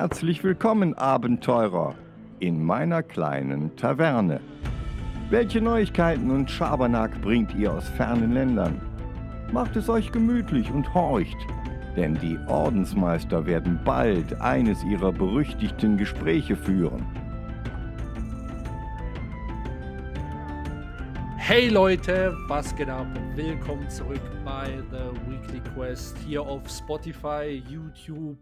Herzlich willkommen, Abenteurer, in meiner kleinen Taverne. Welche Neuigkeiten und Schabernack bringt ihr aus fernen Ländern? Macht es euch gemütlich und horcht, denn die Ordensmeister werden bald eines ihrer berüchtigten Gespräche führen. Hey Leute, was geht ab? Willkommen zurück bei The Weekly Quest hier auf Spotify, YouTube,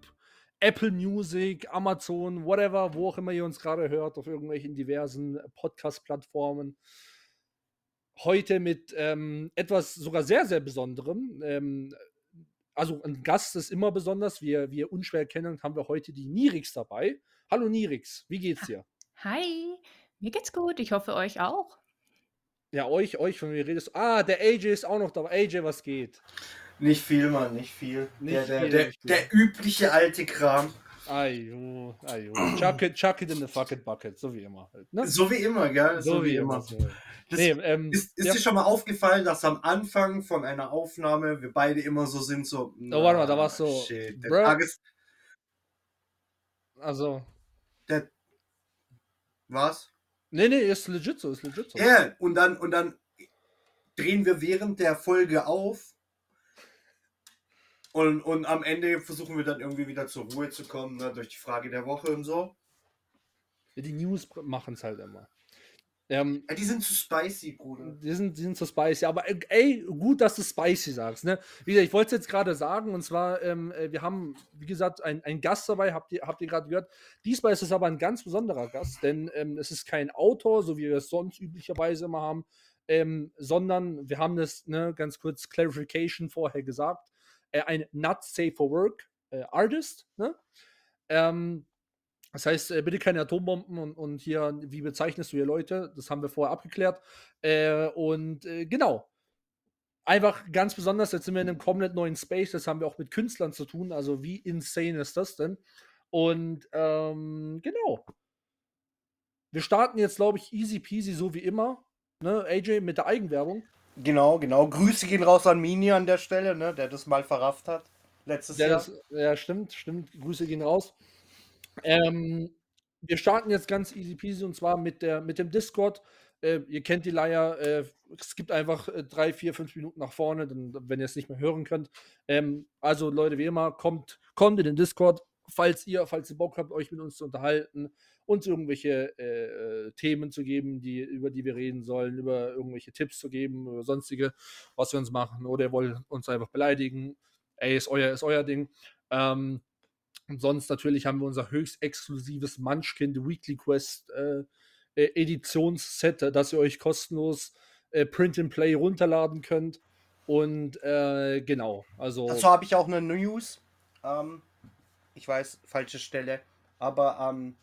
Apple Music, Amazon, whatever, wo auch immer ihr uns gerade hört, auf irgendwelchen diversen Podcast-Plattformen. Heute mit ähm, etwas sogar sehr, sehr Besonderem. Ähm, also ein Gast ist immer besonders. Wir, wir unschwer kennen, haben wir heute die Nirix dabei. Hallo Nirix, wie geht's dir? Hi, mir geht's gut. Ich hoffe euch auch. Ja, euch, euch, von mir redest. Ah, der AJ ist auch noch da. AJ, was geht? Nicht viel, Mann, nicht viel. Nicht der, der, viel, der, nicht viel. der übliche alte Kram. Ayo, ayo. Chuck it, chuck it in the fucking bucket, so wie immer halt. Ne? So wie immer, gell? So, wie immer. So. Nee, ähm, ist ist ja. dir schon mal aufgefallen, dass am Anfang von einer Aufnahme wir beide immer so sind, so. Oh, warte mal, da war's so, Shit, der. Tag ist. Also, Der, was? nee, nee, ist legit so, ist legit so. Ja, und dann, und dann drehen wir während der Folge auf. Und, und am Ende versuchen wir dann irgendwie wieder zur Ruhe zu kommen, ne, durch die Frage der Woche und so. Die News machen es halt immer. Ähm, Ja, die sind zu spicy, Bruder. die sind, die sind so spicy, aber ey, gut, dass du spicy sagst, ne? Wie gesagt, ich wollte es jetzt gerade sagen, und zwar, ähm, äh, wir haben, wie gesagt, einen, einen Gast dabei, habt ihr, habt ihr gerade gehört. Diesmal ist es aber ein ganz besonderer Gast, denn ähm, es ist kein Autor, so wie wir es sonst üblicherweise immer haben, ähm, sondern wir haben das, ne, ganz kurz Clarification vorher gesagt, äh, ein Not Safe for Work äh, Artist, ne? Ähm, das heißt, äh, bitte keine Atombomben und, und hier, wie bezeichnest du hier Leute? Das haben wir vorher abgeklärt. Äh, und äh, genau. Einfach ganz besonders, jetzt sind wir in einem komplett neuen Space, das haben wir auch mit Künstlern zu tun. Also, wie insane ist das denn? Und ähm, genau. Wir starten jetzt, glaube ich, easy peasy, so wie immer. Ne, AJ mit der Eigenwerbung. Genau, genau. Grüße gehen raus an Mini an der Stelle, ne, der das mal verrafft hat. Letztes Ja, Jahr. das, ja, stimmt, stimmt. Grüße gehen raus. Ähm, wir starten jetzt ganz easy peasy und zwar mit, der, mit dem Discord. Äh, ihr kennt die Leier. Äh, es gibt einfach äh, drei, vier, fünf Minuten nach vorne, dann, wenn ihr es nicht mehr hören könnt. Ähm, also, Leute, wie immer, kommt, kommt in den Discord, falls ihr, falls ihr Bock habt, euch mit uns zu unterhalten, uns irgendwelche äh, äh, Themen zu geben, die, über die wir reden sollen, über irgendwelche Tipps zu geben, über sonstige, was wir uns machen, oder ihr wollt uns einfach beleidigen. Ey, ist euer, ist euer Ding. Ähm, und sonst natürlich haben wir unser höchst exklusives Munchkin The Weekly Quest äh, äh, Editionsset, das ihr euch kostenlos äh, Print and Play runterladen könnt. Und äh, genau, also. Dazu habe ich auch eine News. Ähm, ich weiß, falsche Stelle. Aber ähm,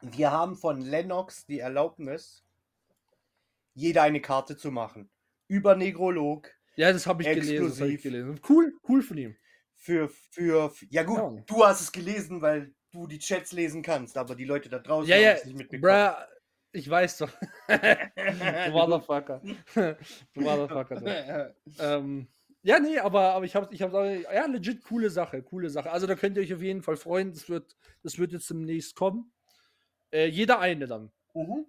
wir haben von Lennox die Erlaubnis, jeder eine Karte zu machen. Über Negrolog. ja, das habe ich hab ich gelesen. Cool, cool von ihm. Für, für, ja gut, Ja. du hast es gelesen, weil du die Chats lesen kannst, aber die Leute da draußen Ja, haben ja, es nicht mitbekommen. bruh, ich weiß doch. du Motherfucker. du Motherfucker. Ähm, ja, nee, aber, aber ich habe ich hab, ja, legit coole Sache, coole Sache. Also da könnt ihr euch auf jeden Fall freuen. Das wird, das wird jetzt demnächst kommen. Äh, jeder eine dann. Mhm.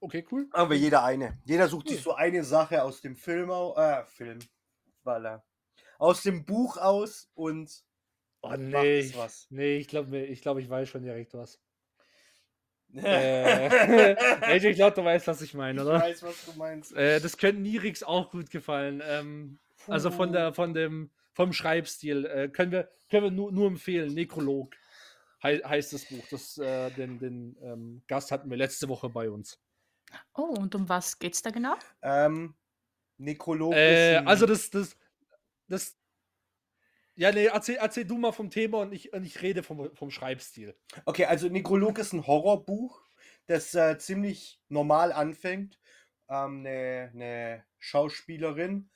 Okay, cool. Aber jeder eine. Jeder sucht sich Cool. so eine Sache aus dem Film, au- äh, Film, voilà. aus dem Buch aus und Oh nee, ich, was. nee, ich glaube, ich, glaub, ich weiß schon direkt was. Äh, ich glaube, du weißt, was ich meine, ich oder? weiß, was du meinst. Äh, das könnte Nirix auch gut gefallen. Ähm, also von der, von dem, vom Schreibstil äh, können wir, können wir nur, nur empfehlen. Nekrolog hei heißt das Buch. Das, äh, den den ähm, Gast hatten wir letzte Woche bei uns. Oh, und um was geht's da genau? Ähm, Nekrolog Äh, also das, das, das. Ja, nee, erzähl, erzähl du mal vom Thema und ich, und ich rede vom, vom Schreibstil. Okay, also Nekrolog ist ein Horrorbuch, das äh, ziemlich normal anfängt. Ähm, Eine ne Schauspielerin,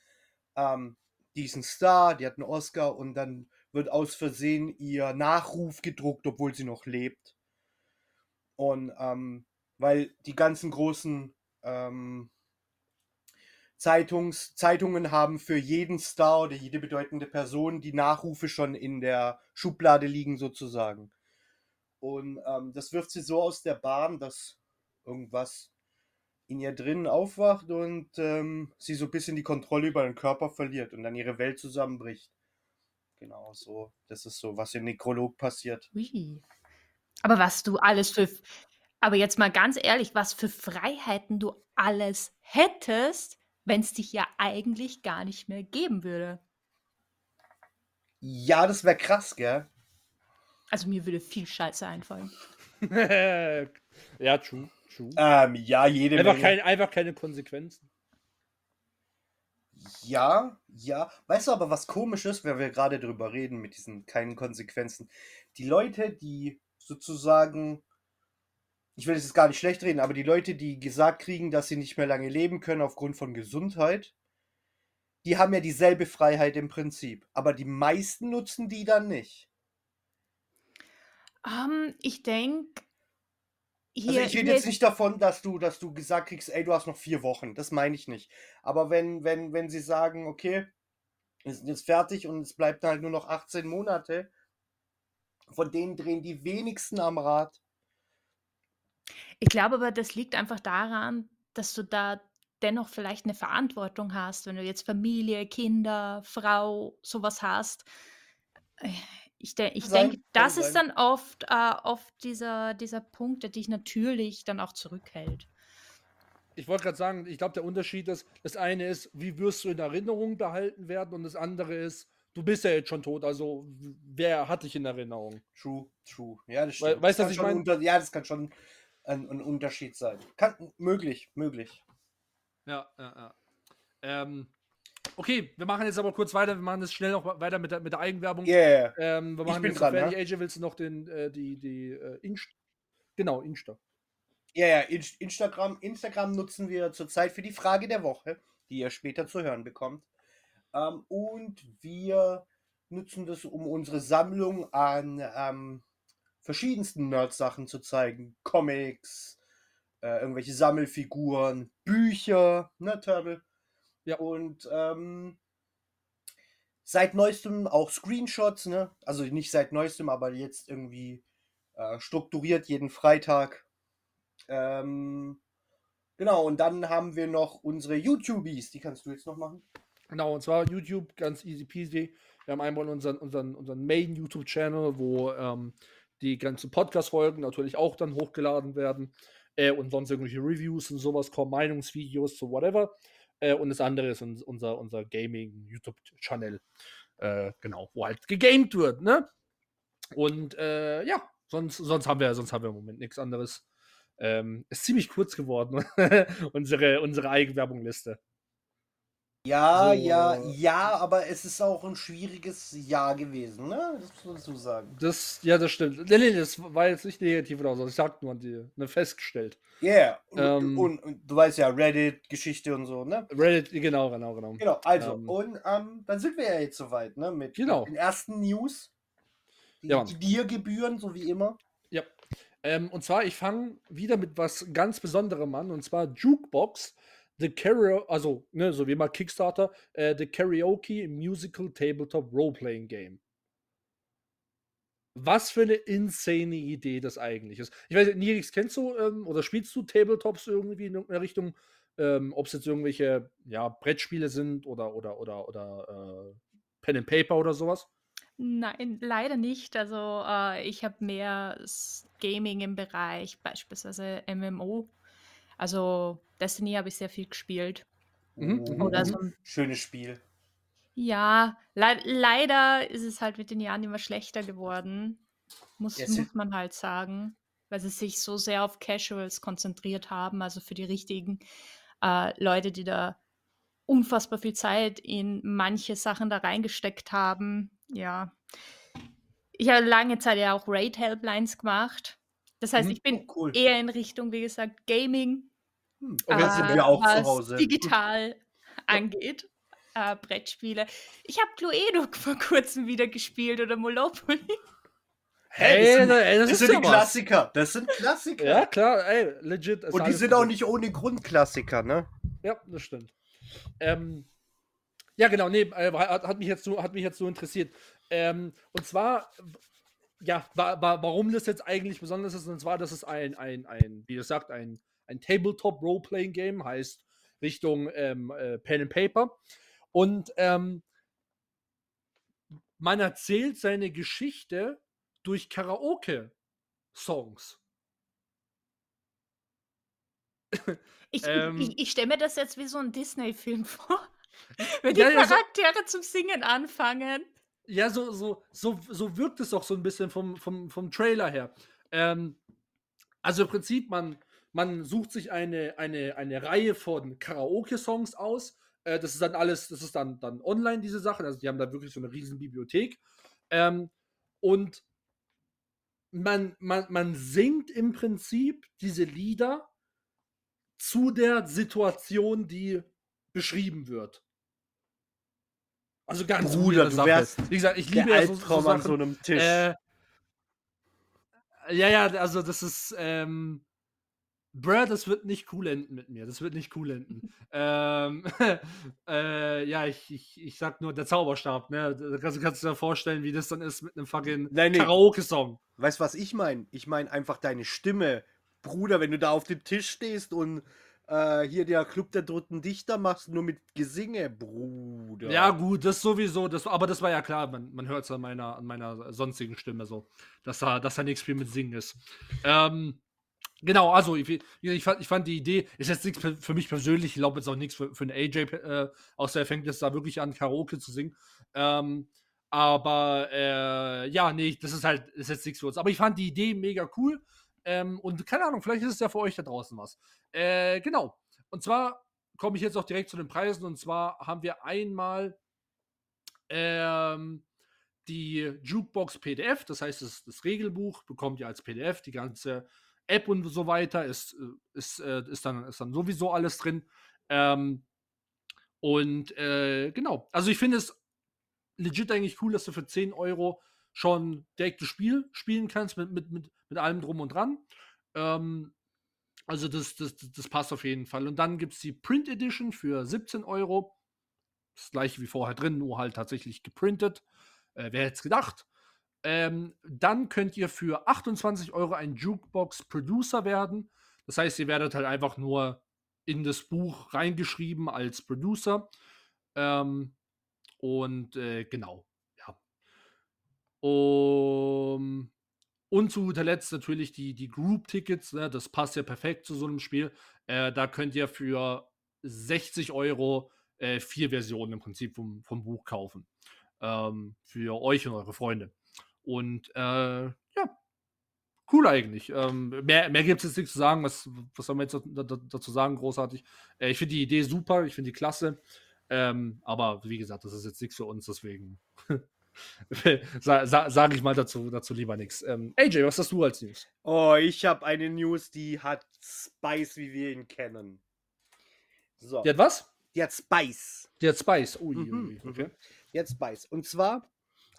ähm, die Star, die hat einen Oscar und dann wird aus Versehen ihr Nachruf gedruckt, obwohl sie noch lebt. Und ähm, weil die ganzen großen ähm, Zeitungs Zeitungen haben für jeden Star oder jede bedeutende Person die Nachrufe schon in der Schublade liegen sozusagen. Und ähm, das wirft sie so aus der Bahn, dass irgendwas in ihr drinnen aufwacht und ähm, sie so ein bisschen die Kontrolle über den Körper verliert und dann ihre Welt zusammenbricht. Genau so. Das ist so, was im Nekrolog passiert. Ui. Aber was du alles für. Aber jetzt mal ganz ehrlich, was für Freiheiten du alles hättest, wenn es dich ja eigentlich gar nicht mehr geben würde. Ja, das wäre krass, gell? Also mir würde viel Scheiße einfallen. ja, true, true. Ähm, ja, jede Einfach, Menge. kein, einfach keine Konsequenzen. Ja, ja. Weißt du aber, was komisch ist, wenn wir gerade drüber reden mit diesen keinen Konsequenzen? Die Leute, die sozusagen, ich will jetzt gar nicht schlecht reden, aber die Leute, die gesagt kriegen, dass sie nicht mehr lange leben können aufgrund von Gesundheit, die haben ja dieselbe Freiheit im Prinzip. Aber die meisten nutzen die dann nicht. Ähm, ich denke, Also hier, ich rede jetzt nicht davon, dass du, dass du gesagt kriegst, ey, du hast noch vier Wochen. Das meine ich nicht. Aber wenn, wenn, wenn sie sagen, okay, wir sind jetzt fertig und es bleibt halt nur noch 18 Monate, von denen drehen die wenigsten am Rad. Ich glaube aber, das liegt einfach daran, dass du da dennoch vielleicht eine Verantwortung hast, wenn du jetzt Familie, Kinder, Frau, sowas hast. Ich, de ich Sein, denke, das ist dann oft, äh, oft dieser, dieser Punkt, der dich natürlich dann auch zurückhält. Ich wollte gerade sagen, ich glaube, der Unterschied ist, das eine ist, wie wirst du in Erinnerung behalten werden und das andere ist, du bist ja jetzt schon tot, also wer hat dich in Erinnerung? True, true. Ja, das stimmt. weißt du, was ich kann schon mein? unter- Ja, das kann schon ein, ein Unterschied sein. Kann, möglich, möglich. Ja, ja, ja. Ähm, okay, wir machen jetzt aber kurz weiter, wir machen jetzt schnell noch weiter mit der, mit der Eigenwerbung. Yeah. Ähm, wir Ich machen bin jetzt dran, fertig. ne? AJ, willst du noch den, äh, die, die, äh, Inst genau, Insta. Ja, ja, In- Instagram, Instagram nutzen wir zurzeit für die Frage der Woche, die ihr später zu hören bekommt. Ähm, und wir nutzen das, um unsere Sammlung an ähm, verschiedensten Nerd-Sachen zu zeigen. Comics, äh, irgendwelche Sammelfiguren, Bücher, ne, Turtle? Ja. Und ähm, seit neuestem auch Screenshots, ne? Also nicht seit neuestem, aber jetzt irgendwie äh, strukturiert jeden Freitag. Ähm, genau, und dann haben wir noch unsere YouTubies, die kannst du jetzt noch machen. Genau, und zwar YouTube, ganz easy peasy. Wir haben einmal unseren, unseren, unseren Main-YouTube-Channel, wo ähm, die ganzen Podcast-Folgen natürlich auch dann hochgeladen werden. Äh, und sonst irgendwelche Reviews und sowas kommen, Meinungsvideos, so whatever. Äh, und das andere ist uns, unser, unser Gaming-YouTube-Channel. Äh, genau, wo halt gegamed wird, ne? Und äh, ja, sonst, sonst, haben wir, sonst haben wir im Moment nichts anderes. Ähm, ist ziemlich kurz geworden, unsere, unsere Eigenwerbung-Liste. Ja, So. ja, ja, aber es ist auch ein schwieriges Jahr gewesen, ne? Das muss man dazu sagen. Das, ja, das stimmt. Nee, nee, das war jetzt nicht negativ oder so. Ich sag nur, die, ne, festgestellt. Yeah. Und, Ähm. und, und du weißt ja, Reddit-Geschichte und so, ne? Reddit, genau, genau, genau. Genau, also, Ähm. und ähm, dann sind wir ja jetzt soweit, ne? Mit Genau. den ersten News, die, Ja, die dir gebühren, so wie immer. Ja. Ähm, und zwar, ich fange wieder mit was ganz Besonderem an, und zwar Jukebox, The Karaoke, also, ne, so wie immer Kickstarter, äh, The Karaoke Musical Tabletop Role-Playing Game. Was für eine insane Idee das eigentlich ist. Ich weiß nicht, Nirix, kennst du ähm, oder spielst du Tabletops irgendwie in irgendeiner Richtung? Ähm, Ob es jetzt irgendwelche ja, Brettspiele sind oder, oder, oder, oder äh, Pen and Paper oder sowas? Nein, leider nicht. Also äh, ich habe mehr Gaming im Bereich, beispielsweise MMO. Also Destiny habe ich sehr viel gespielt. Mhm, mhm, Oder mhm. so ein Schönes Spiel. Ja, lei leider ist es halt mit den Jahren immer schlechter geworden. Muss, sie- muss man halt sagen, weil sie sich so sehr auf Casuals konzentriert haben, also für die richtigen äh, Leute, die da unfassbar viel Zeit in manche Sachen da reingesteckt haben. Ja. Ich habe lange Zeit ja auch Raid-Helplines gemacht. Das heißt, Mhm. ich bin Oh, cool. eher in Richtung, wie gesagt, Gaming, Hm. Und jetzt sind wir auch was zu Hause. digital angeht. Äh, Brettspiele. Ich habe Cluedo vor kurzem wieder gespielt oder Monopoly. Hä, das sind, ey, das ist sind ja. Klassiker. Das sind Klassiker. Ja, klar, ey, legit. Und die sind auch legit. nicht ohne Grund Klassiker, ne? Ja, das stimmt. Ähm, ja, genau, nee, äh, hat, hat, mich jetzt so, hat mich jetzt so interessiert. Ähm, und zwar, ja, wa wa warum das jetzt eigentlich besonders ist, und zwar, das ist ein, ein, ein wie das sagt, ein, ein Tabletop-Role-Playing-Game, heißt Richtung ähm, äh, Pen and Paper. Und ähm, man erzählt seine Geschichte durch Karaoke-Songs. Ich, Ähm. ich, ich stelle mir das jetzt wie so ein Disney-Film vor. Wenn die Ja, ja, so- Charaktere zum Singen anfangen. Ja, so, so, so, so wirkt es auch so ein bisschen vom, vom, vom Trailer her. Ähm, also im Prinzip, man, man sucht sich eine, eine, eine Reihe von Karaoke-Songs aus. Äh, das ist dann alles, das ist dann, dann online, diese Sachen. Also die haben da wirklich so eine riesen Bibliothek. Ähm, und man, man, man singt im Prinzip diese Lieder zu der Situation, die beschrieben wird. Also ganz Bruder, weirde du Sache. wärst Wie gesagt, ich liebe ja so, so an so einem Tisch. Äh, ja, ja, also das ist, ähm, Bruh, das wird nicht cool enden mit mir. Das wird nicht cool enden. ähm, äh, ja, ich, ich, ich sag nur der Zauberstab, ne? Da kannst, du kannst dir vorstellen, wie das dann ist mit einem fucking nee. Karaoke-Song. Weißt du, was ich meine? Ich meine einfach deine Stimme. Bruder, wenn du da auf dem Tisch stehst und äh, hier der Club der dritten Dichter machst, nur mit Gesinge, Bruder. Ja, gut, das sowieso, das, aber das war ja klar, man, man hört es an meiner, an meiner sonstigen Stimme so, dass da, dass da nichts viel mit Singen ist. Ähm, genau, also ich, ich, fand, ich fand die Idee, ist jetzt nichts für mich persönlich, ich glaube jetzt auch nichts für, für einen AJ, äh, außer er fängt jetzt da wirklich an, Karaoke zu singen. Ähm, aber äh, ja, nee, das ist halt, ist jetzt nichts für uns. Aber ich fand die Idee mega cool. Ähm, und keine Ahnung, vielleicht ist es ja für euch da draußen was. Äh, genau. Und zwar komme ich jetzt auch direkt zu den Preisen. Und zwar haben wir einmal ähm, die Jukebox PDF, das heißt, das, das Regelbuch bekommt ihr als PDF, die ganze App und so weiter ist, äh, ist, äh, ist, dann, ist dann sowieso alles drin. Ähm, und äh, genau, also ich finde es legit eigentlich cool, dass du für 10 Euro schon direkt das Spiel spielen kannst mit, mit, mit, mit allem drum und dran. Ähm, also das, das, das passt auf jeden Fall. Und dann gibt es die Print Edition für 17 Euro. Das gleiche wie vorher drin, nur halt tatsächlich geprintet. Äh, wer hätte es gedacht? Ähm, dann könnt ihr für 28 Euro ein Jukebox Producer werden. Das heißt, ihr werdet halt einfach nur in das Buch reingeschrieben als Producer. Ähm, und äh, genau, ja. Um, und zu guter Letzt natürlich die, die Group-Tickets. Ne? Das passt ja perfekt zu so einem Spiel. Äh, da könnt ihr für 60 Euro äh, vier Versionen im Prinzip vom, vom Buch kaufen. Ähm, für euch und eure Freunde. Und äh, ja, cool eigentlich. Ähm, mehr mehr gibt es jetzt nichts zu sagen. Was, was soll man jetzt da- da- dazu sagen? Großartig. Äh, ich finde die Idee super, ich finde die klasse. Ähm, aber wie gesagt, das ist jetzt nichts für uns, deswegen sa sa sage ich mal dazu, dazu lieber nichts. Ähm, AJ, was hast du als News? Oh, ich habe eine News, die hat Spice, wie wir ihn kennen. So. Die hat was? Die hat Spice. Die hat Spice. Ui, Mhm, ui, okay. Die hat Spice. Und zwar,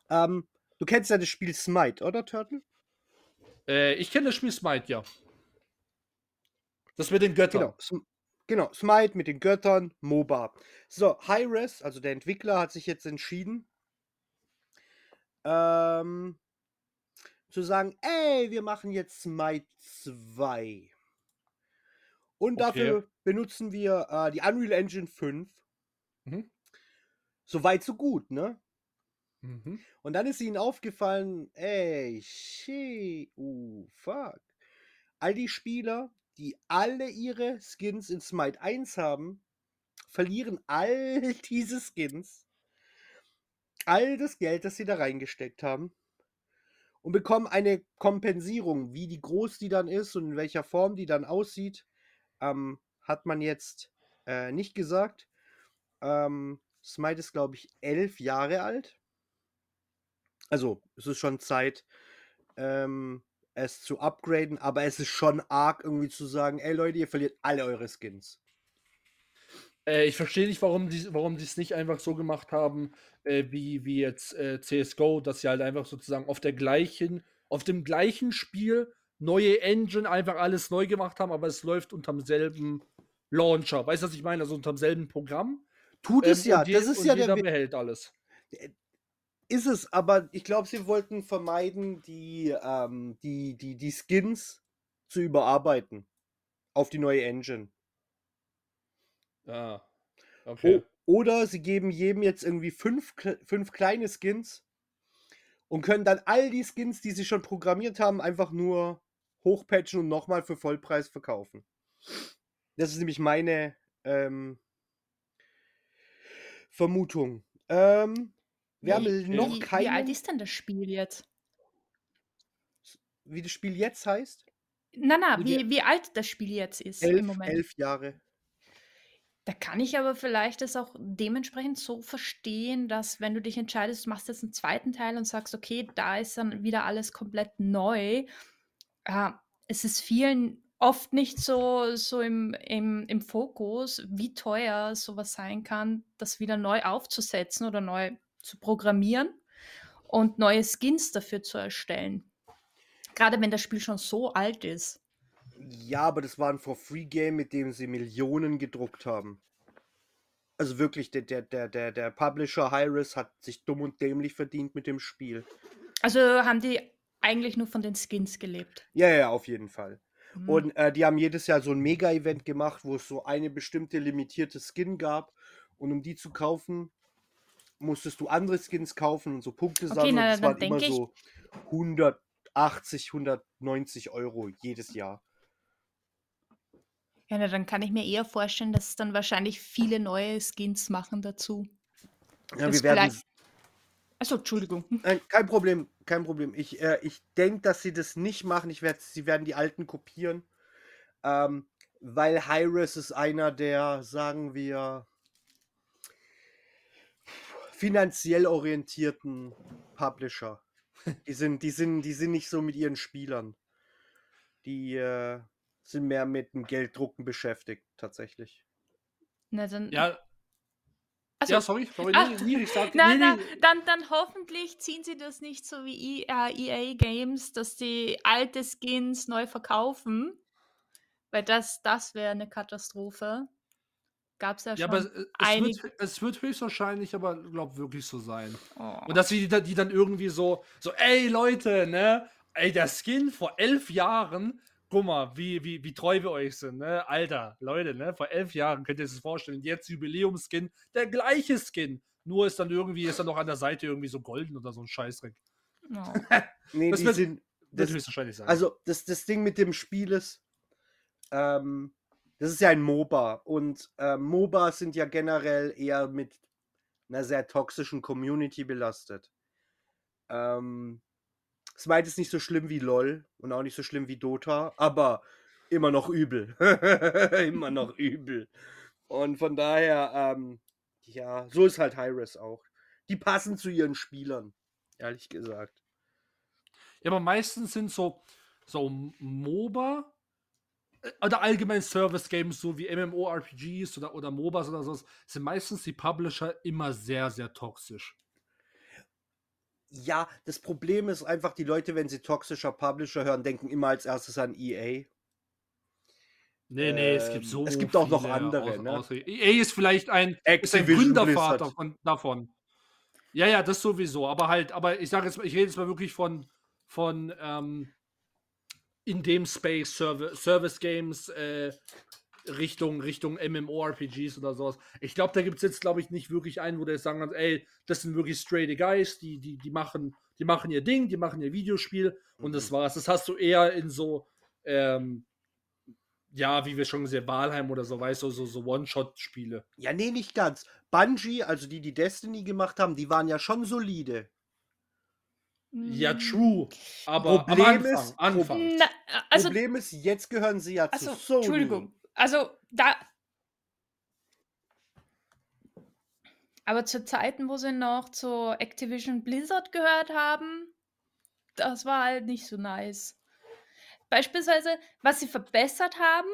ähm, du kennst ja das Spiel Smite, oder, Turtle? Äh, ich kenne das Spiel Smite, ja. Das mit den Göttern. Genau. Sm genau, Smite mit den Göttern, MOBA. So, Hi-Res, also der Entwickler, hat sich jetzt entschieden, ähm, zu sagen, ey, wir machen jetzt Smite 2. Und Okay. dafür benutzen wir äh, die Unreal Engine 5. Mhm. So weit, so gut, ne? Mhm. Und dann ist ihnen aufgefallen, ey, shit, uh, fuck. All die Spieler, die alle ihre Skins in Smite 1 haben, verlieren all diese Skins, all das Geld, das sie da reingesteckt haben und bekommen eine Kompensierung, wie die groß die dann ist und in welcher Form die dann aussieht, ähm, hat man jetzt äh, nicht gesagt. Ähm, Smite ist, glaube ich, elf Jahre alt. Also, es ist schon Zeit, ähm, es zu upgraden, aber es ist schon arg, irgendwie zu sagen, ey Leute, ihr verliert alle eure Skins. Äh, ich verstehe nicht, warum die warum es nicht einfach so gemacht haben, äh, wie, wie jetzt äh, CSGO, dass sie halt einfach sozusagen auf der gleichen, auf dem gleichen Spiel neue Engine einfach alles neu gemacht haben, aber es läuft unterm selben Launcher. Weißt du, was ich meine? Also unterm selben Programm. Tut es Ähm, ja, und je- das ist ja der. Behält alles. Ist es, aber ich glaube, sie wollten vermeiden, die, ähm, die, die, die Skins zu überarbeiten auf die neue Engine. Ah, okay. O oder sie geben jedem jetzt irgendwie fünf, fünf kleine Skins und können dann all die Skins, die sie schon programmiert haben, einfach nur hochpatchen und nochmal für Vollpreis verkaufen. Das ist nämlich meine ähm, Vermutung. Ähm, wir haben Wie, noch wie, wie alt keinen, ist denn das Spiel jetzt? wie das Spiel jetzt heißt. Na, na, Wie die- wie, wie alt das Spiel jetzt ist im Elf, Moment. elf Jahre. Da kann ich aber vielleicht das auch dementsprechend so verstehen, dass wenn du dich entscheidest, du machst jetzt einen zweiten Teil und sagst, okay, da ist dann wieder alles komplett neu. Äh, es ist vielen oft nicht so, so im, im, im Fokus, wie teuer sowas sein kann, das wieder neu aufzusetzen oder neu zu programmieren und neue Skins dafür zu erstellen. Gerade wenn das Spiel schon so alt ist. Ja, aber das war ein For-Free-Game, mit dem sie Millionen gedruckt haben. Also wirklich, der, der, der, der, der Publisher Hyris hat sich dumm und dämlich verdient mit dem Spiel. Also haben die eigentlich nur von den Skins gelebt. Ja, ja, auf jeden Fall. Hm. Und äh, die haben jedes Jahr so ein Mega-Event gemacht, wo es so eine bestimmte limitierte Skin gab. Und um die zu kaufen, musstest du andere Skins kaufen und so Punkte Okay, sammeln. na, und das waren immer so 180, 190 Euro jedes Jahr. Ja, na, dann kann ich mir eher vorstellen, dass es dann wahrscheinlich viele neue Skins machen dazu. Ja, Das wir werden Achso, Entschuldigung. Nein, kein Problem, kein Problem. Ich, äh, ich denke, dass sie das nicht machen. Ich werd, sie werden die alten kopieren. Ähm, weil Hyres ist einer der, sagen wir, finanziell orientierten Publisher. Die sind, die sind, die sind nicht so mit ihren Spielern. Die äh, sind mehr mit dem Gelddrucken beschäftigt, tatsächlich. Na, dann, Ja, Achso, ja, sorry, sorry, nee, nee, ich sag, na, nee, na, dann, dann hoffentlich ziehen sie das nicht so wie E- äh, EA Games, dass die alte Skins neu verkaufen. Weil das, das wäre eine Katastrophe. Gab es ja Ja, schon. aber es, es, wird, es wird höchstwahrscheinlich, aber glaub wirklich so sein. oh. Und dass sie die, dann- die dann irgendwie so, so, ey Leute, ne? Ey, der Skin vor elf Jahren, guck mal, wie, wie, wie treu wir euch sind, ne? Alter, Leute, ne? Vor elf Jahren könnt ihr euch das vorstellen. Jetzt Jubiläumskin, der gleiche Skin. Nur ist dann irgendwie, ist dann noch an der Seite irgendwie so golden oder so ein Scheißdreck. Oh. Nee, Das die wird- sind. Wird Das, höchstwahrscheinlich sein. Also, das, das Ding mit dem Spiel ist, ähm, das ist ja ein MOBA und ähm, MOBAs sind ja generell eher mit einer sehr toxischen Community belastet. Ähm, Smite ist nicht so schlimm wie LOL und auch nicht so schlimm wie Dota, aber immer noch übel. immer noch übel. Und von daher, ähm, ja, so ist halt Hyres auch. Die passen zu ihren Spielern, ehrlich gesagt. Ja, aber meistens sind so, so MOBA äh, oder allgemein Service-Games, so wie MMORPGs oder, oder MOBAs oder sowas, sind meistens die Publisher immer sehr, sehr toxisch. Ja, das Problem ist einfach, die Leute, wenn sie toxischer Publisher hören, denken immer als erstes an EA. Nee, nee, es gibt Ähm, so es gibt auch noch andere, Aus- ne? Ausreden. EA ist vielleicht ein, ist ein Gründervater von, davon. Ja, ja, das sowieso. Aber halt, aber ich sage jetzt, mal- ich rede jetzt mal wirklich von, von ähm, in dem Space Serv Service Games äh, Richtung, Richtung MMORPGs oder sowas. Ich glaube, da gibt es jetzt, glaube ich, nicht wirklich einen, wo der jetzt sagen kann, ey, das sind wirklich straight Guys, die, die, die machen, die machen ihr Ding, die machen ihr Videospiel und das Mhm. war's. Das hast du eher in so, ähm, ja, wie wir schon gesehen, Valheim oder so, weißt du, so, so One-Shot-Spiele. Ja, nee, nicht ganz. Bungie, also die, die Destiny gemacht haben, die waren ja schon solide. Ja, Mm, true. Aber Problem am Anfang, ist- Anfang. Na, also, Problem ist, jetzt gehören sie ja also zu Sony. Entschuldigung. Also, da. Aber zu Zeiten, wo sie noch zu Activision Blizzard gehört haben, das war halt nicht so nice. Beispielsweise, was sie verbessert haben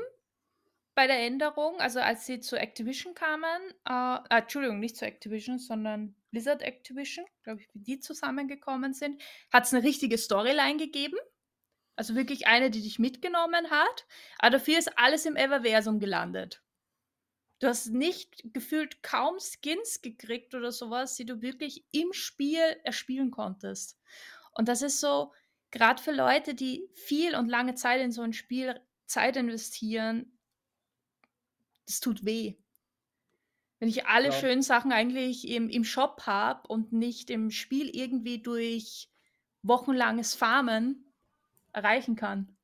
bei der Änderung, also als sie zu Activision kamen, äh, Entschuldigung, nicht zu Activision, sondern Blizzard Activision, glaube ich, wie die zusammengekommen sind, hat es eine richtige Storyline gegeben. Also wirklich eine, die dich mitgenommen hat. Aber dafür ist alles im Everversum gelandet. Du hast nicht gefühlt kaum Skins gekriegt oder sowas, die du wirklich im Spiel erspielen konntest. Und das ist so, gerade für Leute, die viel und lange Zeit in so ein Spiel Zeit investieren, das tut weh. Wenn ich alle Ja. schönen Sachen eigentlich im, im Shop habe und nicht im Spiel irgendwie durch wochenlanges Farmen erreichen kann.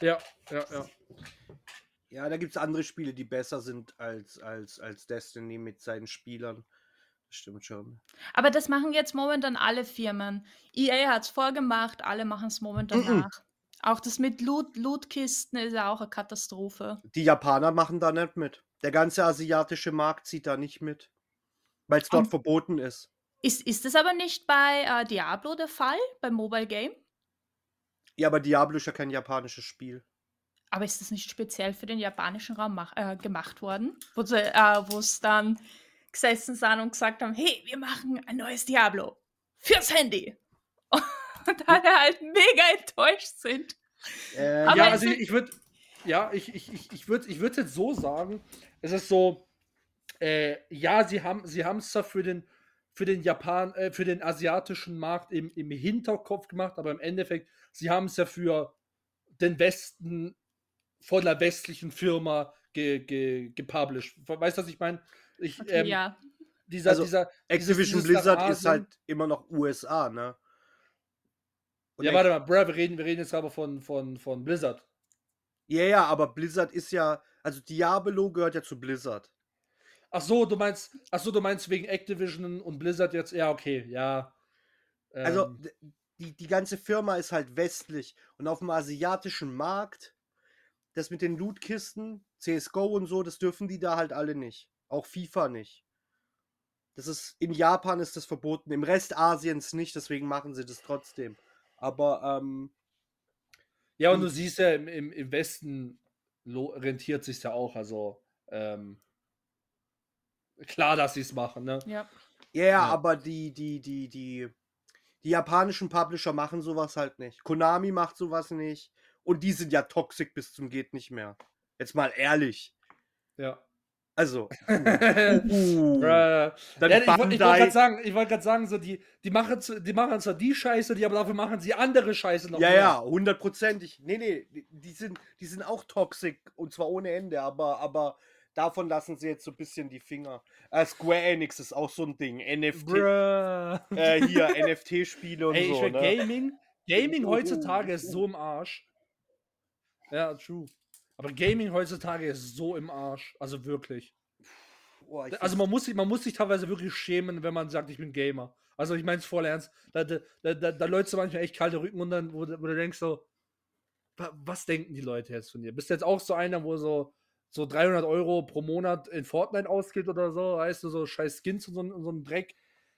Ja, ja, ja. Ja, da gibt es andere Spiele, die besser sind als, als, als Destiny mit seinen Spielern. Das stimmt schon. Aber das machen jetzt momentan alle Firmen. EA hat es vorgemacht, alle machen es momentan Mhm. nach. Auch das mit Loot, Lootkisten ist ja auch eine Katastrophe. Die Japaner machen da nicht mit. Der ganze asiatische Markt zieht da nicht mit. Weil es dort Und- verboten ist. Ist, ist das aber nicht bei äh, Diablo der Fall, beim Mobile Game? Ja, aber Diablo ist ja kein japanisches Spiel. Aber ist das nicht speziell für den japanischen Raum äh, gemacht worden? Wo äh, es dann gesessen sind und gesagt haben, hey, wir machen ein neues Diablo fürs Handy. Und alle halt mega enttäuscht sind. Äh, ja, es also ich, ich würde ja, ich, ich, ich, ich würde ich würd jetzt so sagen, es ist so, äh, ja, sie haben sie haben es zwar für den für den Japan, äh, für den asiatischen Markt im, im Hinterkopf gemacht, aber im Endeffekt, sie haben es ja für den Westen von der westlichen Firma ge, ge, gepublished. Weißt du, was ich meine? Ich, Okay, ähm, ja. Dieser, Also, dieser, Activision dieses nach Blizzard ist halt immer noch USA, ne? Und Ja, warte mal, Bro, wir reden, wir reden jetzt aber von, von, von Blizzard. Ja, ja, aber Blizzard ist ja, also Diablo gehört ja zu Blizzard. Ach so, du meinst, ach so, du meinst wegen Activision und Blizzard jetzt, ja, okay, ja. Also Ähm, d- die, die ganze Firma ist halt westlich und auf dem asiatischen Markt, das mit den Lootkisten, CSGO und so, das dürfen die da halt alle nicht. Auch FIFA nicht. Das ist, in Japan ist das verboten, im Rest Asiens nicht, deswegen machen sie das trotzdem. Aber, ähm, ja, und du siehst ja, im, im, im Westen rentiert sich ja auch, also, ähm, klar, dass sie es machen, ne? ja. ja, ja, Ja. aber die, die, die, die, die japanischen Publisher machen sowas halt nicht. Konami macht sowas nicht. Und die sind ja toxisch bis zum geht nicht mehr. Jetzt mal ehrlich. Ja. Also, Bruh. ja, dann ich wollte wollt Bandai- gerade sagen, ich wollte gerade sagen, so die, die machen, die machen zwar die Scheiße, die aber dafür machen sie andere Scheiße noch Ja, mehr. ja, hundertprozentig. Nee, nee, die- sind, die sind auch toxisch und zwar ohne Ende, aber, aber davon lassen sie jetzt so ein bisschen die Finger. Äh, Square Enix ist auch so ein Ding. NFT, Bruh. äh, hier, NFT-Spiele und Ey, ich so, find ne? Gaming, Gaming heutzutage ist so im Arsch. Ja, true. Aber Gaming heutzutage ist so im Arsch. Also wirklich. Ich Also man muss, sich, man muss sich teilweise wirklich schämen, wenn man sagt, ich bin Gamer. Also ich meine es voll ernst. Da, da, da, da, läufst du manchmal echt kalte Rücken und dann, wo, du- wo du denkst so, wa- was denken die Leute jetzt von dir? Bist du jetzt auch so einer, wo so, so 300 Euro pro Monat in Fortnite ausgibt oder so? Weißt du, so scheiß Skins und so, ein- so ein Dreck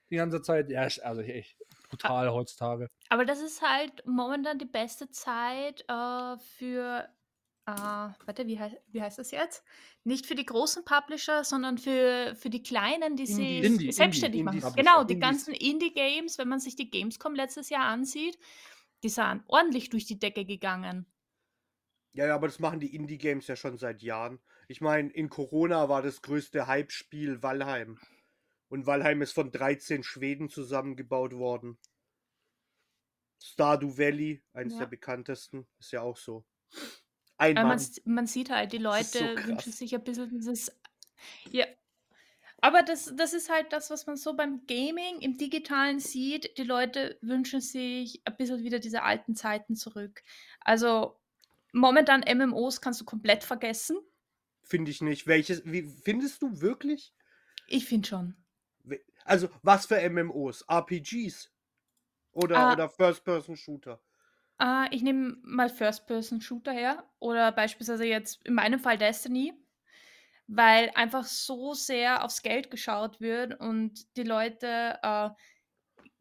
die ganze Zeit? Ja, ist- also echt brutal heutzutage. Aber das ist halt momentan die beste Zeit äh, für, äh, warte, wie, hei wie heißt das jetzt? Nicht für die großen Publisher, sondern für, für die kleinen, die Indies. sich Indie, selbstständig Indie, machen. Indie Genau, die Indies. ganzen Indie-Games, wenn man sich die Gamescom letztes Jahr ansieht, die sind ordentlich durch die Decke gegangen. Ja, ja, aber das machen die Indie-Games ja schon seit Jahren. Ich meine, in Corona war das größte Hype-Spiel Valheim. Und Valheim ist von 13 Schweden zusammengebaut worden. Stardew Valley, eines Ja. der bekanntesten, ist ja auch so. Ein Aber man, Mann. man sieht halt, die so Leute krass. wünschen sich ein bisschen dieses. Ja. Aber das, das ist halt das, was man so beim Gaming im Digitalen sieht. Die Leute wünschen sich ein bisschen wieder diese alten Zeiten zurück. Also momentan MMOs kannst du komplett vergessen. Finde ich nicht. Welches, wie findest du wirklich? Ich finde schon. Also, was für MMOs? RPGs? Oder, Ah. oder First-Person-Shooter? Äh, ich nehme mal First-Person-Shooter her oder beispielsweise jetzt in meinem Fall Destiny, weil einfach so sehr aufs Geld geschaut wird und die Leute äh,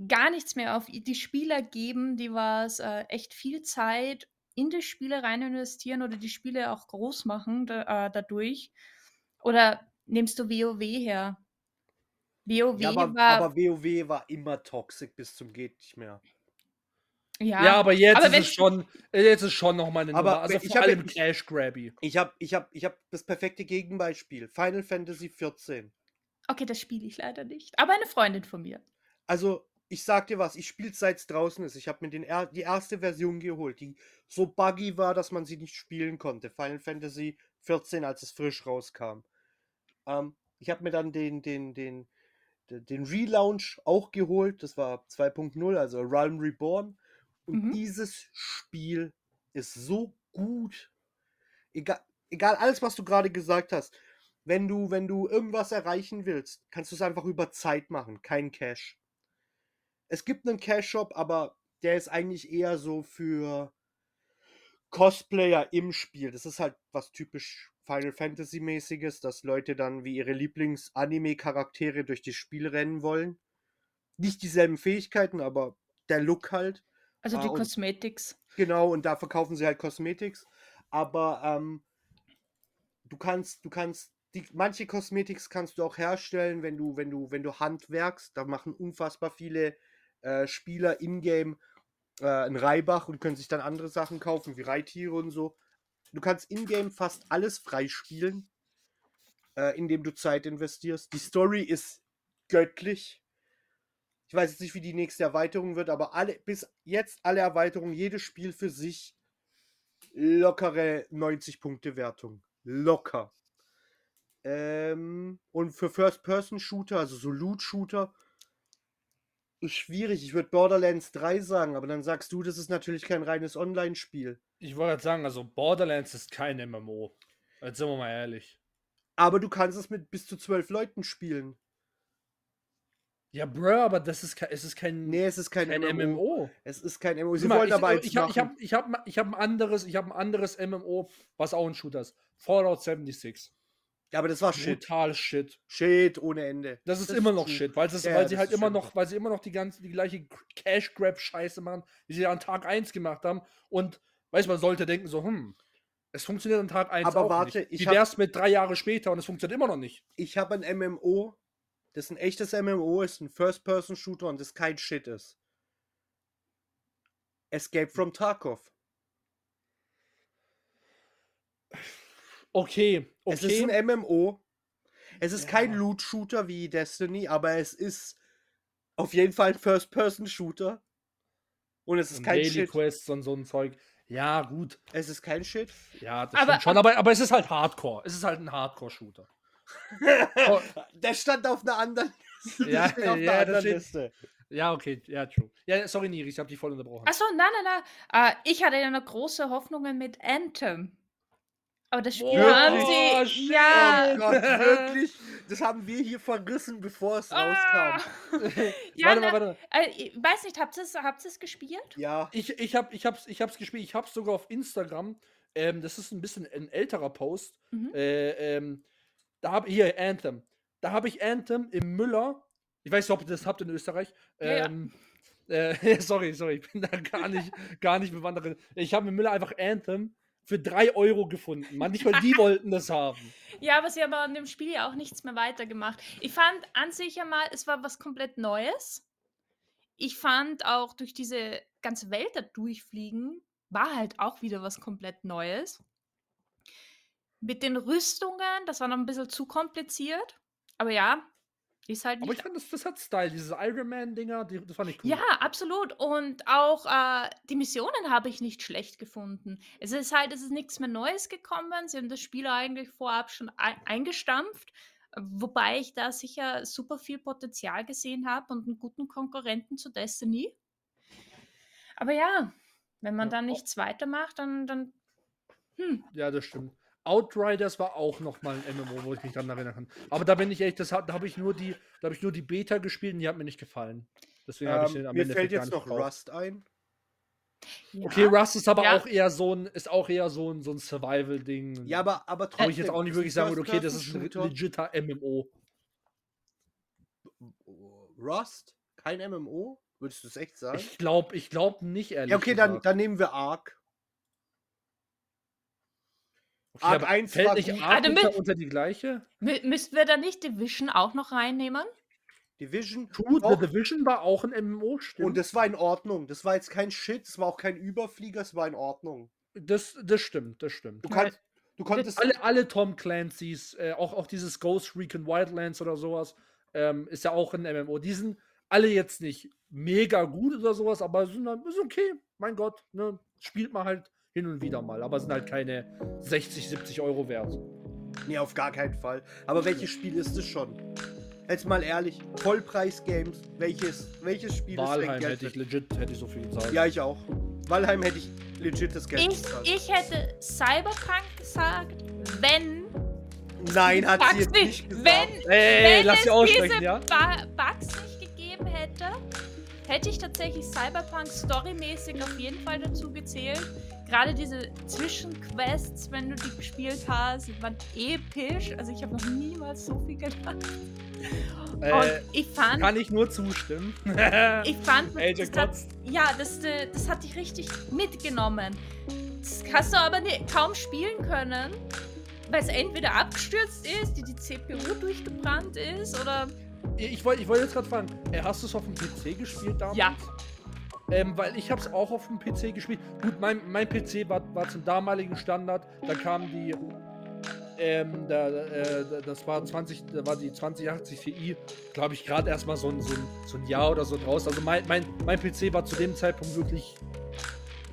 gar nichts mehr auf die Spieler geben, die was äh, echt viel Zeit in die Spiele rein investieren oder die Spiele auch groß machen da, äh, dadurch. Oder nimmst du WoW her? WoW Ja, aber, war aber WoW war immer toxisch bis zum geht nicht mehr. Ja, Ja, aber jetzt aber ist es schon, jetzt ist schon noch mal eine Aber Nummer. Also ich vor hab allem ich- Cash Grabby. Ich habe ich hab, ich hab das perfekte Gegenbeispiel. Final Fantasy 14. Okay, das spiele ich leider nicht. Aber eine Freundin von mir. Also, ich sag dir was, ich spiele seit es draußen ist. Ich habe mir den er die erste Version geholt, die so buggy war, dass man sie nicht spielen konnte. Final Fantasy 14, als es frisch rauskam. Ähm, ich habe mir dann den, den, den, den, den Relaunch auch geholt. Das war 2.0, also Realm Reborn. Und Mhm. dieses Spiel ist so gut. Egal, egal alles, was du gerade gesagt hast. Wenn du, wenn du irgendwas erreichen willst, kannst du es einfach über Zeit machen, kein Cash. Es gibt einen Cash-Shop, aber der ist eigentlich eher so für Cosplayer im Spiel. Das ist halt was typisch Final Fantasy-mäßiges, dass Leute dann wie ihre Lieblings-Anime-Charaktere durch das Spiel rennen wollen. Nicht dieselben Fähigkeiten, aber der Look halt. Also Ah, die Cosmetics. Genau, und da verkaufen sie halt Cosmetics. Aber ähm, du kannst, du kannst, die, manche Cosmetics kannst du auch herstellen, wenn du, wenn du, wenn du handwerkst. Da machen unfassbar viele äh, Spieler in-game äh, einen Reibach und können sich dann andere Sachen kaufen, wie Reittiere und so. Du kannst in-game fast alles freispielen, äh, indem du Zeit investierst. Die Story ist göttlich. Ich weiß jetzt nicht, wie die nächste Erweiterung wird, aber alle, bis jetzt alle Erweiterungen, jedes Spiel für sich lockere 90-Punkte-Wertung. Locker. Ähm, und für First-Person-Shooter, also so Loot-Shooter, ist schwierig. Ich würde Borderlands 3 sagen, aber dann sagst du, das ist natürlich kein reines Online-Spiel. Ich wollte sagen, also Borderlands ist kein MMO. Jetzt sind wir mal ehrlich. Aber du kannst es mit bis zu zwölf Leuten spielen. Ja, bro, aber das ist kein, es ist kein, Nee, es ist kein, kein MMO. MMO. Es ist kein MMO. Sie mal, wollen ich, aber ich, hab, ich, machen. hab, ich, hab, ich hab ein anderes, ich habe ein anderes MMO, was auch ein Shooter ist. Fallout 76. Ja, aber das war Shit. Brutal Shit. Shit ohne Ende. Das ist immer noch true. Shit, weil, es, Ja, weil ja, sie das halt ist immer noch, weil sie immer noch die ganze, die gleiche Cash Grab Scheiße machen, wie sie an Tag 1 gemacht haben. Und weiß man sollte denken so, hm, es funktioniert an Tag 1 Aber auch warte, nicht. ich Wie hab- wär's mit drei Jahre später und es funktioniert immer noch nicht? ich habe ein MMO, das ein echtes MMO ist, ein First-Person-Shooter und das kein Shit ist. Escape from Tarkov. Okay, Es ist okay. ein MMO. Es ist kein Ja. Loot-Shooter wie Destiny, aber es ist auf jeden Fall ein First-Person-Shooter. Und es ist Und kein Daily Shit. Quests und so ein Zeug. Ja, gut. Es ist kein Shit. Ja, das Aber- stimmt schon. Aber, aber es ist halt Hardcore. Es ist halt ein Hardcore-Shooter. Oh. Der stand auf einer anderen Liste. Ja, auf einer ja, anderen Liste. Ja, okay. Ja, true. Ja, sorry, Niri, ich habe dich voll unterbrochen. Achso, nein, nein, nein. Äh, ich hatte ja noch große Hoffnungen mit Anthem. Aber das Spiel Boah, haben sie. shit. Ja. Oh Gott, wirklich? Das haben wir hier verrissen, bevor es Ah. rauskam. ja, warte mal, warte mal. Äh, ich weiß nicht, habt ihr es habt ihr's gespielt? Ja. Ich, ich, hab, ich, hab's, ich hab's gespielt. Ich hab's sogar auf Instagram. Ähm, das ist ein bisschen ein älterer Post. Mhm. Äh, ähm, da habe hier Anthem. Da habe ich Anthem im Müller. Ich weiß nicht, ob ihr das habt in Österreich. Ja, ja. Ähm, äh, sorry, sorry, ich bin da gar nicht, gar nicht bewandert. Ich habe im Müller einfach Anthem für 3 Euro gefunden. Manchmal die wollten das haben. Ja, aber sie haben an dem Spiel ja auch nichts mehr weitergemacht. Ich fand an sich ja mal, es war was komplett Neues. Ich fand auch durch diese ganze Welt da durchfliegen, war halt auch wieder was komplett Neues. Mit den Rüstungen, das war noch ein bisschen zu kompliziert. Aber ja, ist halt Aber nicht ich fand, das, das hat Style. Diese Iron Man-Dinger, die, das fand ich cool. Ja, absolut. Und auch äh, die Missionen habe ich nicht schlecht gefunden. Es ist halt, es ist nichts mehr Neues gekommen. Sie haben das Spiel eigentlich vorab schon ein eingestampft. Wobei ich da sicher super viel Potenzial gesehen habe und einen guten Konkurrenten zu Destiny. Aber ja, wenn man Ja, da nichts weitermacht, dann, dann hm, Ja, das stimmt. Outriders war auch noch mal ein MMO, wo ich mich dran erinnern kann. Aber da bin ich echt, das da habe ich nur die, da habe ich nur die Beta gespielt und die hat mir nicht gefallen. Deswegen habe ich den Ähm, am mir Ende fällt jetzt noch gekauft. Rust ein. ja. Okay, Rust ist aber Ja. auch eher so ein, ist auch eher so ein, so ein Survival-Ding. Ja, aber, aber wo trotzdem. ich jetzt auch nicht wirklich sagen würde, okay, das ist ein legitter MMO. Rust? Kein MMO? Würdest du es echt sagen? Ich glaube, ich glaube nicht ehrlich. ja, okay, dann, dann nehmen wir Ark. Okay, aber 1 fällt war nicht gut. Ah, dann unter, mit- unter die gleiche? Mü- Müssten wir da nicht Division auch noch reinnehmen? Division. True, auch- The Division war auch ein MMO, stimmt. Und das war in Ordnung. Das war jetzt kein Shit, das war auch kein Überflieger, es war in Ordnung. das, das stimmt, das stimmt. Du, kannst, du konntest. alle, alle Tom Clancy's, äh, auch, auch dieses Ghost Recon Wildlands oder sowas, ähm, ist ja auch ein MMO. Die sind alle jetzt nicht mega gut oder sowas, aber sind, dann- ist okay. Mein Gott, ne? spielt man halt hin und wieder mal, aber sind halt keine 60, 70 Euro wert. Nee, auf gar keinen Fall. Aber welches Spiel ist es schon? Jetzt mal ehrlich, Vollpreis-Games, welches, welches Spiel ist Walheim denn Geld hätte ich legit, hätte ich so viel gezahlt. Ja, ich auch. Valheim hätte ich legit das Geld Ich, bezahlt. ich hätte Cyberpunk gesagt, wenn. Nein, hat sie Bugs jetzt nicht- nicht gesagt. Wenn, Ey, wenn lass es sie aussprechen, diese ja? Ba- Bugs nicht gegeben hätte, hätte ich tatsächlich Cyberpunk storymäßig auf jeden Fall dazu gezählt. Gerade diese Zwischenquests, wenn du die gespielt hast, waren episch. Also ich habe noch niemals so viel gelacht. Und Äh, ich fand, Kann ich nur zustimmen. ich fand, das hat, ja, das, äh, das hat dich richtig mitgenommen. Das hast du aber ni- kaum spielen können, weil es entweder abgestürzt ist, die, die CPU durchgebrannt ist oder Ich wollte ich wollt jetzt gerade fragen, äh, hast du es auf dem PC gespielt damals? Ja. Ähm, weil ich habe es auch auf dem PC gespielt. Gut, mein, mein PC war, war zum damaligen Standard. Da kam die, ähm, da, äh, da- das war 20, da war die 2080 Ti, glaube ich, gerade erstmal so ein, so, ein, so ein Jahr oder so draus. Also mein, mein, mein PC war zu dem Zeitpunkt wirklich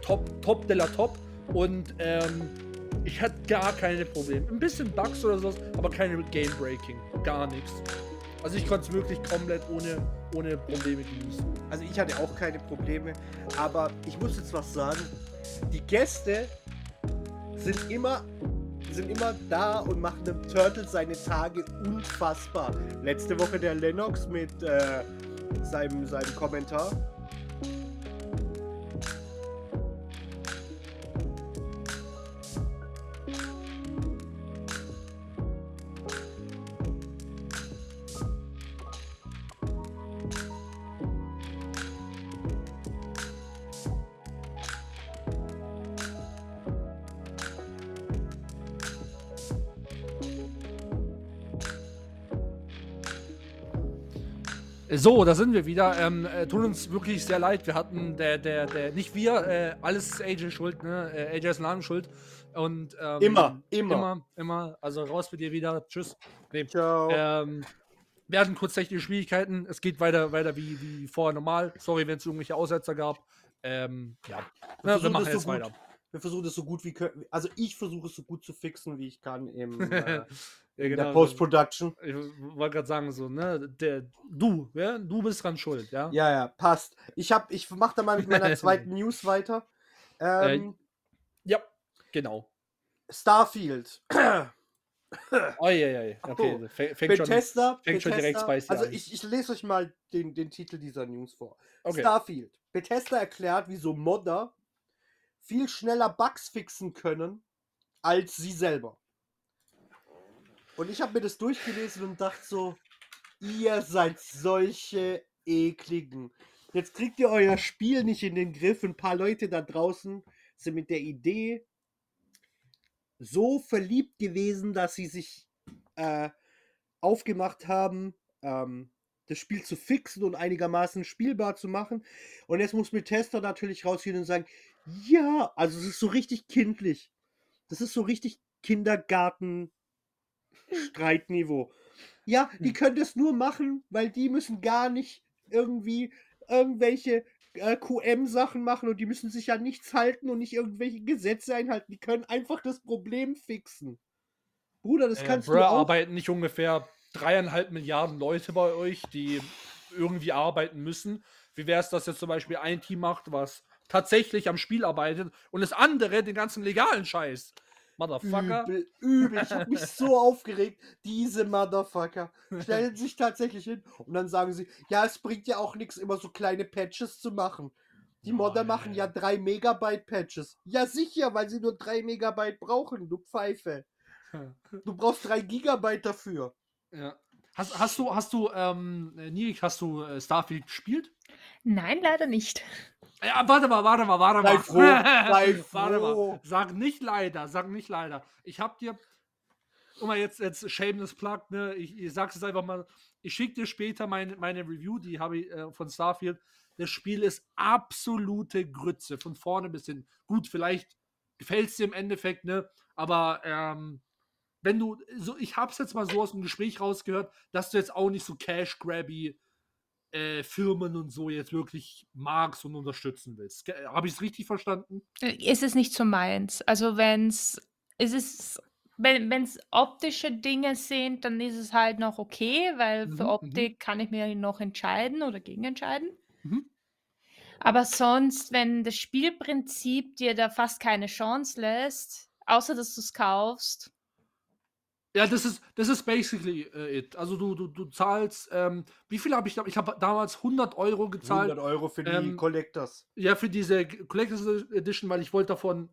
top, top de la top. Und ähm, ich hatte gar keine Probleme. Ein bisschen Bugs oder sowas, aber keine Game Breaking. Gar nichts. Also ich konnte es wirklich komplett ohne, ohne Probleme genießen. Also ich hatte auch keine Probleme, aber ich muss jetzt was sagen. Die Gäste sind immer, sind immer da und machen dem Turtle seine Tage unfassbar. Letzte Woche der Lennox mit äh, seinem, seinem Kommentar. So, da sind wir wieder. Ähm, äh, tut uns wirklich sehr leid. Wir hatten der, der, der, nicht wir, äh, alles ist AJ schuld, ne? Äh, AJ ist Laden schuld. Und ähm, Immer, immer. Immer, immer. Also raus mit dir wieder. Tschüss. Nee. Ciao. Ähm, wir hatten kurz technische Schwierigkeiten. Es geht weiter, weiter wie, wie vorher normal. Sorry, wenn es irgendwelche Aussetzer gab. Ähm, ja. Wir Na, wir machen das jetzt so weiter. Wir versuchen es so gut wie können. Also ich versuche es so gut zu fixen, wie ich kann im, äh, Ja, in genau. der Post-Production. Ich wollte gerade sagen, so, ne, der, du, ja, du bist dran schuld, ja? Ja, ja, passt. Ich hab, ich mach da mal mit meiner zweiten News weiter. Ähm, Ja, genau. Starfield. Oi, okay, Oh, fäng- fängt schon. Bethesda, fängt schon direkt Bethesda- spicy Also an. ich, ich lese euch mal den, den Titel dieser News vor. Okay. Starfield. Bethesda erklärt, wieso Modder viel schneller Bugs fixen können als sie selber. Und ich habe mir das durchgelesen und dachte so, ihr seid solche ekligen. Jetzt kriegt ihr euer Spiel nicht in den Griff. Ein paar Leute da draußen sind mit der Idee so verliebt gewesen, dass sie sich äh, aufgemacht haben, ähm, das Spiel zu fixen und einigermaßen spielbar zu machen. Und jetzt muss Bethesda natürlich rausgehen und sagen, ja, also es ist so richtig kindlich. Das ist so richtig Kindergarten-Streitniveau. Ja, die Hm. können das nur machen, weil die müssen gar nicht irgendwie irgendwelche äh, QM-Sachen machen und die müssen sich an nichts halten und nicht irgendwelche Gesetze einhalten. Die können einfach das Problem fixen. Bruder, das Äh, kannst Bruh, du auch. arbeiten nicht ungefähr dreieinhalb Milliarden Leute bei euch, die irgendwie arbeiten müssen. Wie wäre es, dass jetzt zum Beispiel ein Team macht, was tatsächlich am Spiel arbeitet und das andere den ganzen legalen Scheiß? Motherfucker. Übel, übel. Ich habe mich so aufgeregt. Diese Motherfucker stellen sich tatsächlich hin und dann sagen sie, ja, es bringt ja auch nichts, immer so kleine Patches zu machen. Die Modder machen ja 3 Megabyte Patches. Ja, sicher, weil sie nur 3 Megabyte brauchen, du Pfeife. Du brauchst 3 Gigabyte dafür. Ja. Hast, hast du, hast du, ähm, äh, Nirik, hast du äh, Starfield gespielt? Nein, leider nicht. Ja, warte mal, warte mal, warte Sei mal. froh, sei Warte froh. mal. Sag nicht leider, sag nicht leider. Ich hab dir, guck mal, jetzt, jetzt shameless plug, ne? Ich, ich sag's jetzt einfach mal. ich schicke dir später meine, meine Review, die habe ich äh, von Starfield. Das Spiel ist absolute Grütze, von vorne bis hin. Gut, vielleicht gefällt es dir im Endeffekt, ne? Aber ähm, wenn du, so, ich habe es jetzt mal so aus dem Gespräch rausgehört, dass du jetzt auch nicht so Cash-Grabby äh, Firmen und so jetzt wirklich magst und unterstützen willst. Habe ich es richtig verstanden? Ist es nicht so meins. Also wenn es, ist es, wenn es optische Dinge sind, dann ist es halt noch okay, weil für Mhm, mhm. Optik kann ich mir noch entscheiden oder gegen entscheiden. Mhm. Aber sonst, wenn das Spielprinzip dir da fast keine Chance lässt, außer dass du es kaufst, Ja, das ist, das ist basically äh, it. Also du, du, du zahlst, ähm, wie viel habe ich da? Ich habe damals 100 Euro gezahlt. 100 Euro für die ähm, Collectors. Ja, für diese Collectors Edition, weil ich wollte davon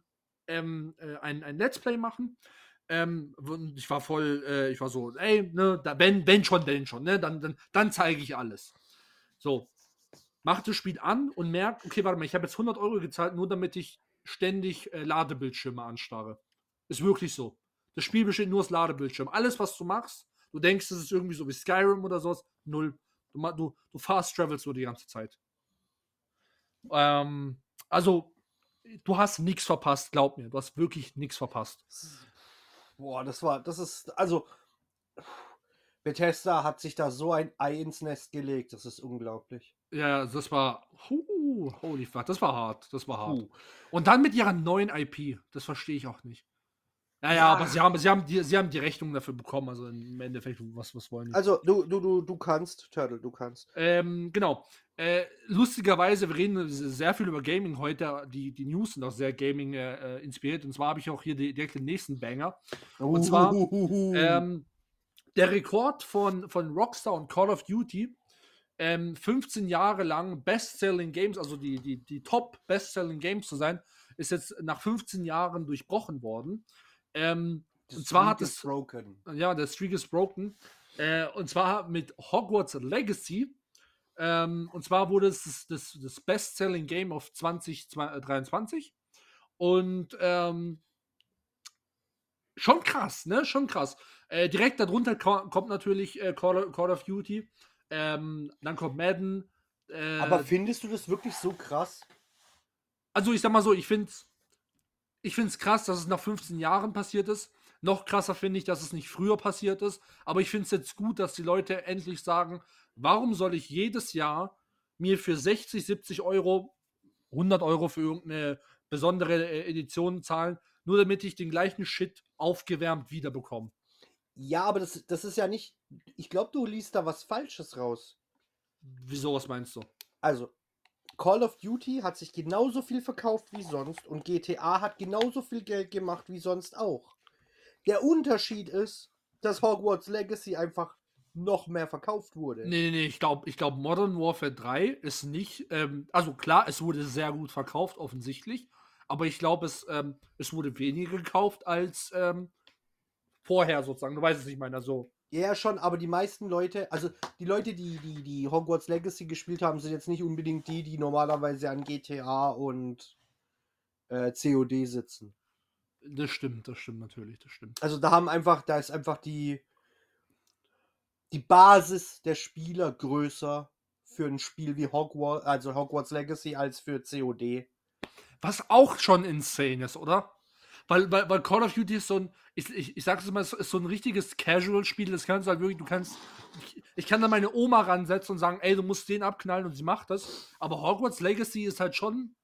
ähm, äh, ein, ein Let's Play machen. Ähm, ich war voll, äh, ich war so, ey, ne, da, wenn, wenn schon, denn schon, ne, dann, dann, dann zeige ich alles. So, mach das Spiel an und merk, okay, warte mal, ich habe jetzt 100 Euro gezahlt, nur damit ich ständig äh, Ladebildschirme anstarre. Ist wirklich so. Das Spiel besteht nur aus Ladebildschirm. Alles, was du machst, du denkst, es ist irgendwie so wie Skyrim oder sowas, null. Du, du, du fast travelst so die ganze Zeit. Ähm, also, du hast nichts verpasst, glaub mir. Du hast wirklich nichts verpasst. Boah, das war, das ist, also, Bethesda hat sich da so ein Ei ins Nest gelegt, das ist unglaublich. Ja, das war. Huh, holy fuck, das war hart. Das war hart. Puh. Und dann mit ihrer neuen IP. Das verstehe ich auch nicht. Ja, ja, aber sie haben, sie, haben die, sie haben die Rechnung dafür bekommen. Also im Endeffekt, was, was wollen die? Also, du, du, du, du kannst, Turtle, du kannst. Ähm, genau. Äh, lustigerweise, wir reden sehr viel über Gaming heute. Die, die News sind auch sehr Gaming äh, äh, inspiriert. Und zwar habe ich auch hier die, direkt den nächsten Banger. Und zwar. Ähm, der Rekord von, von Rockstar und Call of Duty, ähm, 15 Jahre lang Best-Selling Games, also die, die, die Top Best-Selling Games zu sein, ist jetzt nach 15 Jahren durchbrochen worden. Ähm, und zwar hat es- broken. ja, der Streak is broken. Äh, und zwar mit Hogwarts Legacy. Ähm, und zwar wurde es das, das, das Best-Selling Game of 2023. Und ähm, schon krass, ne? Schon krass. Äh, direkt darunter ko kommt natürlich äh, Call, Call of Duty. Ähm, dann kommt Madden. Äh, Aber findest du das wirklich so krass? also ich sag mal so, ich finde es ich krass, dass es nach 15 Jahren passiert ist. Noch krasser finde ich, dass es nicht früher passiert ist. Aber ich finde es jetzt gut, dass die Leute endlich sagen, warum soll ich jedes Jahr mir für 60, 70 Euro, 100 Euro für irgendeine besondere äh, Edition zahlen, nur damit ich den gleichen Shit aufgewärmt wiederbekomme. Ja, aber das, das ist ja nicht. Ich glaube, du liest da was Falsches raus. Wieso, was meinst du? Also, Call of Duty hat sich genauso viel verkauft wie sonst und GTA hat genauso viel Geld gemacht wie sonst auch. Der Unterschied ist, dass Hogwarts Legacy einfach noch mehr verkauft wurde. Nee, nee, ich glaube, ich glaub, Modern Warfare 3 ist nicht, ähm, also klar, es wurde sehr gut verkauft, offensichtlich, aber ich glaube, es, ähm, es wurde weniger gekauft als ähm, vorher sozusagen. Du weißt es nicht, meiner so. Ja, schon, aber die meisten Leute, also die Leute, die, die, die Hogwarts Legacy gespielt haben, sind jetzt nicht unbedingt die, die normalerweise an GTA und äh, COD sitzen. Das stimmt, das stimmt natürlich, das stimmt. Also da haben einfach, da ist einfach die, die Basis der Spieler größer für ein Spiel wie Hogwarts, also Hogwarts Legacy als für COD. Was auch schon insane ist, oder? Weil, weil, weil Call of Duty ist so ein, ich, ich, ich sag's immer, ist so ein richtiges Casual-Spiel. Das kannst du halt wirklich, du kannst, ich, ich kann da meine Oma ransetzen und sagen, ey, du musst den abknallen und sie macht das. Aber Hogwarts Legacy ist halt schon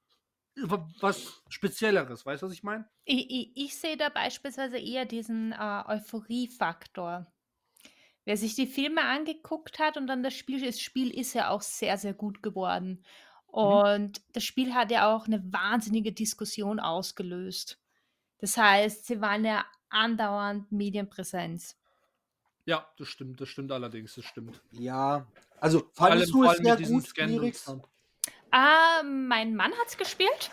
wa- was Spezielleres, weißt du, was ich meine? Ich, ich, ich sehe da beispielsweise eher diesen äh, Euphorie-Faktor. Wer sich die Filme angeguckt hat und dann das Spiel, das Spiel ist ja auch sehr, sehr gut geworden. Und das Spiel hat ja auch eine wahnsinnige Diskussion ausgelöst. Das heißt, sie waren ja andauernd Medienpräsenz. Ja, das stimmt, das stimmt allerdings, das stimmt. Ja, also Vor allem, fandest du es sehr mit diesen gut? Ah, mein Mann hat es gespielt.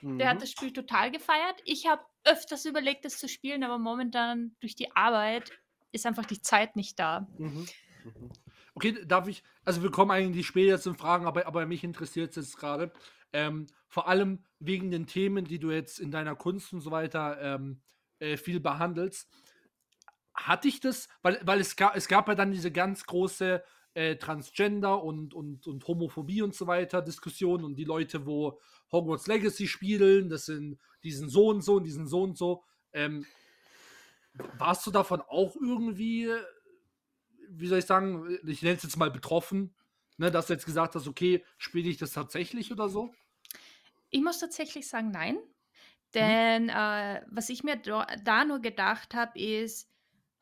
Der Mhm. hat das Spiel total gefeiert. Ich habe öfters überlegt, es zu spielen, aber momentan durch die Arbeit ist einfach die Zeit nicht da. Mhm. Mhm. Okay, darf ich, also wir kommen eigentlich später zum Fragen, aber, aber mich interessiert es jetzt gerade. Ähm, vor allem wegen den Themen, die du jetzt in deiner Kunst und so weiter ähm, äh, viel behandelst. hatte ich das, weil, weil es, gab, es gab ja dann diese ganz große äh, Transgender und, und, und Homophobie und so weiter Diskussion und die Leute, wo Hogwarts Legacy spielen, das sind diesen so und so und diesen so und so. Ähm, warst du davon auch irgendwie, wie soll ich sagen, ich nenne es jetzt mal betroffen, ne, dass du jetzt gesagt hast, okay, spiele ich das tatsächlich oder so? Ich muss tatsächlich sagen, nein. Mhm. Denn mhm. äh, was ich mir da nur gedacht habe, ist,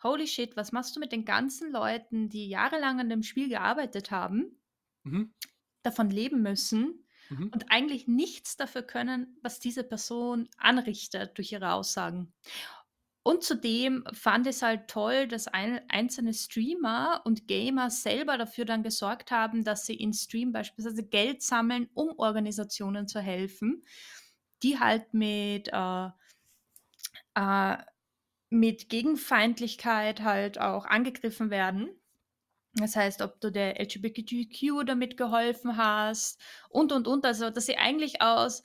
holy shit, was machst du mit den ganzen Leuten, die jahrelang an dem Spiel gearbeitet haben, mhm. davon leben müssen mhm. und eigentlich nichts dafür können, was diese Person anrichtet durch ihre Aussagen. Und zudem fand es halt toll, dass ein, einzelne Streamer und Gamer selber dafür dann gesorgt haben, dass sie in Stream beispielsweise Geld sammeln, um Organisationen zu helfen, die halt mit, äh, äh, mit Gegenfeindlichkeit halt auch angegriffen werden. Das heißt, ob du der LGBTQ damit geholfen hast und, und, und. Also, dass sie eigentlich aus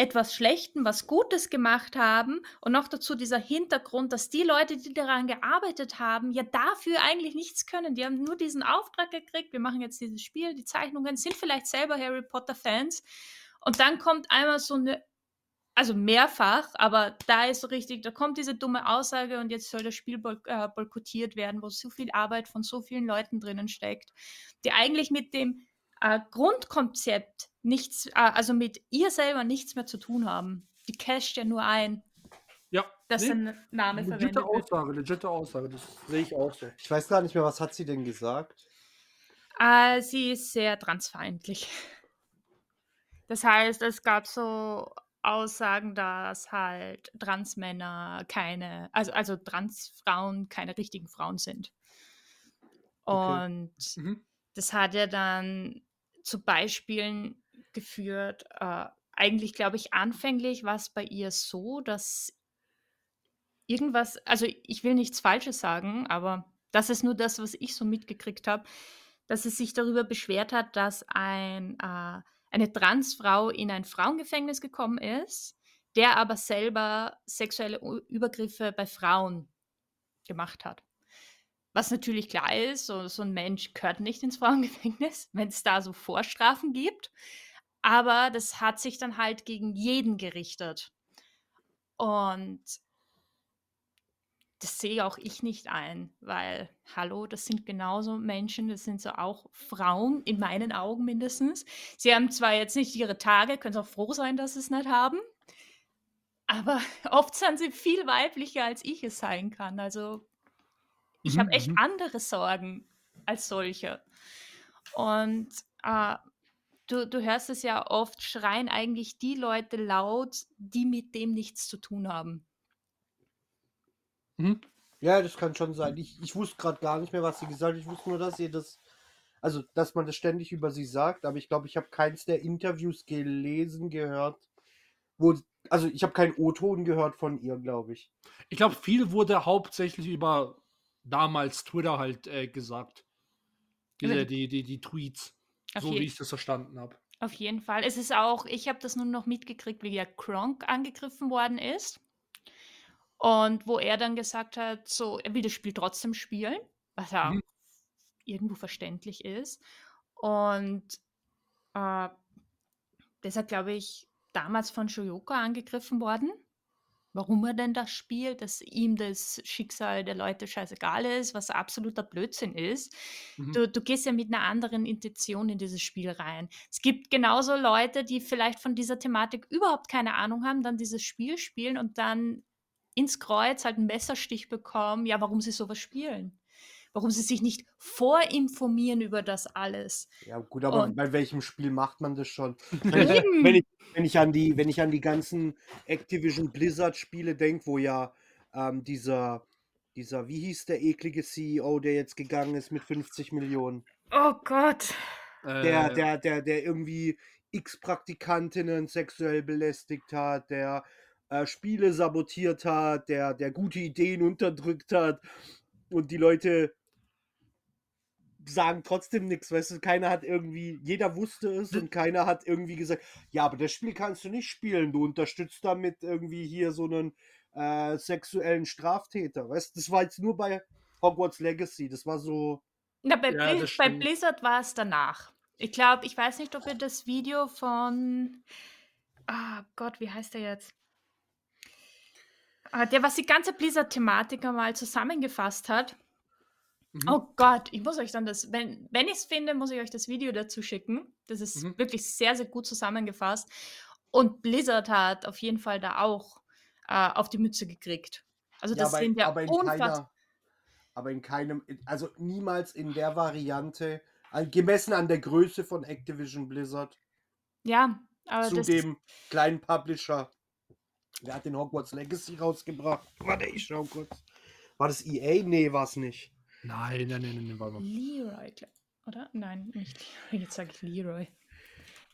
etwas Schlechtem was Gutes gemacht haben und noch dazu dieser Hintergrund, dass die Leute, die daran gearbeitet haben, ja dafür eigentlich nichts können. Die haben nur diesen Auftrag gekriegt, wir machen jetzt dieses Spiel, die Zeichnungen, sind vielleicht selber Harry Potter Fans und dann kommt einmal so eine, also mehrfach, aber da ist so richtig, da kommt diese dumme Aussage und jetzt soll das Spiel boy äh, boykottiert werden, wo so viel Arbeit von so vielen Leuten drinnen steckt, die eigentlich mit dem äh, Grundkonzept nichts, äh, also mit ihr selber nichts mehr zu tun haben. Die casht ja nur ein. Ja. Dass nee, ein Name verwendet Aussage, legite Aussage, das sehe ich auch so. Ich weiß gar nicht mehr, was hat sie denn gesagt? Äh, sie ist sehr transfeindlich. Das heißt, es gab so Aussagen, dass halt Transmänner keine, also, also Transfrauen keine richtigen Frauen sind. Und okay. mhm. das hat ja dann zu Beispielen geführt. Äh, eigentlich glaube ich, anfänglich war es bei ihr so, dass irgendwas, also ich will nichts Falsches sagen, aber das ist nur das, was ich so mitgekriegt habe, dass es sich darüber beschwert hat, dass ein, äh, eine Transfrau in ein Frauengefängnis gekommen ist, der aber selber sexuelle Übergriffe bei Frauen gemacht hat. Was natürlich klar ist, so, so ein Mensch gehört nicht ins Frauengefängnis, wenn es da so Vorstrafen gibt. Aber das hat sich dann halt gegen jeden gerichtet. Und das sehe auch ich nicht ein, weil, hallo, das sind genauso Menschen, das sind so auch Frauen, in meinen Augen mindestens. Sie haben zwar jetzt nicht ihre Tage, können auch froh sein, dass sie es nicht haben, aber oft sind sie viel weiblicher, als ich es sein kann. Also ich mhm, habe echt mhm. andere Sorgen als solche. Und äh, du, du hörst es ja oft, schreien eigentlich die Leute laut, die mit dem nichts zu tun haben. Mhm. Ja, das kann schon sein. Ich, ich wusste gerade gar nicht mehr, was sie gesagt hat. Ich wusste nur, dass ihr das, also dass man das ständig über sie sagt, aber ich glaube, ich habe keins der Interviews gelesen, gehört, wo, also ich habe keinen O-Ton gehört von ihr, glaube ich. Ich glaube, viel wurde hauptsächlich über damals Twitter halt äh, gesagt. Diese, die, die, die Tweets. Auf so wie ich das verstanden habe. Auf jeden Fall. Es ist auch, ich habe das nur noch mitgekriegt, wie ja Kronk angegriffen worden ist. Und wo er dann gesagt hat, so, er will das Spiel trotzdem spielen, was ja mhm. irgendwo verständlich ist. Und äh, deshalb glaube ich, damals von Shoyoka angegriffen worden warum er denn das spielt, dass ihm das Schicksal der Leute scheißegal ist, was absoluter Blödsinn ist. Mhm. Du, du gehst ja mit einer anderen Intention in dieses Spiel rein. Es gibt genauso Leute, die vielleicht von dieser Thematik überhaupt keine Ahnung haben, dann dieses Spiel spielen und dann ins Kreuz halt einen Messerstich bekommen, ja, warum sie sowas spielen warum sie sich nicht vorinformieren über das alles. Ja, gut, aber und bei welchem Spiel macht man das schon? wenn, ich, wenn, ich an die, wenn ich an die ganzen Activision Blizzard-Spiele denke, wo ja ähm, dieser, dieser, wie hieß der eklige CEO, der jetzt gegangen ist mit 50 Millionen? Oh Gott. Der, äh. der, der, der irgendwie x Praktikantinnen sexuell belästigt hat, der äh, Spiele sabotiert hat, der, der gute Ideen unterdrückt hat und die Leute sagen trotzdem nichts, weißt du, keiner hat irgendwie, jeder wusste es und keiner hat irgendwie gesagt, ja, aber das Spiel kannst du nicht spielen, du unterstützt damit irgendwie hier so einen äh, sexuellen Straftäter. Weißt das war jetzt nur bei Hogwarts Legacy. Das war so. Na, bei, Ja, Bli das bei. Blizzard war es danach. Ich glaube, ich weiß nicht, ob ihr das Video von. Ah Gott, wie heißt der jetzt? Ah, der, was die ganze Blizzard-Thematik einmal zusammengefasst hat. Mhm. Oh Gott, ich muss euch dann das, wenn, wenn ich es finde, muss ich euch das Video dazu schicken. Das ist Mhm. wirklich sehr, sehr gut zusammengefasst. Und Blizzard hat auf jeden Fall da auch äh, auf die Mütze gekriegt. Also das sind ja aber in unfassbar. keiner, aber in keinem, also niemals in der Variante, gemessen an der Größe von Activision Blizzard, Ja, aber zu dem kleinen Publisher. Wer hat den Hogwarts Legacy rausgebracht? Warte, ich schau kurz. War das EA? Nee, war es nicht. Nein, nein, nein, nein, warte mal. Leroy, oder? Nein, nicht Leroy. Jetzt sage ich Leroy.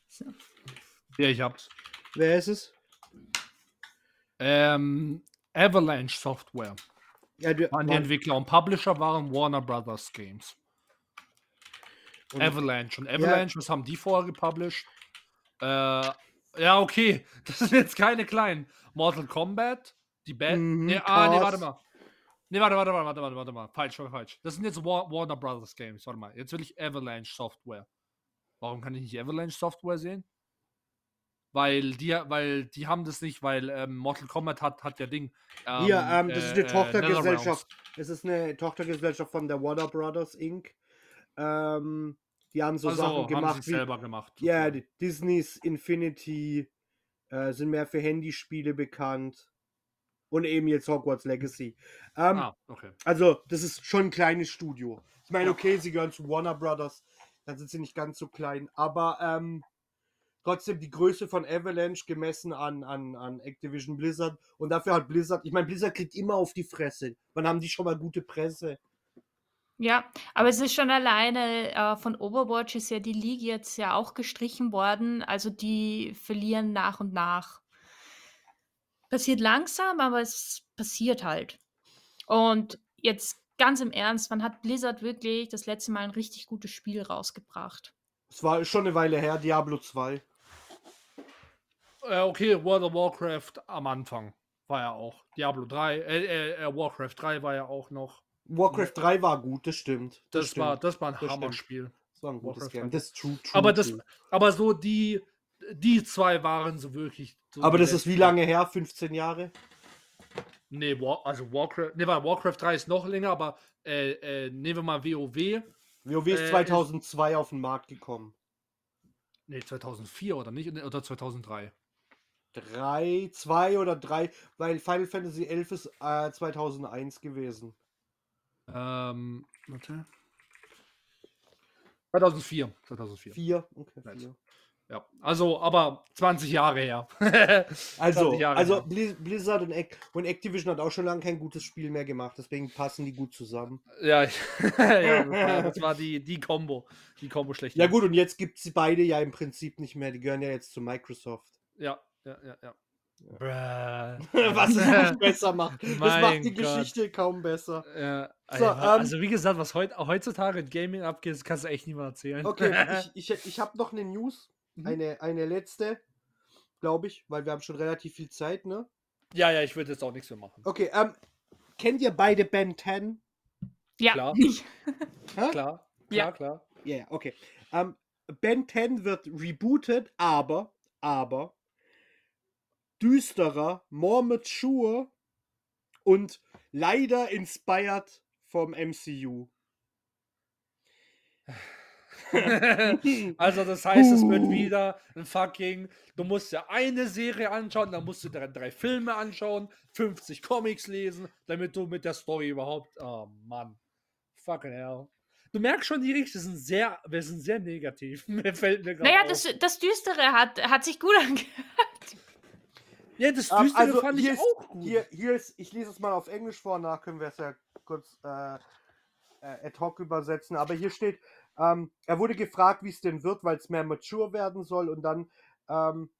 So. Ja, ich hab's. Wer ist es? Ähm, Avalanche Software Ja, der, waren die Entwickler und Publisher waren Warner Brothers Games. und- Avalanche. Und Avalanche, was haben die vorher gepublished? Äh, ja, okay. Das sind jetzt keine kleinen. Mortal Kombat, die Band. Mhm, nee, ah, nee, warte mal. Nee, warte, warte, warte, warte, warte, warte mal. Falsch, falsch. Das sind jetzt War Warner Brothers Games. Warte mal. Jetzt will ich Avalanche Software. Warum kann ich nicht Avalanche Software sehen? Weil die, weil die haben das nicht, weil ähm, Mortal Kombat hat, hat der Ding. Hier, ähm, das ist eine äh, Tochtergesellschaft. Es ist eine Tochtergesellschaft von der Warner Brothers Inc. Ähm, die haben so Also, Sachen haben gemacht sie wie selber gemacht. ja, die Disneys Infinity äh, sind mehr für Handyspiele bekannt. Und eben jetzt Hogwarts Legacy. Ähm, Ah, okay. Also, das ist schon ein kleines Studio. Ich meine, okay, sie gehören zu Warner Brothers, dann sind sie nicht ganz so klein, aber ähm, trotzdem die Größe von Avalanche gemessen an, an, an Activision Blizzard und dafür hat Blizzard, ich meine, Blizzard kriegt immer auf die Fresse. Wann haben die schon mal gute Presse? Ja, aber es ist schon alleine äh, von Overwatch ist ja die League jetzt ja auch gestrichen worden. Also die verlieren nach und nach. Passiert langsam, aber es passiert halt. Und jetzt ganz im Ernst, wann hat Blizzard wirklich das letzte Mal ein richtig gutes Spiel rausgebracht? Es war schon eine Weile her, Diablo 2. Äh, okay, World of Warcraft am Anfang war ja auch. Diablo 3, äh, äh, äh, Warcraft 3 war ja auch noch. Warcraft 3 war gut, das stimmt. Das, stimmt. war, das war ein Das. Hammerspiel. das war ein gutes Warcraft Game. 3. Das ist true, true, Aber das, true. aber so die, die zwei waren so wirklich. So Aber das ist wie lange her? 15 Jahre? Nee, War, also Warcraft, nee, weil Warcraft 3 ist noch länger, aber äh, äh, nehmen wir mal WoW. WoW ist Äh, 2002 auf den Markt gekommen. Nee, 2004 oder nicht? Oder 2003? drei, zwei oder drei, weil Final Fantasy 11 ist äh, 2001 gewesen. Ähm, warte. 2004. 2004. Vier, okay, Nice. vier. Ja, also, aber 20 Jahre her. Also, 20 Jahre also her. Blizz- Blizzard und, Ac und Activision hat auch schon lange kein gutes Spiel mehr gemacht, deswegen passen die gut zusammen. Ja, ja das, war, das war die, die Combo. Die Combo schlecht. Ja gut, und jetzt gibt es beide ja im Prinzip nicht mehr, die gehören ja jetzt zu Microsoft. Ja, ja, ja, ja. Bruh. Was es nicht besser macht. Das Mein macht die Gott. Geschichte kaum besser. Ja, So, ähm, also wie gesagt, was heut, heutzutage in Gaming abgeht, das kannst du echt niemand erzählen. Okay, ich, ich, ich habe noch eine News, Mhm. eine, eine letzte, glaube ich, weil wir haben schon relativ viel Zeit, ne? ja, ja, ich würde jetzt auch nichts mehr machen. Okay, ähm, kennt ihr beide Ben 10? Ja, Klar. ich- Hä? Klar, Ja. klar, klar. Ja, yeah, okay. Ähm, ben 10 wird rebootet, aber, aber düsterer, more mature und leider inspired vom MCU. also das heißt, es wird wieder ein fucking, du musst ja eine Serie anschauen, dann musst du drei, drei Filme anschauen, 50 Comics lesen, damit du mit der Story überhaupt, oh Mann, fucking hell. Du merkst schon, die Richter sind sehr, wir sind sehr negativ. Mir fällt mir gerade naja, das, das Düstere hat, hat sich gut angehört. ja, das Ähm, Düstere fand ich hier ist, auch gut. Hier, hier ist, ich lese es mal auf Englisch vor, nach können wir es ja kurz äh, äh, ad hoc übersetzen. Aber hier steht, ähm, er wurde gefragt, wie es denn wird, weil es mehr mature werden soll. Und dann, ähm,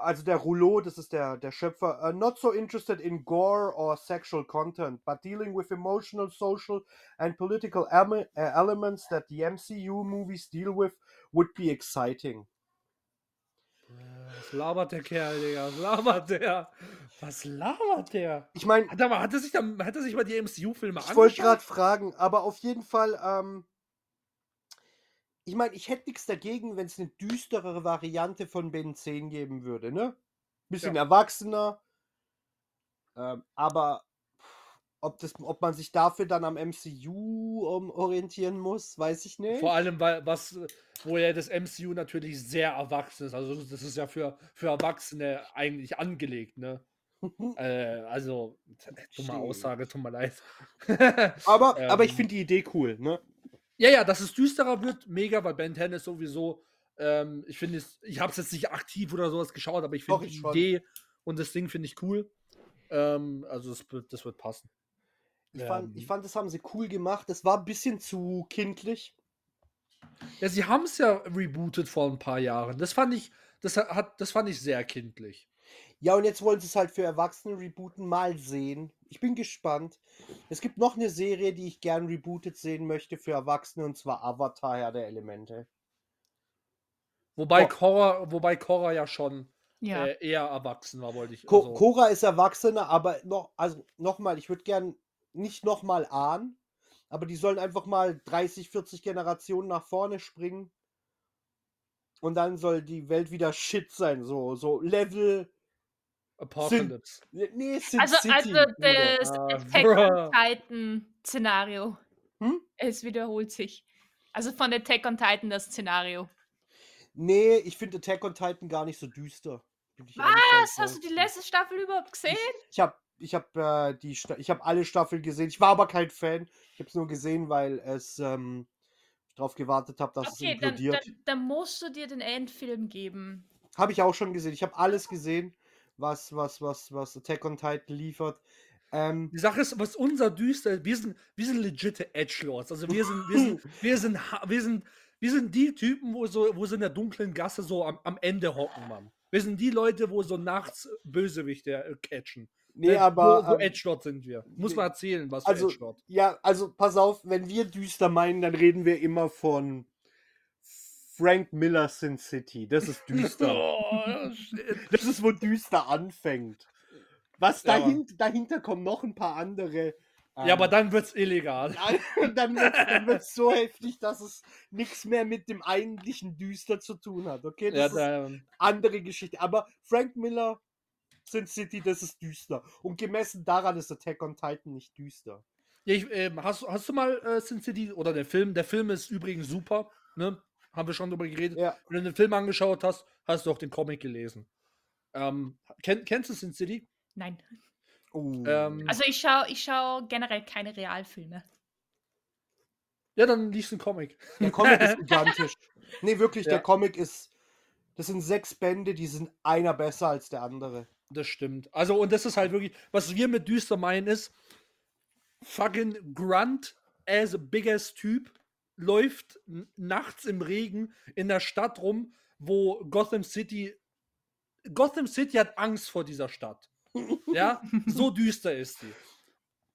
also der Rouleau, das ist der, der Schöpfer, uh, not so interested in gore or sexual content, but dealing with emotional, social and political ele- uh, elements that the MCU movies deal with would be exciting. Was labert der Kerl, Digga? Was labert der? Was labert der? Ich meine, Hat er, hat er, sich, da, hat er sich mal die MCU-Filme ich wollte angeschaut? gerade fragen, aber auf jeden Fall, ähm, ich meine, ich hätte nichts dagegen, wenn es eine düsterere Variante von Ben 10 geben würde, ne? Bisschen erwachsener. Ähm, aber ob, das, ob man sich dafür dann am MCU um, orientieren muss, weiß ich nicht. Vor allem, weil was, wo ja das MCU natürlich sehr erwachsen ist. Also das ist ja für, für Erwachsene eigentlich angelegt, ne? äh, also, dumme. Aussage, tut mir leid. aber, aber ich Ähm. finde die Idee cool, ne? Ja, ja, dass es düsterer wird, mega, weil Ben 10 ist sowieso, ähm, ich finde es, ich habe es jetzt nicht aktiv oder sowas geschaut, aber ich finde ich die schon. Idee und das Ding finde ich cool. Ähm, also das, wird- das wird passen. Ich fand, ich Ähm. fand, das haben sie cool gemacht. Das war ein bisschen zu kindlich. Ja, sie haben es ja rebootet vor ein paar Jahren. Das fand ich, das hat, das fand ich sehr kindlich. Ja, und jetzt wollen sie es halt für Erwachsene rebooten. Mal sehen. Ich bin gespannt. Es gibt noch eine Serie, die ich gern rebootet sehen möchte für Erwachsene, und zwar Avatar, Herr der Elemente. Wobei Ko- Korra, wobei Korra ja schon Ja. äh, eher erwachsen war, wollte ich. Also- Korra ist Erwachsener, aber noch, also nochmal, ich würde gern nicht nochmal ahnen, aber die sollen einfach mal 30, 40 Generationen nach vorne springen. Und dann soll die Welt wieder shit sein, so, so Level. Apocalypse. Nee, Sin Also, City. also das Ah, Attack on Titan Szenario. Hm? Es wiederholt sich. Also von Attack on Titan das Szenario. Nee, ich finde Attack on Titan gar nicht so düster. Was? Hast du die letzte Staffel überhaupt gesehen? Ich habe ich hab, äh, die Sta ich hab alle Staffeln gesehen. Ich war aber kein Fan. Ich habe es nur gesehen, weil es ähm, ich darauf gewartet habe, dass Okay, es dann, implodiert. dann, dann musst du dir den Endfilm geben. Habe ich auch schon gesehen. Ich habe alles gesehen, was, was, was, was Attack on Titan liefert. Ähm, Die Sache ist, was unser düster, wir sind, wir sind legitime Edgelords. Also wir sind, wir sind, wir sind, wir sind, wir sind die Typen, wo so, wo sie in der dunklen Gasse so am, am Ende hocken, Mann. Wir sind die Leute, wo so nachts Bösewichte äh, catchen. nee, Ne, aber. wo, wo ähm, Edgelord sind wir. Muss man erzählen, was für Also, Edgelord. ja, also pass auf, wenn wir düster meinen, dann reden wir immer von Frank Miller Sin City. Das ist düster. Oh. Das ist, wo düster anfängt. Was Ja, dahin, dahinter kommen noch ein paar andere. ja, aber ähm, dann wird's illegal. dann, dann wird es dann wird's so heftig, dass es nichts mehr mit dem eigentlichen Düster zu tun hat. Okay, Ja, das ist da, andere Geschichte. Aber Frank Miller, Sin City, das ist düster. Und gemessen daran ist Attack on Titan nicht düster. Ja, ich, ähm, hast, hast du mal äh, Sin City oder der Film? Der Film ist übrigens super, ne? Haben wir schon drüber geredet. Ja, Wenn du den Film angeschaut hast, hast du auch den Comic gelesen. Ähm, kenn, kennst du Sin City? Nein. oh. Ähm, Also ich schaue ich schau generell keine Realfilme. Ja, dann liest du einen Comic. der Comic ist gigantisch. Nee, wirklich, Ja. der Comic ist. Das sind sechs Bände, die sind einer besser als der andere. Das stimmt. Also, und das ist halt wirklich, was wir mit düster meinen, ist, fucking Grunt as a big ass Typ läuft nachts im Regen in der Stadt rum, wo Gotham City. Gotham City hat Angst vor dieser Stadt. Ja, so düster ist sie.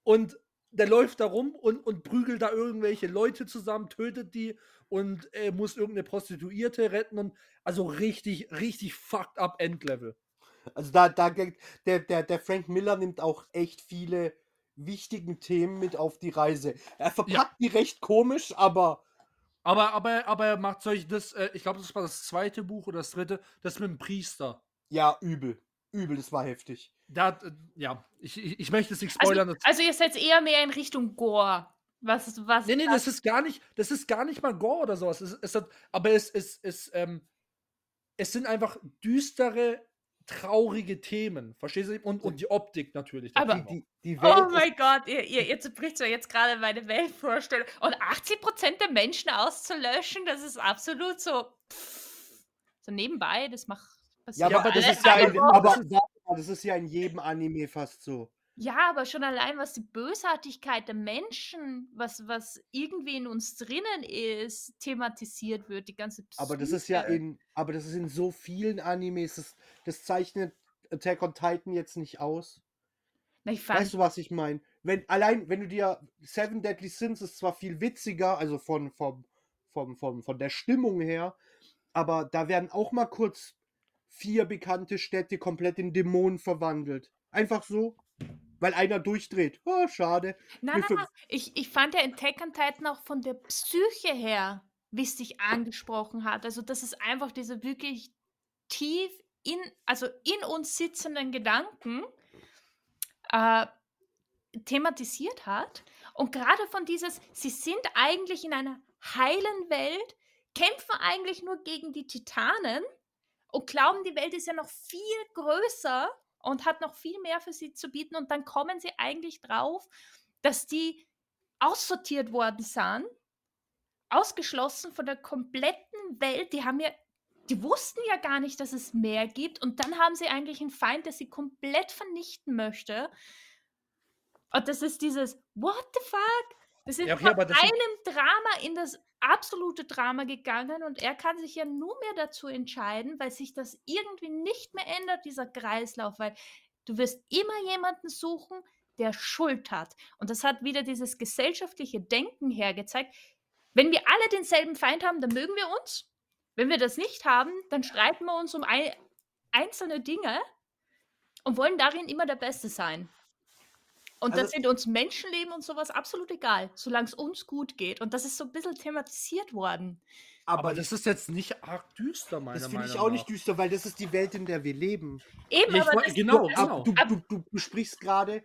Und der läuft da rum und, und prügelt da irgendwelche Leute zusammen, tötet die und äh, muss irgendeine Prostituierte retten und also richtig, richtig fucked up Endlevel. Also da, da geht- der, der, der Frank Miller nimmt auch echt viele wichtigen Themen mit auf die Reise. Er verpackt die recht komisch, aber Aber, aber, aber er macht solch das, äh, ich glaube, das war das zweite Buch oder das dritte, das mit dem Priester. ja, übel. Übel, das war heftig. Hat, äh, ja, ich, ich, ich möchte es nicht Also, spoilern. das- also ihr seid eher mehr in Richtung Gore. Was, was nee, nee, das ist gar nicht, das ist gar nicht mal Gore oder sowas. Es, es hat, aber es, es, es, ähm, es sind einfach düstere, traurige Themen. Verstehst du? Und, und die Optik natürlich. Aber- Die, die, die Welt Oh mein Gott, ihr, ihr, ihr zerbricht so jetzt gerade meine Weltvorstellung. Und 80% der Menschen auszulöschen, das ist absolut so. pff, so nebenbei, das macht. ja, passiert aber, das ist ja in, aber das ist ja in jedem Anime fast so. Ja, aber schon allein, was die Bösartigkeit der Menschen, was, was irgendwie in uns drinnen ist, thematisiert wird, die ganze Aber das ist ja Psyche. in, aber das ist in so vielen Animes, das, das zeichnet Attack on Titan jetzt nicht aus. Na, Weißt du, was ich meine? Wenn, allein, wenn du dir Seven Deadly Sins ist zwar viel witziger, also von, vom, vom, vom, von der Stimmung her, aber da werden auch mal kurz vier bekannte Städte komplett in Dämonen verwandelt. Einfach so. Weil einer durchdreht. Oh, schade. Nein, nein, nein. Ich, ich fand ja Attack on Titan auch von der Psyche her, wie es dich angesprochen hat. Also, dass es einfach diese wirklich tief in, also in uns sitzenden Gedanken äh, thematisiert hat. Und gerade von dieses, sie sind eigentlich in einer heilen Welt, kämpfen eigentlich nur gegen die Titanen und glauben, die Welt ist ja noch viel größer und hat noch viel mehr für sie zu bieten. Und dann kommen sie eigentlich drauf, dass die aussortiert worden sind, ausgeschlossen von der kompletten Welt. Die haben ja, die wussten ja gar nicht, dass es mehr gibt. Und dann haben sie eigentlich einen Feind, der sie komplett vernichten möchte. Und das ist dieses What the fuck? Wir sind Ja, okay, von das einem Drama in das absolute Drama gegangen und er kann sich ja nur mehr dazu entscheiden, weil sich das irgendwie nicht mehr ändert, dieser Kreislauf, weil du wirst immer jemanden suchen, der Schuld hat. Und das hat wieder dieses gesellschaftliche Denken hergezeigt. Wenn wir alle denselben Feind haben, dann mögen wir uns. Wenn wir das nicht haben, dann streiten wir uns um ei- einzelne Dinge und wollen darin immer der Beste sein. Und Also- das sind uns Menschenleben und sowas absolut egal, solange es uns gut geht. Und das ist so ein bisschen thematisiert worden. Aber das ist jetzt nicht arg düster, meiner das finde Meinung ich auch nach. nicht düster, weil das ist die Welt, in der wir leben. Eben, ich aber das, genau, genau. Du, du, du, du sprichst gerade,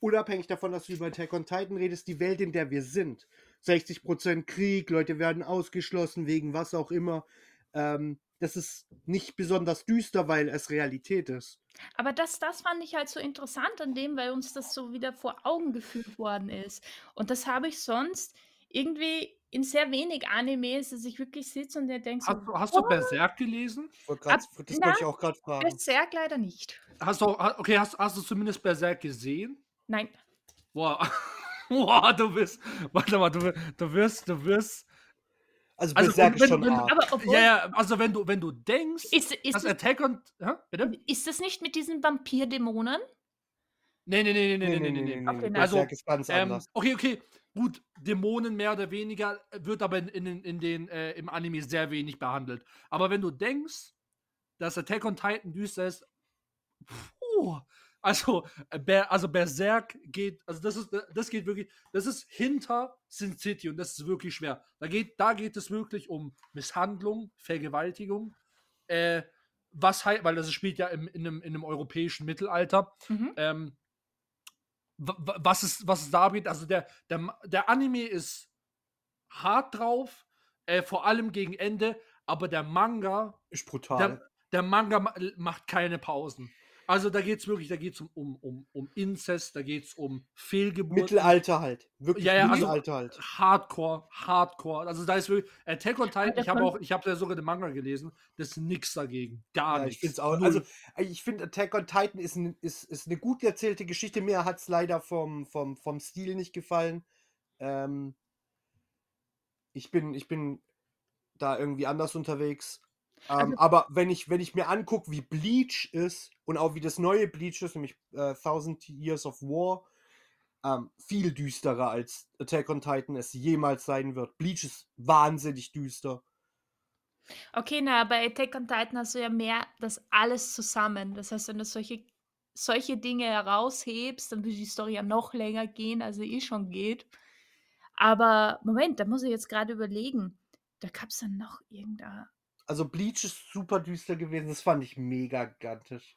unabhängig davon, dass du über Attack on Titan redest, die Welt, in der wir sind. 60% Krieg, Leute werden ausgeschlossen wegen was auch immer. Ähm, das ist nicht besonders düster, weil es Realität ist. aber das, das fand ich halt so interessant an dem, weil uns das so wieder vor Augen geführt worden ist. Und das habe ich sonst irgendwie in sehr wenig Animes, dass ich wirklich sitze und der denkt so, Hast, du- hast du Berserk gelesen? Grad, Ab- das wollte ich auch gerade fragen. Berserk leider nicht. Hast du, okay, hast, hast du zumindest Berserk gesehen? Nein. Boah, Boah du bist, warte mal, du, du wirst, du wirst, Also, also Berserk ist wenn- schon wenn- arg. Aber obwohl, ja, ja, also wenn du, wenn du denkst, ist, ist, dass es, Attack on, hä? bitte? ist das nicht mit diesen Vampirdämonen? Nee, nee, nee, nee, nee, nee, nee, nee. Okay, nein. Berserk ist ganz Ähm, anders. okay, okay, gut, Dämonen mehr oder weniger wird aber in, in, den- in den, äh, im Anime sehr wenig behandelt. Aber wenn du denkst, dass Attack on Titan düster ist, puh, also, äh, also Berserk geht, also das ist, das geht wirklich, das ist hinter Sin City und das ist wirklich schwer. Da geht, da geht es wirklich um Misshandlung, Vergewaltigung, äh, was halt, weil das spielt ja im, in, einem, in einem europäischen Mittelalter. Mhm. Ähm, wa- wa- was es, was es da geht, also der, der, der Anime ist hart drauf, äh, vor allem gegen Ende, aber der Manga, Ist brutal. der, der Manga ma macht keine Pausen. Also da geht es wirklich, da geht es um, um, um, um Inzest, da geht es um Fehlgeburt. Mittelalter halt. Wirklich Ja, ja, also- Mittelalter halt. Hardcore, Hardcore. Also da ist wirklich Attack on Titan. Ich habe auch, ich habe ja sogar den Manga gelesen. Das ist nix dagegen, gar Ja, nichts. ich finde auch. Also, ich finde Attack on Titan ist, ein, ist, ist eine gut erzählte Geschichte. Mir hat es leider vom, vom, vom Stil nicht gefallen. Ähm, ich, bin, ich bin da irgendwie anders unterwegs. Ähm, Also- aber wenn ich, wenn ich mir angucke, wie Bleach ist und auch wie das neue Bleach ist, nämlich äh, Thousand Years of War, ähm, viel düsterer als Attack on Titan es jemals sein wird. Bleach ist wahnsinnig düster. Okay, na, bei Attack on Titan hast du ja mehr das alles zusammen. Das heißt, wenn du solche, solche Dinge heraushebst, dann würde die Story ja noch länger gehen, als sie eh schon geht. Aber Moment, da muss ich jetzt gerade überlegen. Da gab es dann noch irgendein. Also Bleach ist super düster gewesen, das fand ich mega gigantisch.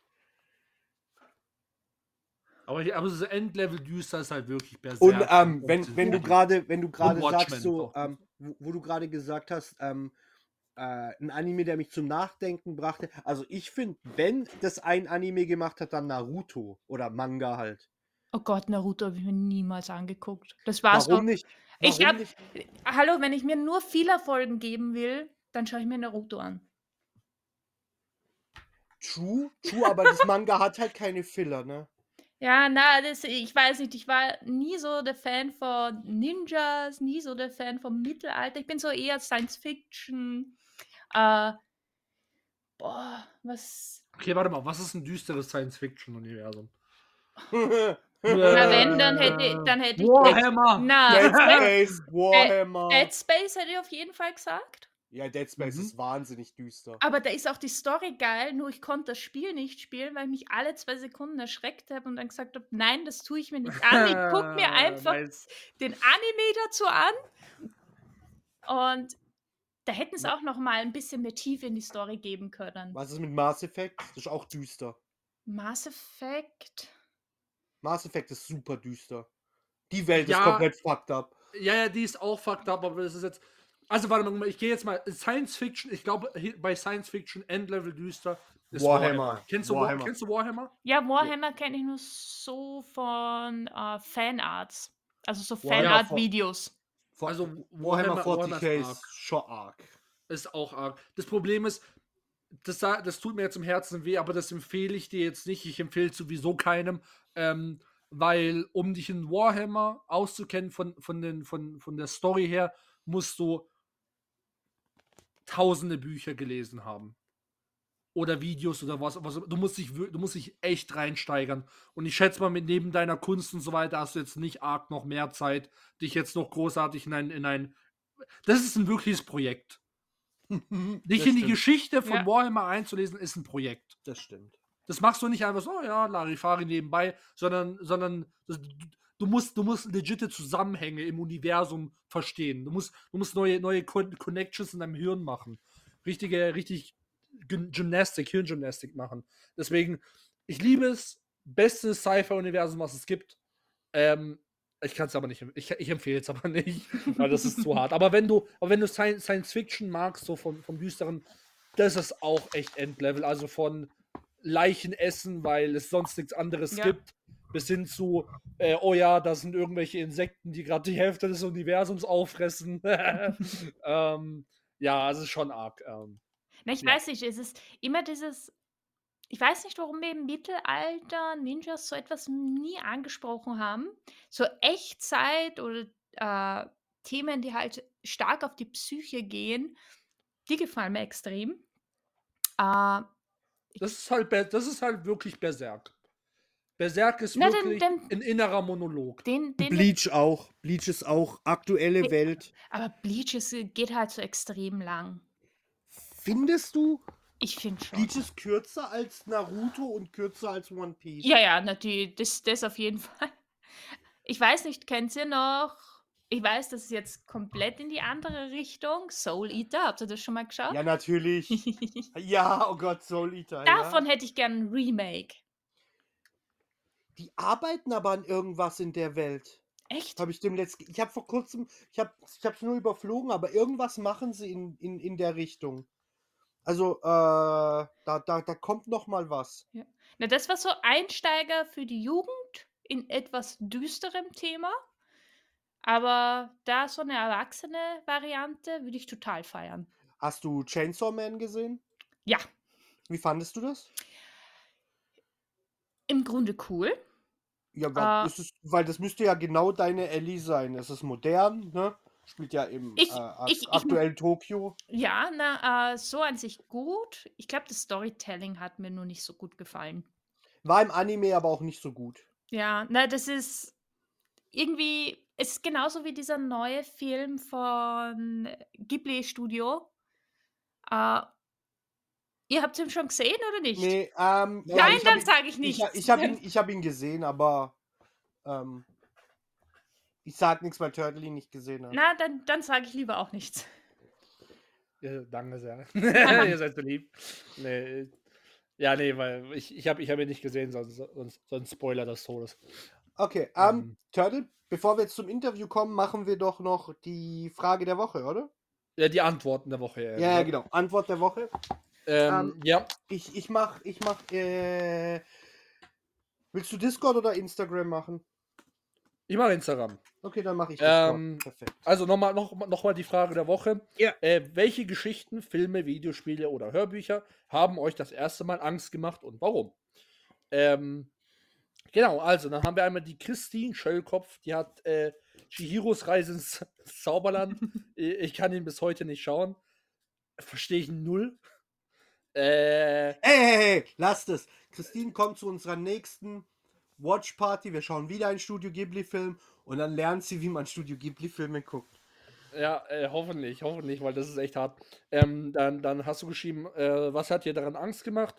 aber, aber das Endlevel düster ist halt wirklich Berserk. Und ähm, wenn, wenn du gerade, wenn du gerade sagst, so, ähm, wo, wo du gerade gesagt hast, ähm, äh, ein Anime, der mich zum Nachdenken brachte. Also ich finde, wenn das ein Anime gemacht hat, dann Naruto oder Manga halt. Oh Gott, Naruto habe ich mir niemals angeguckt. Das war's Warum doch. nicht? Ich Warum hab- nicht? Hallo, wenn ich mir nur Filler-Folgen geben will, dann schaue ich mir Naruto an. True, true, aber das Manga hat halt keine Filler, ne? Ja, na, das, ich weiß nicht, ich war nie so der Fan von Ninjas, nie so der Fan vom Mittelalter. Ich bin so eher Science Fiction. Äh, boah, was. Okay, warte mal, was ist ein düsteres Science-Fiction-Universum? Na, wenn, dann hätte, dann hätte ich. Warhammer! Na, Dead, Space, Warhammer. Dead Space hätte ich auf jeden Fall gesagt. Ja, Dead Space Mhm. ist wahnsinnig düster. Aber da ist auch die Story geil, nur ich konnte das Spiel nicht spielen, weil ich mich alle zwei Sekunden erschreckt habe und dann gesagt habe, nein, das tue ich mir nicht an. Ich gucke mir einfach Nice. den Anime dazu an. Und da hätten es auch noch mal ein bisschen mehr Tiefe in die Story geben können. Was ist mit Mass Effect? Das ist auch düster. Mass Effect. Mass Effect ist super düster. Die Welt Ja. ist komplett fucked up. Ja, ja, die ist auch fucked up, aber das ist jetzt. Also, warte mal, ich gehe jetzt mal. Science Fiction, ich glaube, bei Science Fiction Endlevel düster ist Warhammer. Kennst, du Warhammer. Warhammer. kennst du Warhammer? Ja, Warhammer kenne ich nur so von äh, Fanarts. Also so Warhammer Fanart-Videos. Vor- Also, Warhammer Warhammer- 40k Warhammer ist ist schon arg. Ist auch arg. Das Problem ist, das, das tut mir jetzt im Herzen weh, aber das empfehle ich dir jetzt nicht. Ich empfehle es sowieso keinem, ähm, weil um dich in Warhammer auszukennen von, von, den, von, von der Story her, musst du tausende Bücher gelesen haben. Oder Videos oder was. was du, musst dich, du musst dich echt reinsteigern. Und ich schätze mal, mit neben deiner Kunst und so weiter hast du jetzt nicht arg noch mehr Zeit, dich jetzt noch großartig in ein. In ein das ist ein wirkliches Projekt. Dich Das in die stimmt. Geschichte von Ja. Warhammer einzulesen, ist ein Projekt. Das stimmt. Das machst du nicht einfach so, ja, Larifari nebenbei, sondern, sondern das, du, musst, du musst legitte Zusammenhänge im Universum verstehen. Du musst, du musst neue, neue Con Connections in deinem Hirn machen. Richtige, richtig Gym- Gymnastik, Hirngymnastik machen. Deswegen, ich liebe es. Bestes Sci-Fi-Universum, was es gibt. Ähm, ich kann es aber nicht, ich, ich empfehle es aber nicht, weil das ist zu hart. Aber wenn du, aber wenn du Science, Science Fiction magst, so vom, vom Düsteren, das ist auch echt Endlevel. Also von Leichen essen, weil es sonst nichts anderes Ja. gibt, bis hin zu, äh, oh ja, da sind irgendwelche Insekten, die gerade die Hälfte des Universums auffressen. ähm, ja, es ist schon arg. Ähm, Na, ich Ja. weiß nicht, es ist immer dieses. Ich weiß nicht, warum wir im Mittelalter Ninjas so etwas nie angesprochen haben. So Echtzeit oder äh, Themen, die halt stark auf die Psyche gehen, die gefallen mir extrem. Äh, das ist halt, das ist halt wirklich Berserk. Berserk ist Na, dann- wirklich dann- ein innerer Monolog. den, den, Bleach auch. Bleach ist auch aktuelle Ja. Welt. aber Bleach ist, geht halt so extrem lang. Findest du, Ich finde schon. Bleach ist kürzer als Naruto und kürzer als One Piece? Ja, ja, natürlich, das, das auf jeden Fall. Ich weiß nicht, kennt ihr noch? Ich weiß, das ist jetzt komplett in die andere Richtung. Soul Eater, habt ihr das schon mal geschaut? Ja, natürlich. ja, oh Gott, Soul Eater. Davon ja. hätte ich gern ein Remake. Die arbeiten aber an irgendwas in der Welt. Echt? Habe ich dem letzten. Ich habe vor kurzem. Ich habe ich es nur überflogen, aber irgendwas machen sie in, in, in der Richtung. Also, äh, da, da, da kommt noch mal was. Na, das war so Einsteiger für die Jugend in etwas düsterem Thema. Aber da so eine erwachsene Variante würde ich total feiern. Hast du Chainsaw Man gesehen? Ja, Wie fandest du das? im Grunde cool. Ja, weil, Äh, es ist, weil das müsste ja genau deine Ellie sein. Es ist modern, ne? Spielt ja im Ich- äh, ich- ich- aktuellen Tokio. Ja, na, äh, so an sich gut. Ich glaube, das Storytelling hat mir nur nicht so gut gefallen. War im Anime aber auch nicht so gut. Ja, na, das ist irgendwie, es ist genauso wie dieser neue Film von Ghibli Studio. Äh, ihr habt ihn schon gesehen oder nicht? Nee, ähm, ja, Nein, ich dann sage ich Ich, nichts. ha- ich habe ihn, ich hab ihn gesehen, aber ähm, ich sag nichts, weil Turtle ihn nicht gesehen hat. Na, dann, dann sage ich lieber auch nichts. Ja, danke sehr. Ihr seid so lieb. Nee, ja, nee, weil ich, ich habe ich hab ihn nicht gesehen, sonst, sonst, sonst Spoiler des Todes. Okay, ähm, Ähm. Turtle, bevor wir jetzt zum Interview kommen, machen wir doch noch die Frage der Woche, oder? Ja, die Antworten der Woche. Ja, ja genau. Antwort der Woche. Ähm, Ähm, ja, Ich, ich mach, ich mach, äh, willst du Discord oder Instagram machen? ich mache Instagram. Okay, dann mache ich Discord. Ähm, Perfekt. Also nochmal noch, noch mal die Frage der Woche. Ja. Äh, welche Geschichten, Filme, Videospiele oder Hörbücher haben euch das erste Mal Angst gemacht und warum? Ähm, genau, also dann haben wir einmal die Christine Schöllkopf, die hat äh, Chihiros Reise ins Zauberland. Äh, ich kann ihn bis heute nicht schauen. Verstehe ich null. Äh, Hey, hey, hey, lasst es. Christine kommt zu unserer nächsten Watch Party. Wir schauen wieder einen Studio Ghibli-Film und dann lernt sie, wie man Studio Ghibli-Filme guckt. Ja, äh, hoffentlich, hoffentlich, weil das ist echt hart. Ähm, dann, dann hast du geschrieben, äh, was hat dir daran Angst gemacht?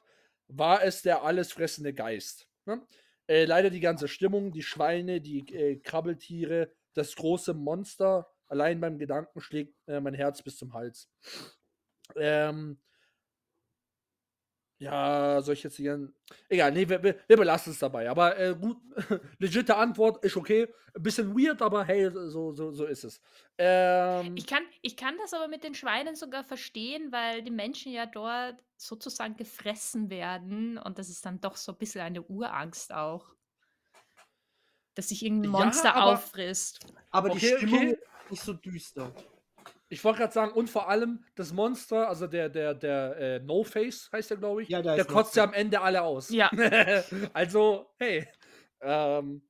War es der allesfressende Geist? Ne? Äh, leider die ganze Stimmung, die Schweine, die äh, Krabbeltiere, das große Monster. Allein beim Gedanken schlägt äh, mein Herz bis zum Hals. Ähm, ja, soll ich jetzt hier. Egal, nee, wir, wir, wir belassen es dabei. Aber äh, gut, legitime Antwort ist okay. Ein bisschen weird, aber hey, so, so, so ist es. Ähm, Ich kann, ich kann das aber mit den Schweinen sogar verstehen, weil die Menschen ja dort sozusagen gefressen werden und das ist dann doch so ein bisschen eine Urangst auch. Dass sich irgendein Ja, Monster aber- auffrisst. Aber die Okay, Stimmung okay. ist nicht so düster. Ich wollte gerade sagen, und vor allem das Monster, also der, der, der äh, No-Face heißt der, glaube ich, Ja, der der kotzt ja am Ende alle aus. Ja. also, hey. Ähm,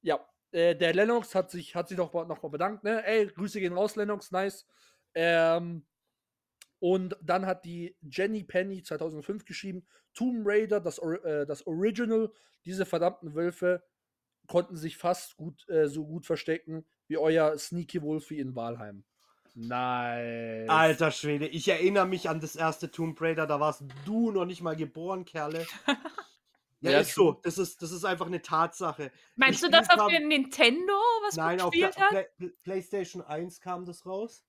ja, äh, der Lennox hat sich, hat sich noch, mal- noch mal bedankt, ne? Ey, Grüße gehen raus, Lennox, nice. Ähm, und dann hat die Jenny Penny 2005 geschrieben, Tomb Raider, das, Or äh, das Original, diese verdammten Wölfe konnten sich fast gut, äh, so gut verstecken wie euer Sneaky Wolfie in Walheim. Nice. Alter Schwede, ich erinnere mich an das erste Tomb Raider, da warst du noch nicht mal geboren, Kerle. Ja, Ja, ist so. Das ist, das ist einfach eine Tatsache. Meinst du Spiel das auf kam- dem Nintendo, was Nein, auf der hat? Play- PlayStation 1 kam das raus.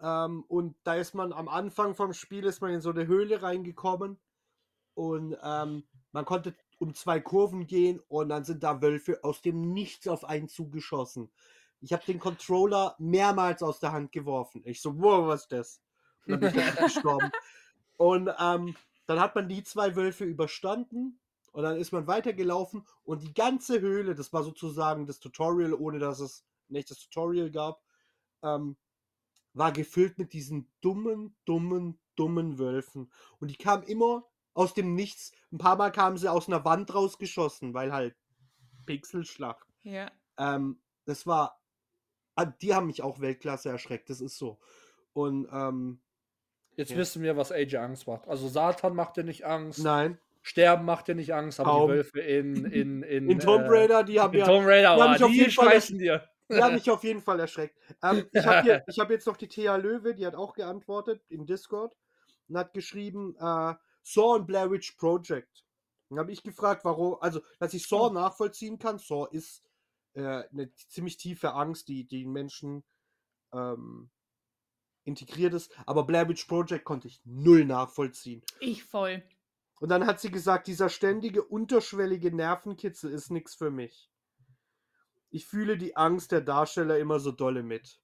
Ähm, und da ist man am Anfang vom Spiel ist man in so eine Höhle reingekommen und ähm, man konnte um zwei Kurven gehen und dann sind da Wölfe aus dem Nichts auf einen zugeschossen. Ich habe den Controller mehrmals aus der Hand geworfen. Ich so, wow, was ist das? Und dann bin ich gestorben. Und ähm, dann hat man die zwei Wölfe überstanden und dann ist man weitergelaufen und die ganze Höhle, das war sozusagen das Tutorial, ohne dass es ein echtes Tutorial gab, ähm, war gefüllt mit diesen dummen, dummen, dummen Wölfen. Und die kamen immer aus dem Nichts. Ein paar Mal kamen sie aus einer Wand rausgeschossen, weil halt Pixelschlacht. Ja. Ähm, das war, die haben mich auch Weltklasse erschreckt, das ist so. Und ähm, Jetzt Ja. wissen wir, was AJ Angst macht. Also Satan macht dir nicht Angst. nein, Sterben macht dir nicht Angst, aber Kaum. die Wölfe in, in, in, in Tomb äh, Raider, die haben in ja Tomb Raider, die haben auf die jeden Fall schmeißen dir. Die haben mich auf jeden Fall erschreckt. Ähm, ich habe hab jetzt noch die Thea Löwe, die hat auch geantwortet im Discord und hat geschrieben, äh, Saw und Blair Witch Project. Dann habe ich gefragt, warum, also, dass ich Saw Oh. nachvollziehen kann. Saw ist äh, eine ziemlich tiefe Angst, die die Menschen ähm, integriert ist. Aber Blair Witch Project konnte ich null nachvollziehen. Ich voll. Und dann hat sie gesagt, dieser ständige, unterschwellige Nervenkitzel ist nichts für mich. Ich fühle die Angst der Darsteller immer so dolle mit.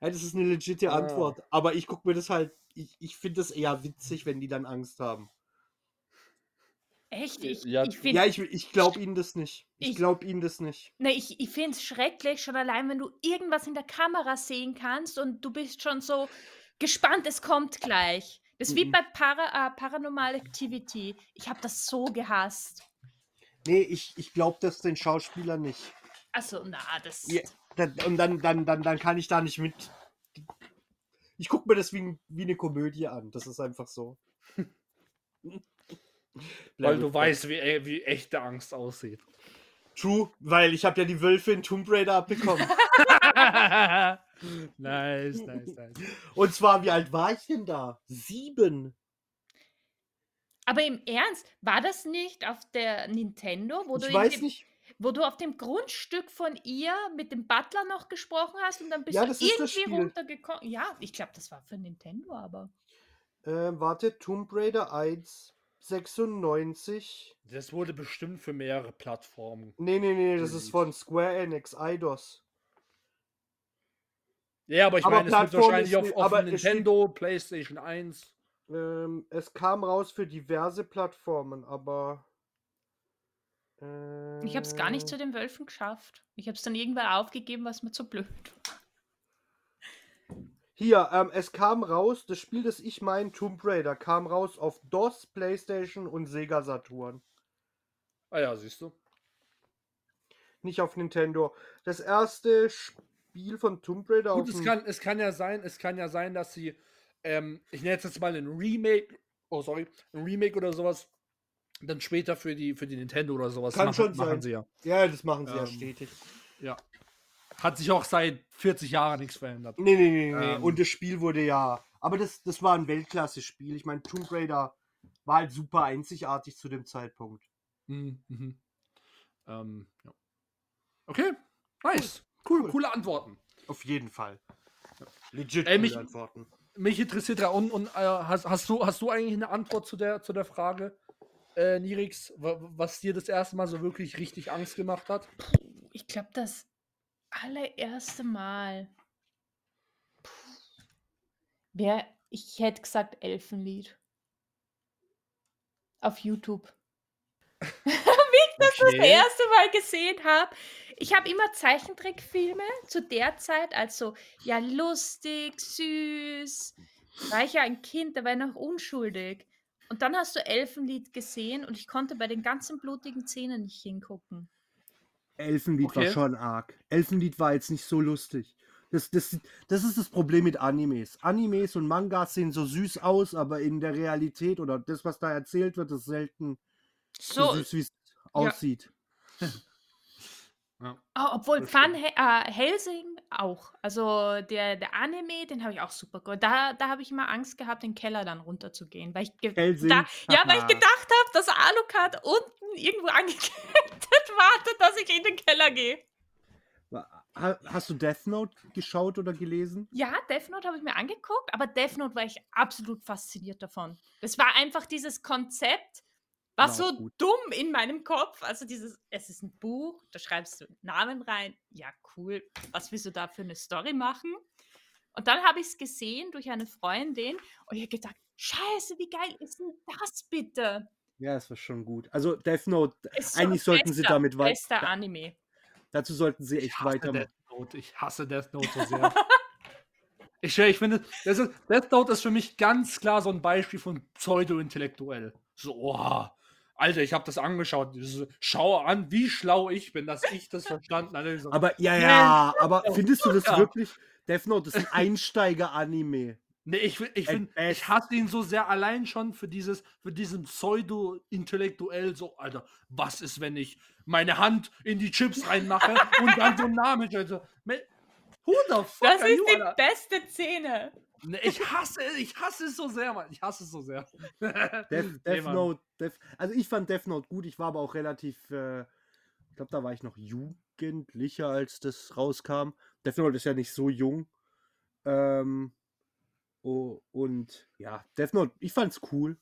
Ja, das ist eine legitime Ah. Antwort, aber ich gucke mir das halt, ich, ich finde das eher witzig, wenn die dann Angst haben. Echt? Ich, Ja, ich Ja, ich, ich glaube ihnen das nicht. Ich Ich- glaube ihnen das nicht. Ne, ich, ich finde es schrecklich, schon allein, wenn du irgendwas in der Kamera sehen kannst und du bist schon so gespannt, es kommt gleich. Das ist wie Mhm. bei Para, äh, Paranormal Activity. Ich habe das so gehasst. Nee, ich, ich glaube das den Schauspielern nicht. Also, na, das. Ja, dann, und dann, dann, dann, dann kann ich da nicht mit. Ich gucke mir das wie, wie eine Komödie an. Das ist einfach so. Weil du weißt, wie, äh, wie echte Angst aussieht. True, weil ich habe ja die Wölfe in Tomb Raider abbekommen. nice, nice, nice. Und zwar, wie alt war ich denn da? Sieben. Aber im Ernst, war das nicht auf der Nintendo, wo, du, Ich in weiß dem, nicht. wo du auf dem Grundstück von ihr mit dem Butler noch gesprochen hast und dann bist Ja, du irgendwie runtergekommen? Ja, ich glaube, das war für Nintendo, aber. Äh, warte, Tomb Raider 1, 96. Das wurde bestimmt für mehrere Plattformen. Nee, nee, nee, das ist von Square Enix, IDOS. Ja, aber ich Aber meine, es wird Plattform wahrscheinlich auf, auf es steht- Nintendo, PlayStation 1. Ähm, es kam raus für diverse Plattformen, aber. Äh, Ich habe es gar nicht zu den Wölfen geschafft. Ich habe es dann irgendwann aufgegeben, was mir zu blöd war. Hier, ähm, es kam raus, das Spiel, das ich meine, Tomb Raider, kam raus auf DOS, PlayStation und Sega Saturn. Ah ja, siehst du. Nicht auf Nintendo. Das erste Spiel von Tomb Raider Gut, auf es kann, es kann ja sein, es kann ja sein, dass sie, ähm, ich nenne jetzt jetzt mal ein Remake, oh sorry, ein Remake oder sowas, dann später für die, für die Nintendo oder sowas Kann machen, schon machen sein. sie ja. Ja, das machen sie ja Ähm, stetig. Ja. Hat sich auch seit 40 Jahren nichts verändert. Nee, nee, nee, nee. Ähm. Und das Spiel wurde ja. Aber das, das war ein Weltklasse-Spiel. Ich meine, Tomb Raider war halt super einzigartig zu dem Zeitpunkt. Mhm. Mhm. Ähm, ja. Okay, nice. Cool, Cool. coole Antworten. Auf jeden Fall. Legit Ey, coole mich- Antworten. Mich interessiert ja, und, und äh, hast, hast, du, hast du eigentlich eine Antwort zu der, zu der Frage, äh, Nirix, wa- was dir das erste Mal so wirklich richtig Angst gemacht hat? Ich glaube, das allererste Mal. Puh. Wär, ich hätte gesagt Elfenlied. Auf YouTube. Wie ich das das Okay. erste Mal gesehen habe. Ich habe immer Zeichentrickfilme zu der Zeit, also ja lustig, süß. War ich ja ein Kind, da war ich noch unschuldig. Und dann hast du Elfenlied gesehen und ich konnte bei den ganzen blutigen Szenen nicht hingucken. Elfenlied war Okay. schon arg. Elfenlied war jetzt nicht so lustig. Das, das, das ist das Problem mit Animes. Animes und Mangas sehen so süß aus, aber in der Realität oder das, was da erzählt wird, ist selten so, So, süß, wie es aussieht. Oh, obwohl Van äh, Helsing auch. Also der, der Anime, den habe ich auch super gut. Da, da habe ich immer Angst gehabt, den Keller dann runterzugehen. Weil ich Hellsing? Da, ja, weil ich gedacht habe, dass Alucard unten irgendwo angekettet wartet, dass ich in den Keller gehe. Ha- Hast du Death Note geschaut oder gelesen? Ja, Death Note habe ich mir angeguckt, aber Death Note war ich absolut fasziniert davon. Es war einfach dieses Konzept, war auch so gut. dumm in meinem Kopf. Also dieses, es ist ein Buch, da schreibst du einen Namen rein. Ja, cool. Was willst du da für eine Story machen? Und dann habe ich es gesehen durch eine Freundin und ich habe gedacht, scheiße, wie geil ist denn das bitte? Ja, es war schon gut. Also Death Note, Ist so eigentlich sollten sie bester- damit wei- Bester Anime. dazu sollten sie Ich echt hasse weitermachen. Death Note. Ich hasse Death Note so sehr. ich, ich finde, Death Note ist für mich ganz klar so ein Beispiel von pseudo-intellektuell. So, oh, Alter, ich habe das angeschaut. Schau an, wie schlau ich bin, dass ich das verstanden habe. So, Aber ja, Nee, ja, aber findest du das ja. wirklich? Death Note ist ein Einsteiger-Anime. Nee, ich, ich, find, ich hasse ihn so sehr allein schon für dieses, für diesen Pseudo-Intellektuell, so, Alter, was ist, wenn ich meine Hand in die Chips reinmache und dann so einen Namen, also, who the fuck Das are ist you, die Alter? beste Szene. Nee, ich hasse es, ich hasse es so sehr, Mann, ich hasse es so sehr. Death, Nee, Death Mann. Note, Death, also ich fand Death Note gut, ich war aber auch relativ, äh, ich glaube, da war ich noch jugendlicher, als das rauskam. Death Note ist ja nicht so jung. Ähm, oh, und ja, Death Note, ich fand's cool.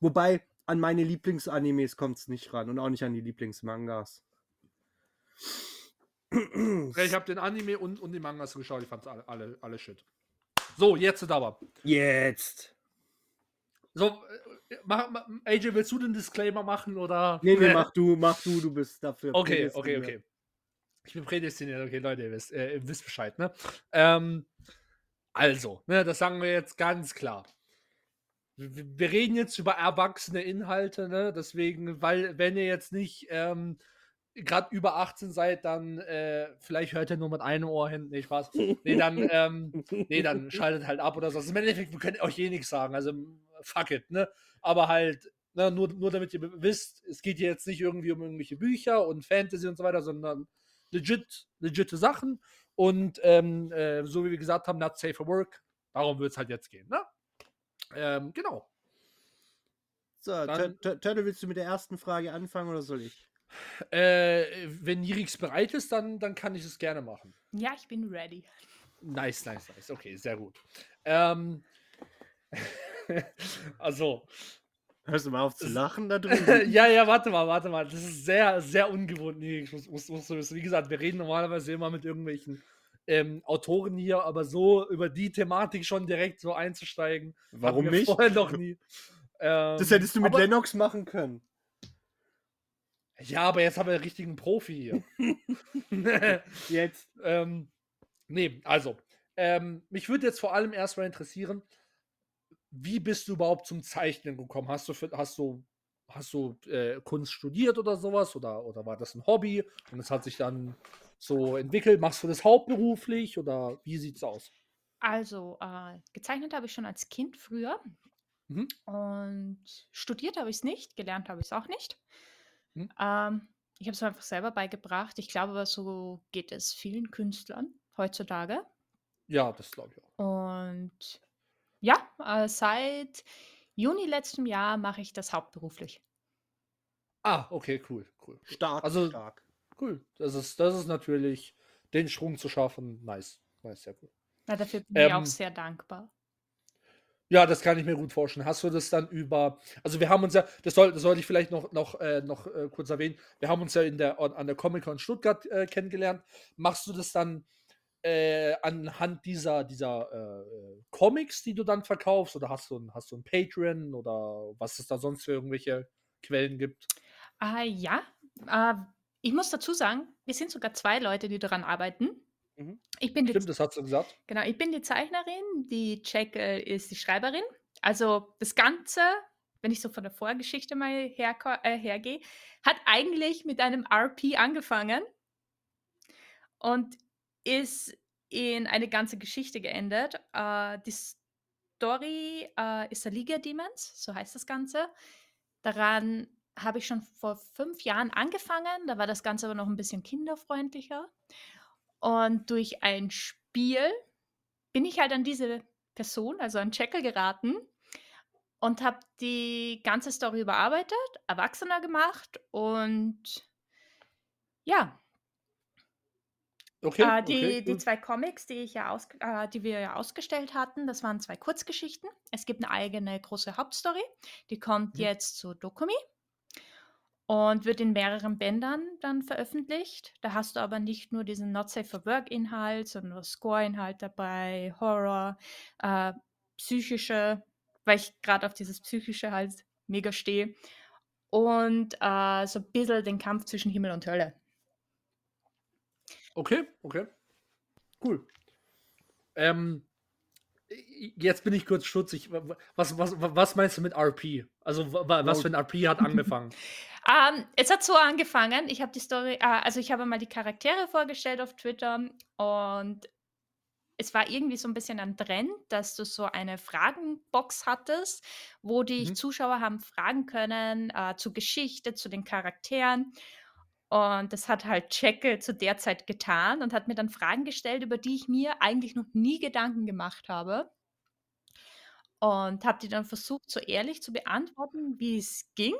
Wobei, an meine Lieblingsanimes kommt es nicht ran und auch nicht an die Lieblingsmangas. Ich habe den Anime und, und die Mangas geschaut, ich fand alle, alle, alle shit. So, jetzt aber. Jetzt. So, äh, mach, AJ, willst du den Disclaimer machen oder? Nee, nee, mach du, mach du, du bist dafür. Okay, okay, okay. Ich bin prädestiniert, okay, Leute, ihr wisst, äh, ihr wisst Bescheid, ne? Ähm, also, ne, das sagen wir jetzt ganz klar. Wir, wir reden jetzt über erwachsene Inhalte, ne? Deswegen, weil, wenn ihr jetzt nicht ähm, gerade über 18 seid, dann äh, vielleicht hört ihr nur mit einem Ohr hin. Nee, Spaß. Nee, dann, ähm, nee, dann schaltet halt ab oder so. Also Im Endeffekt, wir können euch eh nichts sagen. Also, fuck it, ne? Aber halt, ne, nur, nur damit ihr wisst, es geht hier jetzt nicht irgendwie um irgendwelche Bücher und Fantasy und so weiter, sondern legit, legitime Sachen. Und ähm, äh, so wie wir gesagt haben, not safe for work. Darum wird es halt jetzt gehen, ne? Ähm, genau. So, Turtle, willst du mit der ersten Frage anfangen oder soll ich? Äh, wenn Nirix bereit ist, dann, dann kann ich es gerne machen. Ja, ich bin ready. Nice, nice, nice. Okay, sehr gut. Ähm, also, Hörst du mal auf zu lachen da drüben? ja, ja, warte mal, warte mal. Das ist sehr, sehr ungewohnt. Nirix, muss, muss, wissen. Wie gesagt, wir reden normalerweise immer mit irgendwelchen ähm, Autoren hier, aber so über die Thematik schon direkt so einzusteigen, Warum nicht? Vorher noch nie. Ähm, Das hättest du mit aber, Lennox machen können. Ja, aber jetzt haben wir einen richtigen Profi hier. Jetzt. ähm, nee, also, ähm, mich würde jetzt vor allem erstmal interessieren, wie bist du überhaupt zum Zeichnen gekommen? Hast du, für, hast du, hast du äh, Kunst studiert oder sowas? Oder, oder war das ein Hobby und es hat sich dann so entwickelt? Machst du das hauptberuflich oder wie sieht's aus? Also, äh, gezeichnet habe ich schon als Kind früher. Mhm. Und studiert habe ich es nicht, gelernt habe ich es auch nicht. Mhm. Ähm, ich habe es einfach selber beigebracht. Ich glaube aber, so geht es vielen Künstlern heutzutage. Ja, das glaube ich auch. Und ja, äh, seit Juni letztem Jahr mache ich das hauptberuflich. Ah, okay, cool, cool. Stark, Also- stark. Cool. Das ist, das ist natürlich, den Schwung zu schaffen, nice. Nice, sehr cool. Ja, dafür bin ich auch Ähm, sehr dankbar. Ja, das kann ich mir gut vorstellen. Hast du das dann über, also wir haben uns ja, das, soll, das sollte ich vielleicht noch, noch, äh, noch äh, kurz erwähnen, wir haben uns ja in der, an der Comic-Con Stuttgart äh, kennengelernt. Machst du das dann äh, anhand dieser, dieser äh, Comics, die du dann verkaufst, oder hast du, ein, hast du ein Patreon oder was es da sonst für irgendwelche Quellen gibt? Ah, ja, äh, ich muss dazu sagen, wir sind sogar zwei Leute, die daran arbeiten. Mhm. Ich bin die Stimmt, das hast du gesagt. Genau, ich bin die Zeichnerin, die Jekyll ist die Schreiberin. Also das Ganze, wenn ich so von der Vorgeschichte mal herko- äh, hergehe, hat eigentlich mit einem RP angefangen und ist in eine ganze Geschichte geendet. Äh, die Story äh, ist der Liga Demons, so heißt das Ganze. Daran habe ich schon vor fünf Jahren angefangen, da war das Ganze aber noch ein bisschen kinderfreundlicher. Und durch ein Spiel bin ich halt an diese Person, also an Jekyll geraten und habe die ganze Story überarbeitet, erwachsener gemacht und ja, Okay, äh, die, okay, die zwei Comics, die, ich ja aus, äh, die wir ja ausgestellt hatten, das waren zwei Kurzgeschichten. Es gibt eine eigene große Hauptstory, die kommt Mhm. jetzt zu Dokumi und wird in mehreren Bändern dann veröffentlicht. Da hast du aber nicht nur diesen Not Safe for Work Inhalt, sondern Score-Inhalt dabei, Horror, äh, psychische, weil ich gerade auf dieses psychische halt mega stehe. Und äh, so ein bisschen den Kampf zwischen Himmel und Hölle. Okay, okay. Cool. Ähm, jetzt bin ich kurz wa- Was, was, wa- was meinst du mit RP? Also, wa- wa- was für ein RP hat angefangen? Ähm, es hat so angefangen. Ich habe die Story, äh, also ich habe mal die Charaktere vorgestellt auf Twitter und es war irgendwie so ein bisschen ein Trend, dass du so eine Fragenbox hattest, wo die Mhm. Zuschauer haben fragen können äh, zur Geschichte, zu den Charakteren. Und das hat halt Jekyll zu der Zeit getan und hat mir dann Fragen gestellt, über die ich mir eigentlich noch nie Gedanken gemacht habe. Und habe die dann versucht, so ehrlich zu beantworten, wie es ging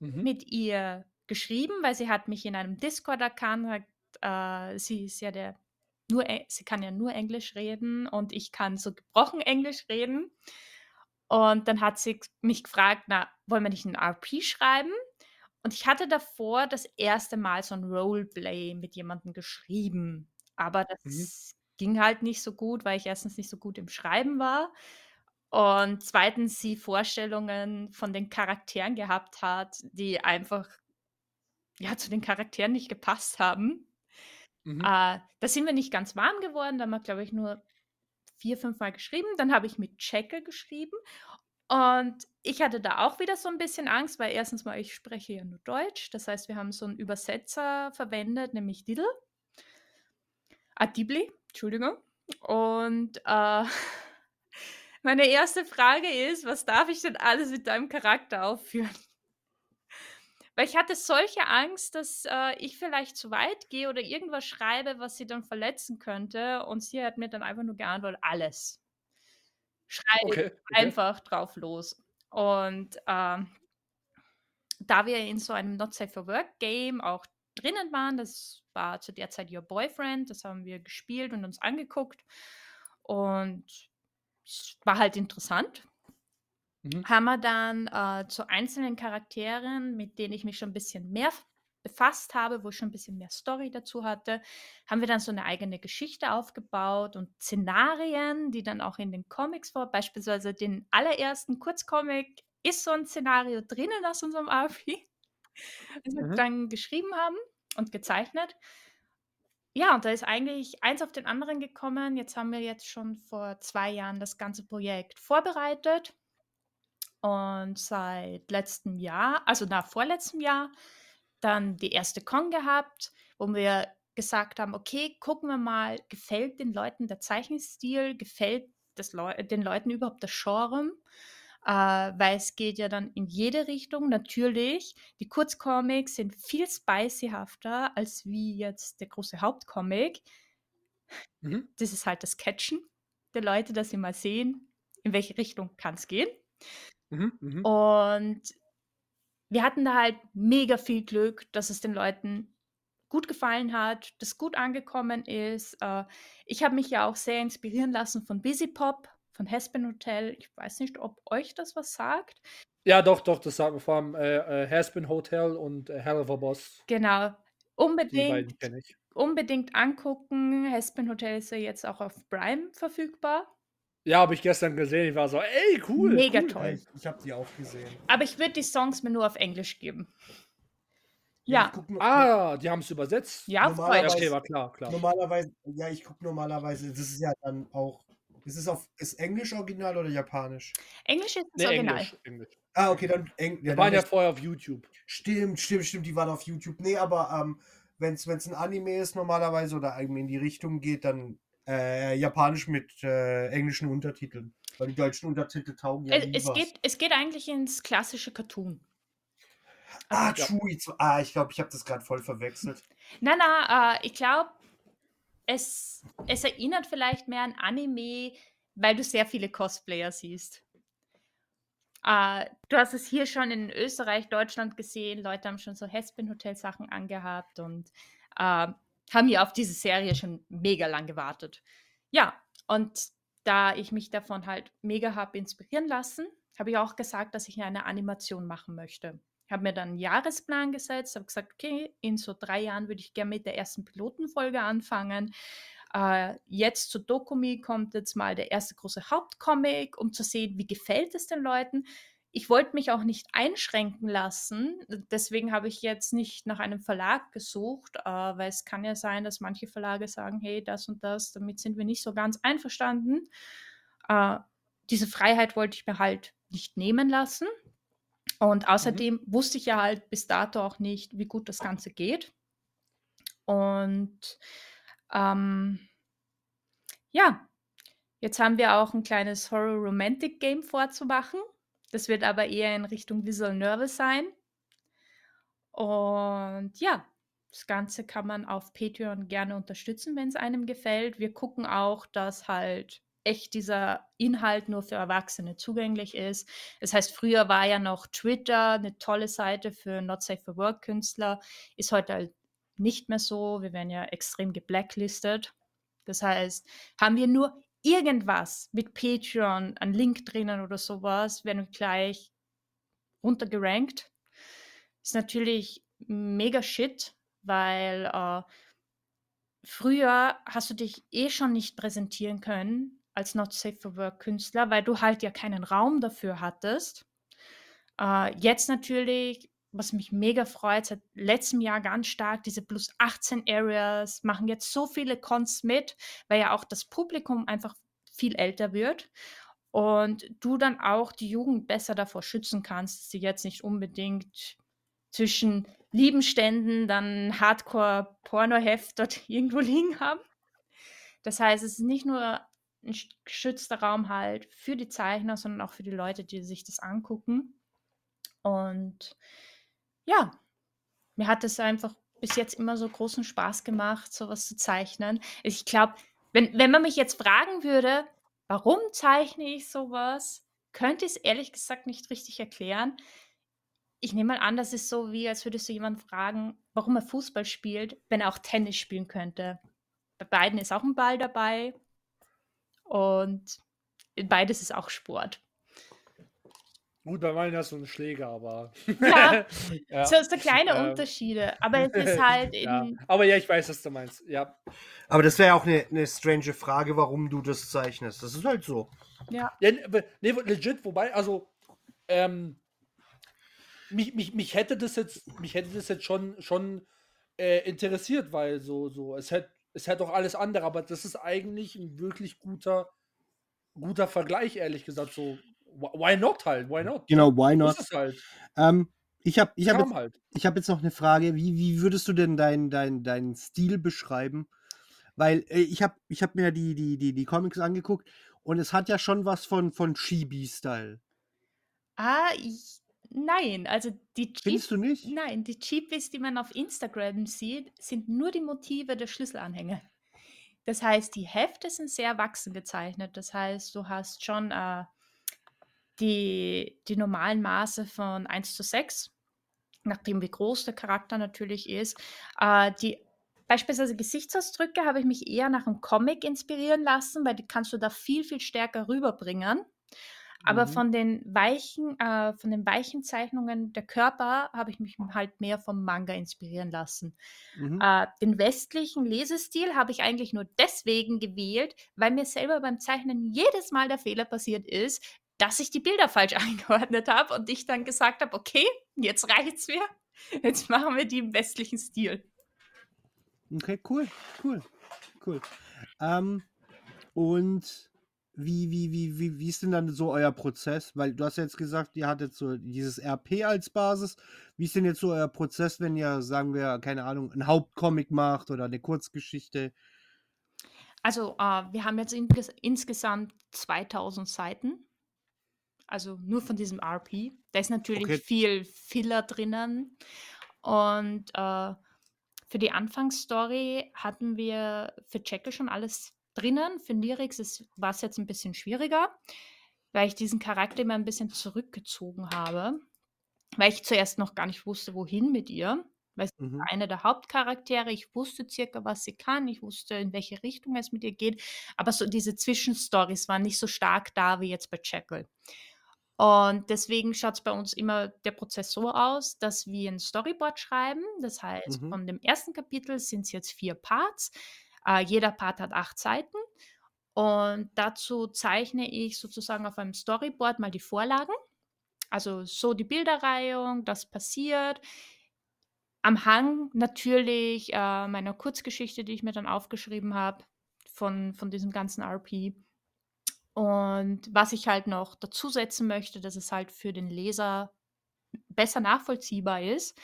Mhm. mit ihr geschrieben, weil sie hat mich in einem Discord erkannt, hat, äh, sie ist ja der nur, sie kann ja nur Englisch reden und ich kann so gebrochen Englisch reden. Und dann hat sie mich gefragt, na, wollen wir nicht ein RP schreiben? Und ich hatte davor das erste Mal so ein Roleplay mit jemandem geschrieben. Aber das ging halt nicht so gut, weil ich erstens nicht so gut im Schreiben war und zweitens sie Vorstellungen von den Charakteren gehabt hat, die einfach ja zu den Charakteren nicht gepasst haben. Mhm. Äh, da sind wir nicht ganz warm geworden. Da haben wir, glaube ich, nur vier, fünf Mal geschrieben. Dann habe ich mit Jekyll geschrieben. Und ich hatte da auch wieder so ein bisschen Angst, weil erstens mal, ich spreche ja nur Deutsch. Das heißt, wir haben so einen Übersetzer verwendet, nämlich Diddle. Ah, Dibli, Entschuldigung. Und äh, meine erste Frage ist, was darf ich denn alles mit deinem Charakter aufführen? Weil ich hatte solche Angst, dass äh, ich vielleicht zu weit gehe oder irgendwas schreibe, was sie dann verletzen könnte. Und sie hat mir dann einfach nur geantwortet, alles. Schreibe Okay, okay. einfach drauf los. Und ähm, da wir in so einem Not Safe for Work Game auch drinnen waren, das war zu der Zeit Your Boyfriend, das haben wir gespielt und uns angeguckt. Und es war halt interessant Mhm. haben wir dann äh, zu einzelnen Charakteren, mit denen ich mich schon ein bisschen mehr befasst habe, wo ich schon ein bisschen mehr Story dazu hatte, haben wir dann so eine eigene Geschichte aufgebaut und Szenarien, die dann auch in den Comics vor, beispielsweise den allerersten Kurzcomic ist so ein Szenario drinnen aus unserem das wir Mhm. dann geschrieben haben und gezeichnet. Ja, und da ist eigentlich eins auf den anderen gekommen. Jetzt haben wir jetzt schon vor zwei Jahren das ganze Projekt vorbereitet. Und seit letztem Jahr, also nach vorletztem Jahr, dann die erste Con gehabt, wo wir gesagt haben, okay, gucken wir mal, gefällt den Leuten der Zeichenstil, gefällt Leu den Leuten überhaupt das Genre? äh, weil es geht ja dann in jede Richtung. Natürlich, die Kurzcomics sind viel spicyhafter als wie jetzt der große Hauptcomic. Mhm. Das ist halt das Catchen der Leute, dass sie mal sehen, in welche Richtung kann es gehen. Mhm. Mhm. Und wir hatten da halt mega viel Glück, dass es den Leuten gut gefallen hat, das gut angekommen ist. Äh, ich habe mich ja auch sehr inspirieren lassen von Busy Pop, von Hespen Hotel. Ich weiß nicht, ob euch das was sagt. Ja, doch, doch, das sagen wir vor allem äh, äh, Haspin Hotel und äh, Hell of a Boss. Genau. Unbedingt, unbedingt angucken. Hespen Hotel ist ja jetzt auch auf Prime verfügbar. Ja, habe ich gestern gesehen. Ich war so, ey, cool. Mega cool. toll. Ich, ich habe die auch gesehen. Aber ich würde die Songs mir nur auf Englisch geben. Ja, nur- Ah, die haben es übersetzt. ja, auf Ja, Normalerweise- okay, war klar, klar. Normalerweise, ja, ich gucke normalerweise, das ist ja dann auch. Ist es auf ist Englisch original oder Japanisch? Englisch ist das Nee, Original. Englisch. Englisch. Ah, okay, dann Eng, Wir ja, waren dann ja vorher auf YouTube. Stimmt, stimmt, stimmt, die waren auf YouTube. Nee, aber ähm, wenn es ein Anime ist normalerweise oder irgendwie in die Richtung geht, dann äh, Japanisch mit äh, englischen Untertiteln. Weil die deutschen Untertitel taugen ja Es, nie es, was. geht, es geht eigentlich ins klassische Cartoon. Ah, Ja. Chewie. Ah, ich glaube, ich habe das gerade voll verwechselt. Nein, nein, äh, ich glaube, es, es erinnert vielleicht mehr an Anime, weil du sehr viele Cosplayer siehst. Äh, du hast es hier schon in Österreich, Deutschland gesehen. Leute haben schon so Hespin-Hotel-Sachen angehabt und äh, haben ja auf diese Serie schon mega lang gewartet. Ja, und da ich mich davon halt mega habe inspirieren lassen, habe ich auch gesagt, dass ich eine Animation machen möchte. Ich habe mir dann einen Jahresplan gesetzt, habe gesagt, okay, in so drei Jahren würde ich gerne mit der ersten Pilotenfolge anfangen. Äh, jetzt zu Dokumi kommt jetzt mal der erste große Hauptcomic, um zu sehen, wie gefällt es den Leuten. Ich wollte mich auch nicht einschränken lassen, deswegen habe ich jetzt nicht nach einem Verlag gesucht, äh, weil es kann ja sein, dass manche Verlage sagen, hey, das und das, damit sind wir nicht so ganz einverstanden. Äh, diese Freiheit wollte ich mir halt nicht nehmen lassen. Und außerdem wusste ich ja halt bis dato auch nicht, wie gut das Ganze geht. Und ähm, ja, jetzt haben wir auch ein kleines Horror-Romantic-Game vorzumachen. Das wird aber eher in Richtung Visual Novel sein. Und ja, das Ganze kann man auf Patreon gerne unterstützen, wenn es einem gefällt. Wir gucken auch, dass halt echt dieser Inhalt nur für Erwachsene zugänglich ist. Das heißt, früher war ja noch Twitter eine tolle Seite für Not Safe for Work Künstler, ist heute halt nicht mehr so. Wir werden ja extrem geblacklistet. Das heißt, haben wir nur irgendwas mit Patreon, einen Link drinnen oder sowas, werden wir gleich runtergerankt. Ist natürlich mega shit, weil äh, früher hast du dich eh schon nicht präsentieren können als Not Safe for Work Künstler, weil du halt ja keinen Raum dafür hattest. Äh, jetzt natürlich, was mich mega freut, seit letztem Jahr ganz stark, diese plus 18 Areas machen jetzt so viele Cons mit, weil ja auch das Publikum einfach viel älter wird und du dann auch die Jugend besser davor schützen kannst, dass sie jetzt nicht unbedingt zwischen lieben Ständen dann Hardcore-Pornoheft dort irgendwo liegen haben. Das heißt, es ist nicht nur ein geschützter Raum halt für die Zeichner, sondern auch für die Leute, die sich das angucken. Und ja, mir hat es einfach bis jetzt immer so großen Spaß gemacht, sowas zu zeichnen. Ich glaube, wenn, wenn man mich jetzt fragen würde, warum zeichne ich sowas, könnte ich es ehrlich gesagt nicht richtig erklären. Ich nehme mal an, das ist so, wie als würdest du jemanden fragen, warum er Fußball spielt, wenn er auch Tennis spielen könnte. Bei beiden ist auch ein Ball dabei und beides ist auch Sport. Gut, bei meinen hast du einen Schläger, aber. Ja, ja. so, so kleine Ähm. Unterschiede. Aber es ist halt ja. Aber ja, ich weiß, was du meinst. Ja. Aber das wäre auch eine, eine strange Frage, warum du das zeichnest. Das ist halt so. ja ne, nee, legit, wobei, also, ähm, mich, mich, mich hätte das jetzt, mich hätte das jetzt schon, schon äh, interessiert, weil so, so, es hätte, es hätte auch alles andere, aber das ist eigentlich ein wirklich guter, guter Vergleich, ehrlich gesagt. So, why not halt? Why not? Genau, why not? ist es halt. Ähm, ich habe ich hab jetzt, halt. ich hab jetzt noch eine Frage. Wie, wie würdest du denn deinen dein, dein Stil beschreiben? Weil äh, ich habe ich hab mir die, die, die, die Comics angeguckt und es hat ja schon was von, von Chibi-Style. Ah, ich nein, also die Findest Cheat du nicht? nein, die Cheatlists, die man auf Instagram sieht, sind nur die Motive der Schlüsselanhänge. Das heißt, die Hefte sind sehr erwachsen gezeichnet. Das heißt, du hast schon, äh, die die normalen Maße von 1 zu 6, nachdem wie groß der Charakter natürlich ist. Äh, die beispielsweise Gesichtsausdrücke habe ich mich eher nach 'm Comic inspirieren lassen, weil die kannst du da viel, viel stärker rüberbringen. Aber Mhm. von den weichen äh, von den weichen Zeichnungen der Körper habe ich mich halt mehr vom Manga inspirieren lassen. Mhm. Äh, den westlichen Lesestil habe ich eigentlich nur deswegen gewählt, weil mir selber beim Zeichnen jedes Mal der Fehler passiert ist, dass ich die Bilder falsch eingeordnet habe und ich dann gesagt habe: „Okay, jetzt reicht's mir. Jetzt machen wir die im westlichen Stil.“ Okay, cool, cool, cool. Ähm, und wie wie wie wie wie ist denn dann so euer Prozess? Weil du hast ja jetzt gesagt, ihr hattet so dieses RP als Basis. Wie ist denn jetzt so euer Prozess, wenn ihr, sagen wir, keine Ahnung, 'n Hauptcomic macht oder 'ne Kurzgeschichte? Also, äh, wir haben jetzt inges insgesamt 2000 Seiten. Also, nur von diesem RP. Da ist natürlich Okay. viel Filler drinnen und, äh, für die Anfangsstory hatten wir für Jekyll schon alles drinnen. Für Nyrex ist war's jetzt 'n bisschen schwieriger, weil ich diesen Charakter immer 'n bisschen zurückgezogen habe, weil ich zuerst noch gar nicht wusste, wohin mit ihr. Weil sie Mhm. war eine der Hauptcharaktere. Ich wusste circa, was sie kann. Ich wusste, in welche Richtung es mit ihr geht, aber so diese Zwischenstorys waren nicht so stark da wie jetzt bei Jekyll. Und deswegen schaut's bei uns immer der Prozess so aus, dass wir 'n Storyboard schreiben. Das heißt, Mhm. von dem ersten Kapitel sind's jetzt 4 Parts. Äh, jeder Part hat 8 Seiten und dazu zeichne ich sozusagen auf einem Storyboard mal die Vorlagen. Also, so die Bilderreihung, das passiert. Am Hang natürlich, äh, meiner Kurzgeschichte, die ich mir dann aufgeschrieben habe von von diesem ganzen RP. Und was ich halt noch dazusetzen möchte, dass es halt für den Leser besser nachvollziehbar ist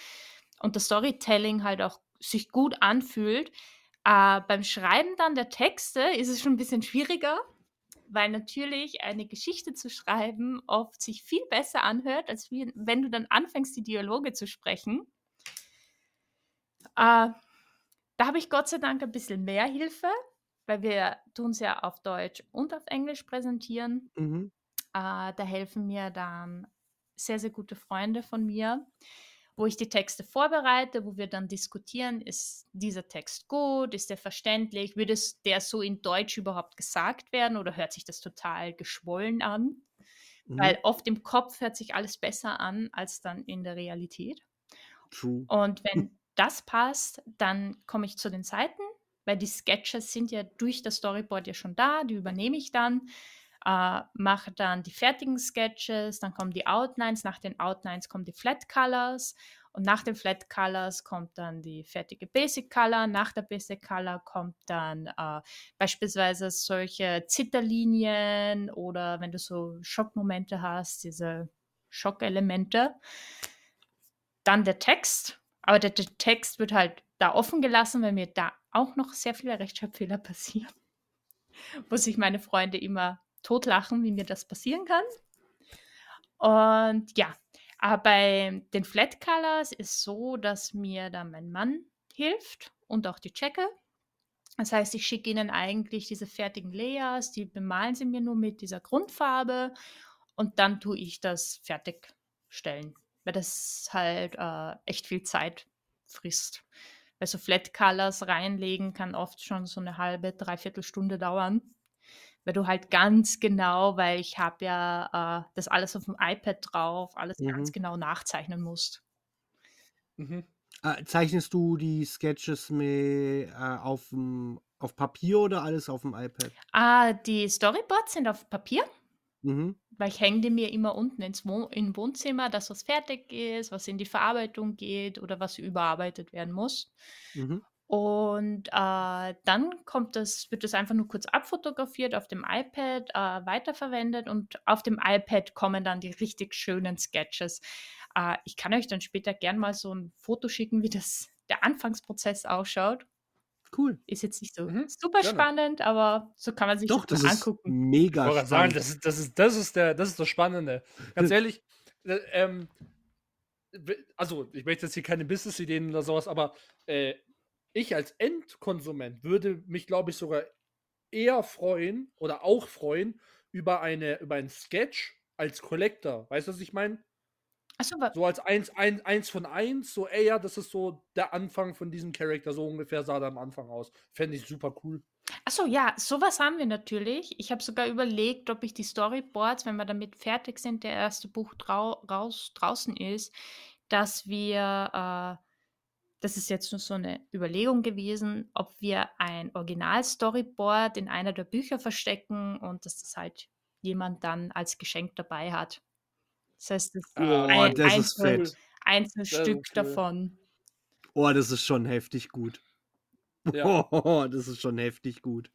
und das Storytelling halt auch sich gut anfühlt. Äh, beim Schreiben dann der Texte ist es schon 'n bisschen schwieriger, weil natürlich eine Geschichte zu schreiben oft sich viel besser anhört, als wie wenn du dann anfängst, die Dialoge zu sprechen. Äh, da habe ich Gott sei Dank 'n bisschen mehr Hilfe, weil wir tun's ja auf Deutsch und auf Englisch präsentieren. Mhm. Äh, da helfen mir dann sehr, sehr gute Freunde von mir, wo ich die Texte vorbereite, wo wir dann diskutieren: „Ist dieser Text gut? Ist der verständlich? Würde es der so in Deutsch überhaupt gesagt werden oder hört sich das total geschwollen an?“ Mhm. Weil oft im Kopf hört sich alles besser an als dann in der Realität. True. Und wenn das passt, dann komme ich zu den Seiten, weil die Sketches sind ja durch das Storyboard ja schon da, die übernehme ich dann, äh, mache dann die fertigen Sketches, dann kommen die Outlines, nach den Outlines kommen die Flat Colors und nach den Flat Colors kommt dann die fertige Basic Color. Nach der Basic Color kommt dann, äh, beispielsweise solche Zitterlinien oder wenn du so Schockmomente hast, diese Schockelemente. Dann der Text, aber der der Text wird halt da offen gelassen, weil mir da auch noch sehr viele Rechtschreibfehler passieren, wo sich meine Freunde immer totlachen, wie mir das passieren kann. Und ja, aber bei den Flat Colors ist so, dass mir da mein Mann hilft und auch die Checker. Das heißt, ich schicke ihnen eigentlich diese fertigen Layers, die bemalen sie mir nur mit dieser Grundfarbe und dann tue ich das fertigstellen, weil das halt, äh, echt viel Zeit frisst. Weil so Flat Colors reinlegen kann oft schon so 'ne halbe, 3/4 Stunde dauern, weil du halt ganz genau weil ich habe ja, äh, das alles auf'm iPad drauf, alles ganz Mhm. genau nachzeichnen musst. Mhm. Äh, zeichnest du die Sketches me äh, auf'm auf Papier oder alles auf'm iPad? Ah, die Storyboards sind auf Papier. Mhm. Weil ich hänge die mir immer unten ins Wo in Wohnzimmer, dass was fertig ist, was in die Verarbeitung geht oder was überarbeitet werden muss. Mhm. Und, äh, dann kommt das wird das einfach nur kurz abfotografiert, auf dem iPad, äh, weiterverwendet und auf dem iPad kommen dann die richtig schönen Sketches. Äh, ich kann euch dann später gern mal so 'n Foto schicken, wie das der Anfangsprozess ausschaut. Cool. Ist jetzt nicht so Mhm, super gerne. spannend, aber so kann man sich Doch, das das angucken. mega grad sagen, spannend. das ist das ist das ist der das ist das Spannende. Ganz ehrlich, Äh, ähm, also, ich möchte jetzt hier keine Business-Ideen oder sowas, aber äh, ich als Endkonsument würde mich, glaube ich, sogar eher freuen oder auch freuen über eine über einen Sketch als Collector. Weißt du, was ich meine? Wa So als eins, ein, eins von eins, so, ey, ja, das ist so der Anfang von diesem Charakter, so ungefähr sah der am Anfang aus. Fände ich super cool. Achso, ja, sowas haben wir natürlich. Ich habe sogar überlegt, ob ich die Storyboards, wenn wir damit fertig sind, der erste Buch drau raus draußen ist, dass wir, äh das ist jetzt nur so eine Überlegung gewesen, ob wir ein Original-Storyboard in einer der Bücher verstecken und dass das halt jemand dann als Geschenk dabei hat. Das heißt, das Oh, ein das ist Einzel fett. Einzelstück cool. davon. Oh, das ist schon heftig gut. Ja. Oh, das ist schon heftig gut.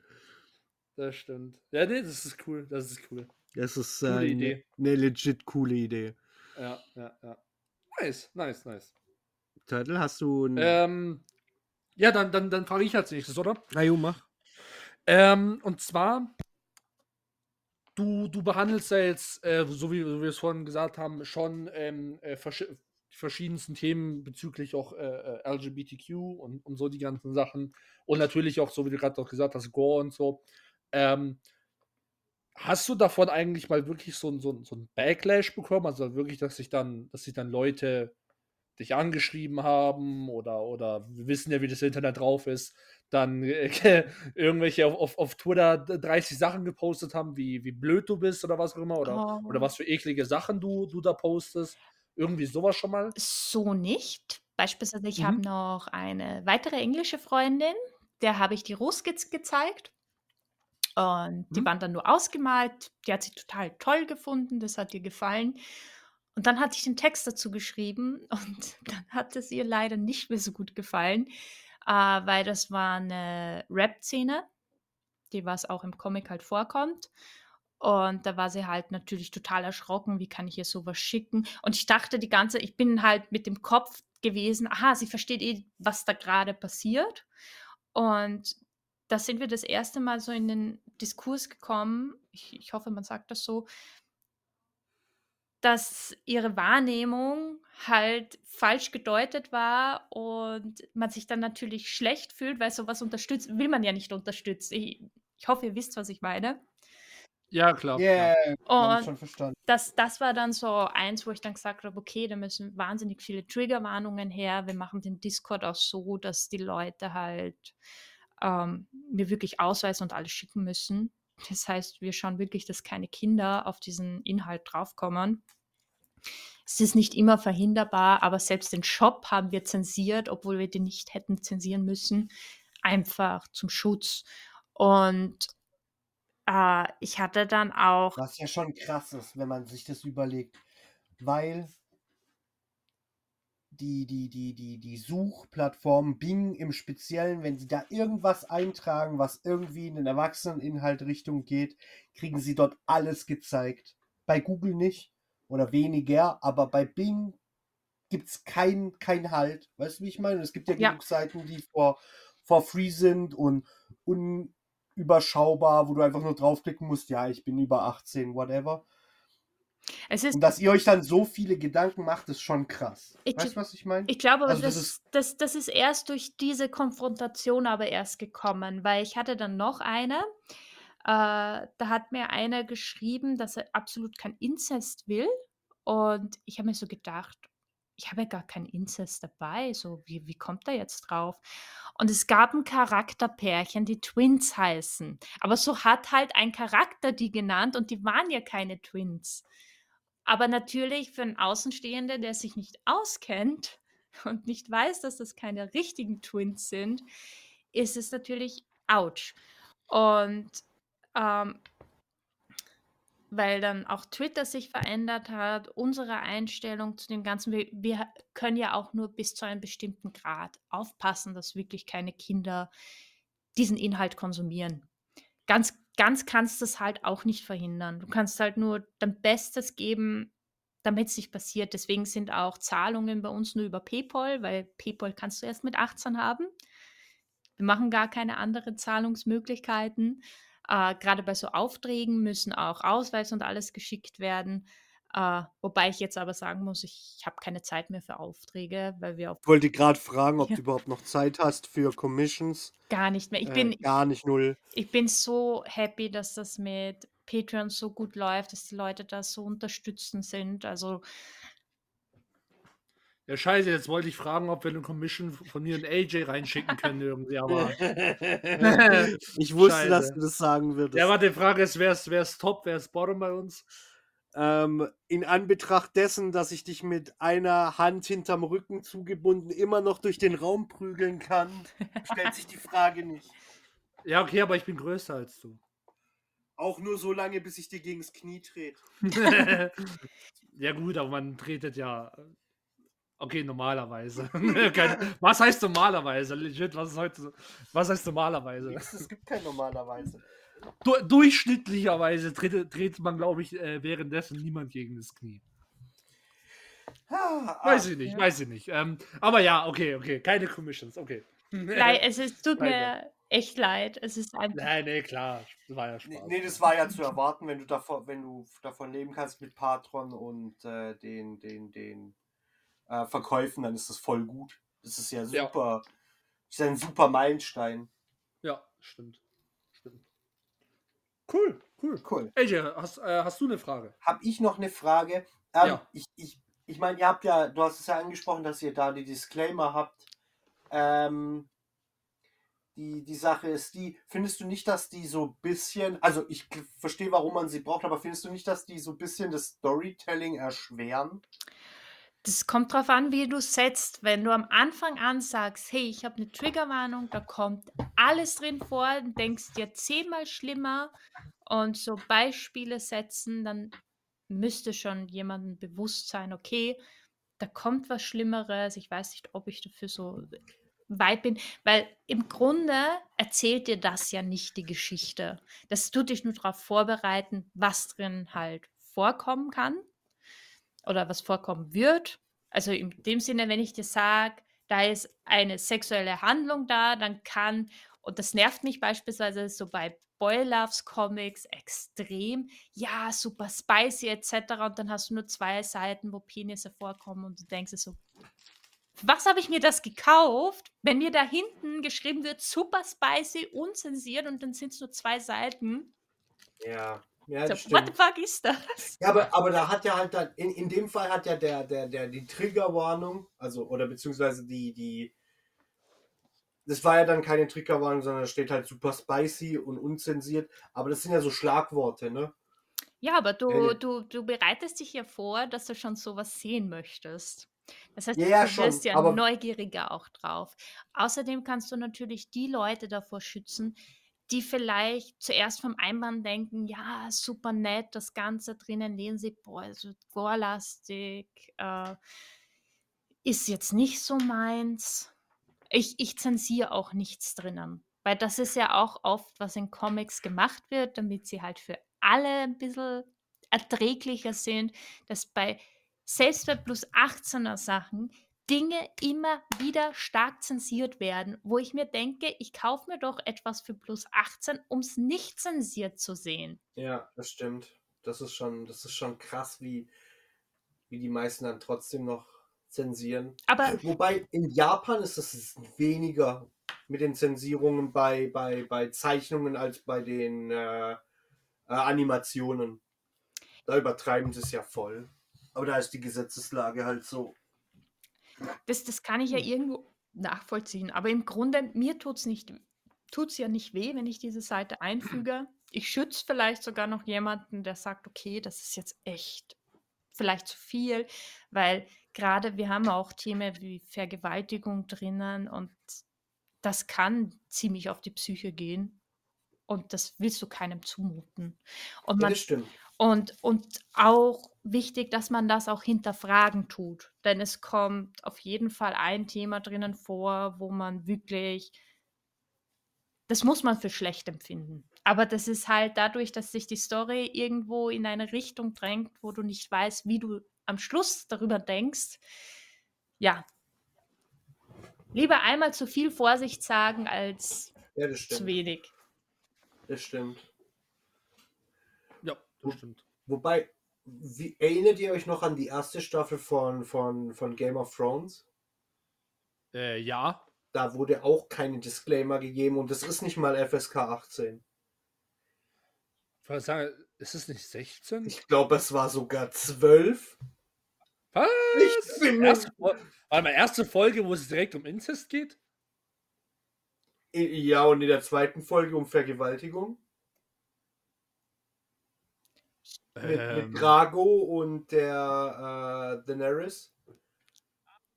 Das stimmt. Ja, nee, das ist cool. Das ist cool. Das ist äh, eine Idee. ne legit coole Idee. Ja, ja, ja. Nice, nice, nice. Turtle, hast du ein. Ähm, ja, dann, dann, dann frage ich als nächstes, oder? Na jo, mach. Ähm, und zwar, du, du behandelst ja jetzt, äh, so wie, wie wir es vorhin gesagt haben, schon ähm, äh, die verschiedensten Themen bezüglich auch äh, äh, LGBTQ und, und so die ganzen Sachen. Und natürlich auch, so wie du gerade auch gesagt hast, Gore und so. Ähm, hast du davon eigentlich mal wirklich so, so, so ein Backlash bekommen? Also wirklich, dass sich dann, dass sich dann Leute dich angeschrieben haben oder, oder wir wissen ja, wie das Internet drauf ist, dann äh, irgendwelche auf, auf, auf Twitter 30 Sachen gepostet haben, wie, wie blöd du bist oder was auch immer, oder, oder Oh. was für eklige Sachen du, du da postest. Irgendwie sowas schon mal? So nicht. Beispielsweise, ich habe Mhm. noch eine weitere englische Freundin, der habe ich die Rohskizzen gezeigt. Und die Mhm. waren dann nur ausgemalt. Die hat sie total toll gefunden, das hat ihr gefallen. Und dann hatte ich den Text dazu geschrieben und dann hat es ihr leider nicht mehr so gut gefallen, äh, weil das war eine Rap-Szene, die was auch im Comic halt vorkommt. Und da war sie halt natürlich total erschrocken, wie kann ich ihr sowas schicken? Und ich dachte die ganze, ich bin halt mit dem Kopf gewesen, aha, sie versteht eh, was da gerade passiert. Und da sind wir das erste Mal so in den Diskurs gekommen, ich, ich hoffe, man sagt das so, dass ihre Wahrnehmung halt falsch gedeutet war und man sich dann natürlich schlecht fühlt, weil sowas unterstützt, will man ja nicht unterstützen. Ich, ich hoffe, ihr wisst, was ich meine. Ja, klar. Yeah, haben Und schon verstanden. das, das war dann so eins, wo ich dann gesagt habe, okay, da müssen wahnsinnig viele Triggerwarnungen her. Wir machen den Discord auch so, dass die Leute halt ähm, mir wirklich Ausweis und alles schicken müssen. Das heißt, wir schauen wirklich, dass keine Kinder auf diesen Inhalt draufkommen. Es ist nicht immer verhinderbar, aber selbst den Shop haben wir zensiert, obwohl wir den nicht hätten zensieren müssen, einfach zum Schutz. Und äh, ich hatte dann auch Was ja schon krass ist, wenn man sich das überlegt. Weil die, die, die, die, die Suchplattform Bing im Speziellen, wenn sie da irgendwas eintragen, was irgendwie in den Erwachseneninhalt-Richtung geht, kriegen sie dort alles gezeigt. Bei Google nicht oder weniger, aber bei Bing gibt es keinen kein Halt. Weißt du, wie ich meine? Es gibt ja Ja. genug Seiten, die for, for free sind und unüberschaubar, wo du einfach nur draufklicken musst, ja, ich bin über 18, whatever. Es ist, Und dass ihr euch dann so viele Gedanken macht, ist schon krass. Ich- weißt du, was ich meine? ich glaube, aber also das das, ist- das, das ist erst durch diese Konfrontation aber erst gekommen, weil ich hatte dann noch eine, da hat mir einer geschrieben, dass er absolut kein Inzest will und ich habe mir so gedacht, ich habe ja gar kein Inzest dabei, so wie, wie kommt er jetzt drauf? Und es gab ein Charakterpärchen, die Twins heißen, aber so hat halt ein Charakter die genannt und die waren ja keine Twins. Aber natürlich für einen Außenstehenden, der sich nicht auskennt und nicht weiß, dass das keine richtigen Twins sind, ist es natürlich ouch. Und ähm, weil dann auch Twitter sich verändert hat, unsere Einstellung zu dem Ganzen, wir, wir können ja auch nur bis zu einem bestimmten Grad aufpassen, dass wirklich keine Kinder diesen Inhalt konsumieren. Ganz, ganz kannst du es halt auch nicht verhindern. Du kannst halt nur dein Bestes geben, damit es nicht passiert. Deswegen sind auch Zahlungen bei uns nur über PayPal, weil PayPal kannst du erst mit 18 haben. Wir machen gar keine anderen Zahlungsmöglichkeiten. Äh, Gerade bei so Aufträgen müssen auch Ausweis und alles geschickt werden. Äh, wobei ich jetzt aber sagen muss, ich habe keine Zeit mehr für Aufträge, weil wir auf Ich wollte gerade fragen, ob du überhaupt noch Zeit hast für Commissions. gar nicht mehr. Ich Äh, bin, gar nicht null. ich bin so happy, dass das mit Patreon so gut läuft, dass die Leute da so unterstützend sind. Also Ja, scheiße, jetzt wollte ich fragen, ob wir eine Commission von mir und AJ reinschicken können irgendwie, aber. ich wusste, dass Scheiße. du das sagen würdest. ja, warte, die Frage ist, wer ist, wer ist top, wer ist bottom bei uns? Ähm, in Anbetracht dessen, dass ich dich mit einer Hand hinterm Rücken zugebunden immer noch durch den Raum prügeln kann, stellt sich die Frage nicht. Ja, okay, aber ich bin größer als du. Auch nur so lange, bis ich dir gegens Knie trete. ja, gut, aber man tretet ja. Okay, normalerweise. Kein, was heißt normalerweise? Legit, was ist heute so? Was heißt normalerweise? Es gibt kein normalerweise. Du, durchschnittlicherweise tretet, tretet man, glaube ich, äh, währenddessen niemand gegen das Knie. Ah, Weiß ich nicht, ja. weiß ich nicht. Ähm, aber ja, okay, okay. Keine Commissions, okay. leid, es ist, tut Leider. mir echt leid. Es ist einfach. Nein, nee, klar. Das war ja Nee, Spaß. nee, das war ja zu erwarten, wenn du davon, wenn du davon leben kannst mit Patron und äh, den, den, den äh, Verkäufen, dann ist das voll gut. Das ist ja Ja. super. Das ist ja ein super Meilenstein. Ja, stimmt. Stimmt. Cool, cool. Cool. AJ, hast, äh, hast du eine Frage? Habe ich noch eine Frage? Ähm, Ja. Ich, ich, ich meine, ihr habt ja, du hast es ja angesprochen, dass ihr da die Disclaimer habt. Ähm, die, die Sache ist die, findest du nicht, dass die so ein bisschen, also ich verstehe, warum man sie braucht, aber findest du nicht, dass die so ein bisschen das Storytelling erschweren? Das kommt drauf an, wie du setzt. Wenn du am Anfang an sagst, hey, ich habe eine Triggerwarnung, da kommt alles drin vor, denkst dir zehnmal schlimmer und so Beispiele setzen, dann müsste schon jemandem bewusst sein, okay, da kommt was Schlimmeres. Ich weiß nicht, ob ich dafür so weit bin, weil im Grunde erzählt dir das ja nicht die Geschichte. Das tut dich nur darauf vorbereiten, was drin halt vorkommen kann oder was vorkommen wird. Also in dem Sinne, wenn ich dir sage, da ist eine sexuelle Handlung da, dann kann, und das nervt mich beispielsweise so bei Boy Loves Comics extrem, ja, super spicy etc. Und dann hast du nur zwei Seiten, wo Penisse vorkommen und du denkst dir so, was habe ich mir das gekauft, wenn mir da hinten geschrieben wird, super spicy, unzensiert und dann sind es nur zwei Seiten. Ja, ja, So, what the fuck ist das? Ja, aber, aber da hat ja halt dann, in, in dem Fall hat ja der, der, der, die Triggerwarnung, also, oder beziehungsweise die, die, das war ja dann keine Triggerwarnung, sondern da steht halt super spicy und unzensiert, aber das sind ja so Schlagworte, ne? Ja, aber du, ja. du, du bereitest dich ja vor, dass du schon sowas sehen möchtest. Das heißt, Ja, ja, du wirst schon, ja neugieriger auch drauf. Außerdem kannst du natürlich die Leute davor schützen, die vielleicht zuerst vom Einband denken, ja, super nett, das Ganze drinnen lesen sie, boah, so vorlastig, äh, ist jetzt nicht so meins. Ich, ich zensiere auch nichts drinnen. Weil das ist ja auch oft, was in Comics gemacht wird, damit sie halt für alle ein bisschen erträglicher sind, dass bei selbst bei plus 18er Sachen Dinge immer wieder stark zensiert werden, wo ich mir denke, ich kaufe mir doch etwas für plus 18, um es nicht zensiert zu sehen. Ja, das stimmt. Das ist schon, das ist schon krass, wie, wie die meisten dann trotzdem noch zensieren. Aber Wobei in Japan ist es weniger mit den Zensierungen bei, bei, bei Zeichnungen als bei den äh, äh, Animationen. Da übertreiben sie es ja voll. Aber da ist die Gesetzeslage halt so. Das, das kann ich ja irgendwo nachvollziehen. Aber im Grunde, mir tut es nicht, tut's ja nicht weh, wenn ich diese Seite einfüge. Ich schütze vielleicht sogar noch jemanden, der sagt, okay, das ist jetzt echt vielleicht zu viel, weil gerade wir haben auch Themen wie Vergewaltigung drinnen und das kann ziemlich auf die Psyche gehen. Und das willst du keinem zumuten. Und Ja, man das stimmt. und, und auch wichtig, dass man das auch hinterfragen tut. Denn es kommt auf jeden Fall ein Thema drinnen vor, wo man wirklich, das muss man für schlecht empfinden. Aber das ist halt dadurch, dass sich die Story irgendwo in eine Richtung drängt, wo du nicht weißt, wie du am Schluss darüber denkst. Ja. Lieber einmal zu viel Vorsicht sagen als Ja, zu wenig. Das stimmt. Ja, das stimmt. Wobei, Wie, erinnert ihr euch noch an die erste Staffel von, von, von Game of Thrones? Äh, ja. Da wurde auch keine Disclaimer gegeben und das ist nicht mal FSK 18. Ich wollte sagen, ist es nicht 16? Ich glaube, es war sogar 12. Was? Ich bin erste, Fol- Warte mal, erste Folge, wo es direkt um Inzest geht? Ja, und in der zweiten Folge um Vergewaltigung. Mit, Ähm, mit Drago und der äh, Daenerys.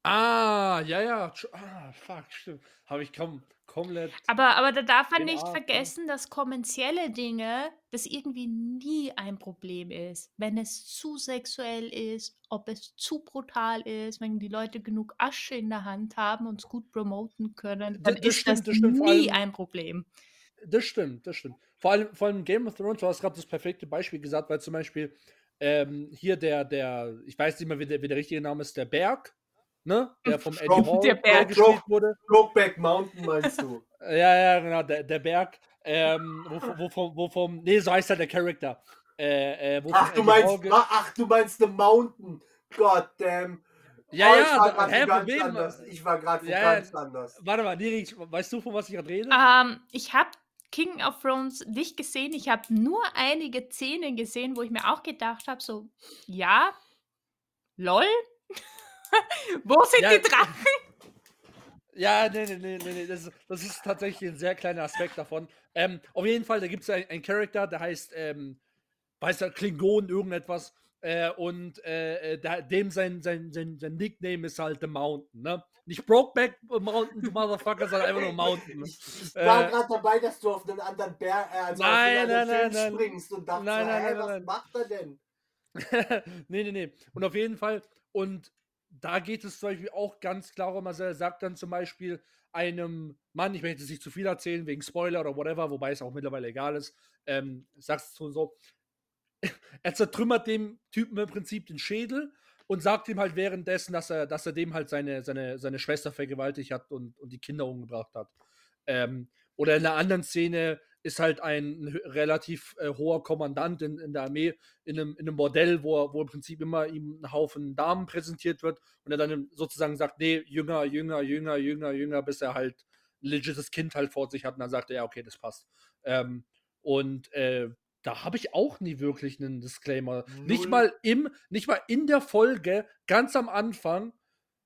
ah, ja, ja. Ah, fuck, stimmt. Habe ich kaum, komplett. Aber, aber da darf man nicht Arten. vergessen, dass kommerzielle Dinge das irgendwie nie ein Problem ist. Wenn es zu sexuell ist, ob es zu brutal ist, wenn die Leute genug Asche in der Hand haben und es gut promoten können, dann Das- das ist stimmt, das, das stimmt, nie allem- ein Problem. Das stimmt, das stimmt. Vor allem, vor allem Game of Thrones, du hast gerade das perfekte Beispiel gesagt, weil zum Beispiel ähm, hier der, der, ich weiß nicht mehr, wie der, wie der richtige Name ist, der Berg, ne? Der vom Eddie Hall der Berg. gespielt wurde. Brokeback Mountain meinst du? Ja, ja, genau, der, der Berg, ähm, wo, wo, wo, wo vom, nee, so heißt halt der Charakter. Äh, äh, Ach, du Hall meinst, ge- ach, du meinst The Mountain. God damn. Ja, Oh, ich ja, war hä, Problem. anders. Ich war gerade Ja, ja. ganz anders. Warte mal, Neri, weißt du, von was ich gerade rede? Ähm, ich habe King of Thrones nicht gesehen. Ich habe nur einige Szenen gesehen, wo ich mir auch gedacht habe, so, ja, lol. wo sind Ja, die Drachen? Ja, nee, nee, nee, nee, nee. Das, ist- das ist tatsächlich ein sehr kleiner Aspekt davon. Ähm, auf jeden Fall, da gibt es einen, einen Charakter, der heißt, ähm, weiß der Klingon, irgendetwas. Äh, und äh, äh, da, dem sein, sein, sein, sein Nickname ist halt The Mountain, ne? Nicht Brokeback Mountain, du Motherfucker, sondern einfach nur Mountain. Ich, ich war Äh, gerade dabei, dass du auf einen anderen Bär, äh, also Nein, auf einen nein, nein, nein. springst und dachte, Nein, nein, hä, nein, was nein. macht er denn? nee, nee, nee. Und auf jeden Fall, und da geht es zum Beispiel auch ganz klar um, also er sagt dann zum Beispiel einem Mann, ich möchte jetzt nicht zu viel erzählen, wegen Spoiler oder whatever, wobei es auch mittlerweile egal ist, ähm, sagst du so, er zertrümmert dem Typen im Prinzip den Schädel und sagt ihm halt währenddessen, dass er, dass er dem halt seine, seine, seine Schwester vergewaltigt hat und, und die Kinder umgebracht hat. Ähm, oder in einer anderen Szene ist halt ein relativ äh, hoher Kommandant in, in der Armee in einem, in einem Bordell, wo, er- wo im Prinzip immer ihm ein Haufen Damen präsentiert wird und er dann sozusagen sagt, nee, jünger, jünger, jünger, jünger, jünger, bis er halt ein legites Kind halt vor sich hat und dann sagt er, ja, okay, das passt. Ähm, und äh, da habe ich auch nie wirklich einen Disclaimer. Nicht Null. mal im, nicht mal in der Folge, ganz am Anfang,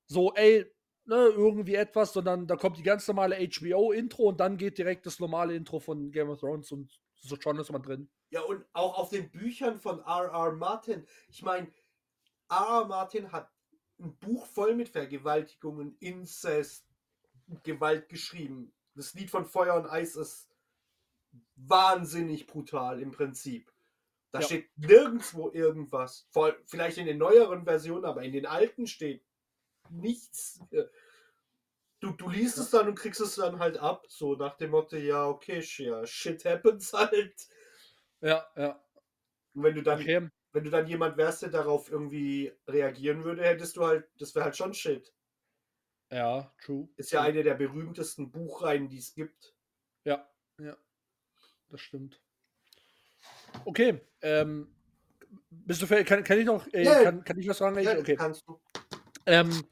so, ey, ne, irgendwie etwas, sondern da kommt die ganz normale HBO-Intro und dann geht direkt das normale Intro von Game of Thrones und so schon ist man drin. Ja, und auch auf den Büchern von R.R. Martin. Ich meine, R.R. Martin hat ein Buch voll mit Vergewaltigungen, Inzest, Gewalt geschrieben. Das Lied von Feuer und Eis ist wahnsinnig brutal im Prinzip. Da Ja. steht nirgendwo irgendwas. Voll, vielleicht in den neueren Versionen, aber in den alten steht nichts. Äh, Du, du liest es dann und kriegst es dann halt ab, so nach dem Motto, ja, okay, ja, shit happens halt. Ja, ja. Und wenn du dann Okay. wenn du dann jemand wärst, der darauf irgendwie reagieren würde, hättest du halt, das wäre halt schon Shit. Ja, true. Ist ja eine der berühmtesten Buchreihen, die es gibt. Ja, ja. Das stimmt. Okay, ähm, bist du fertig? Kann, kann ich noch, äh, Ja, kann, kann ich was fragen? Ja, okay. kannst du. Ähm,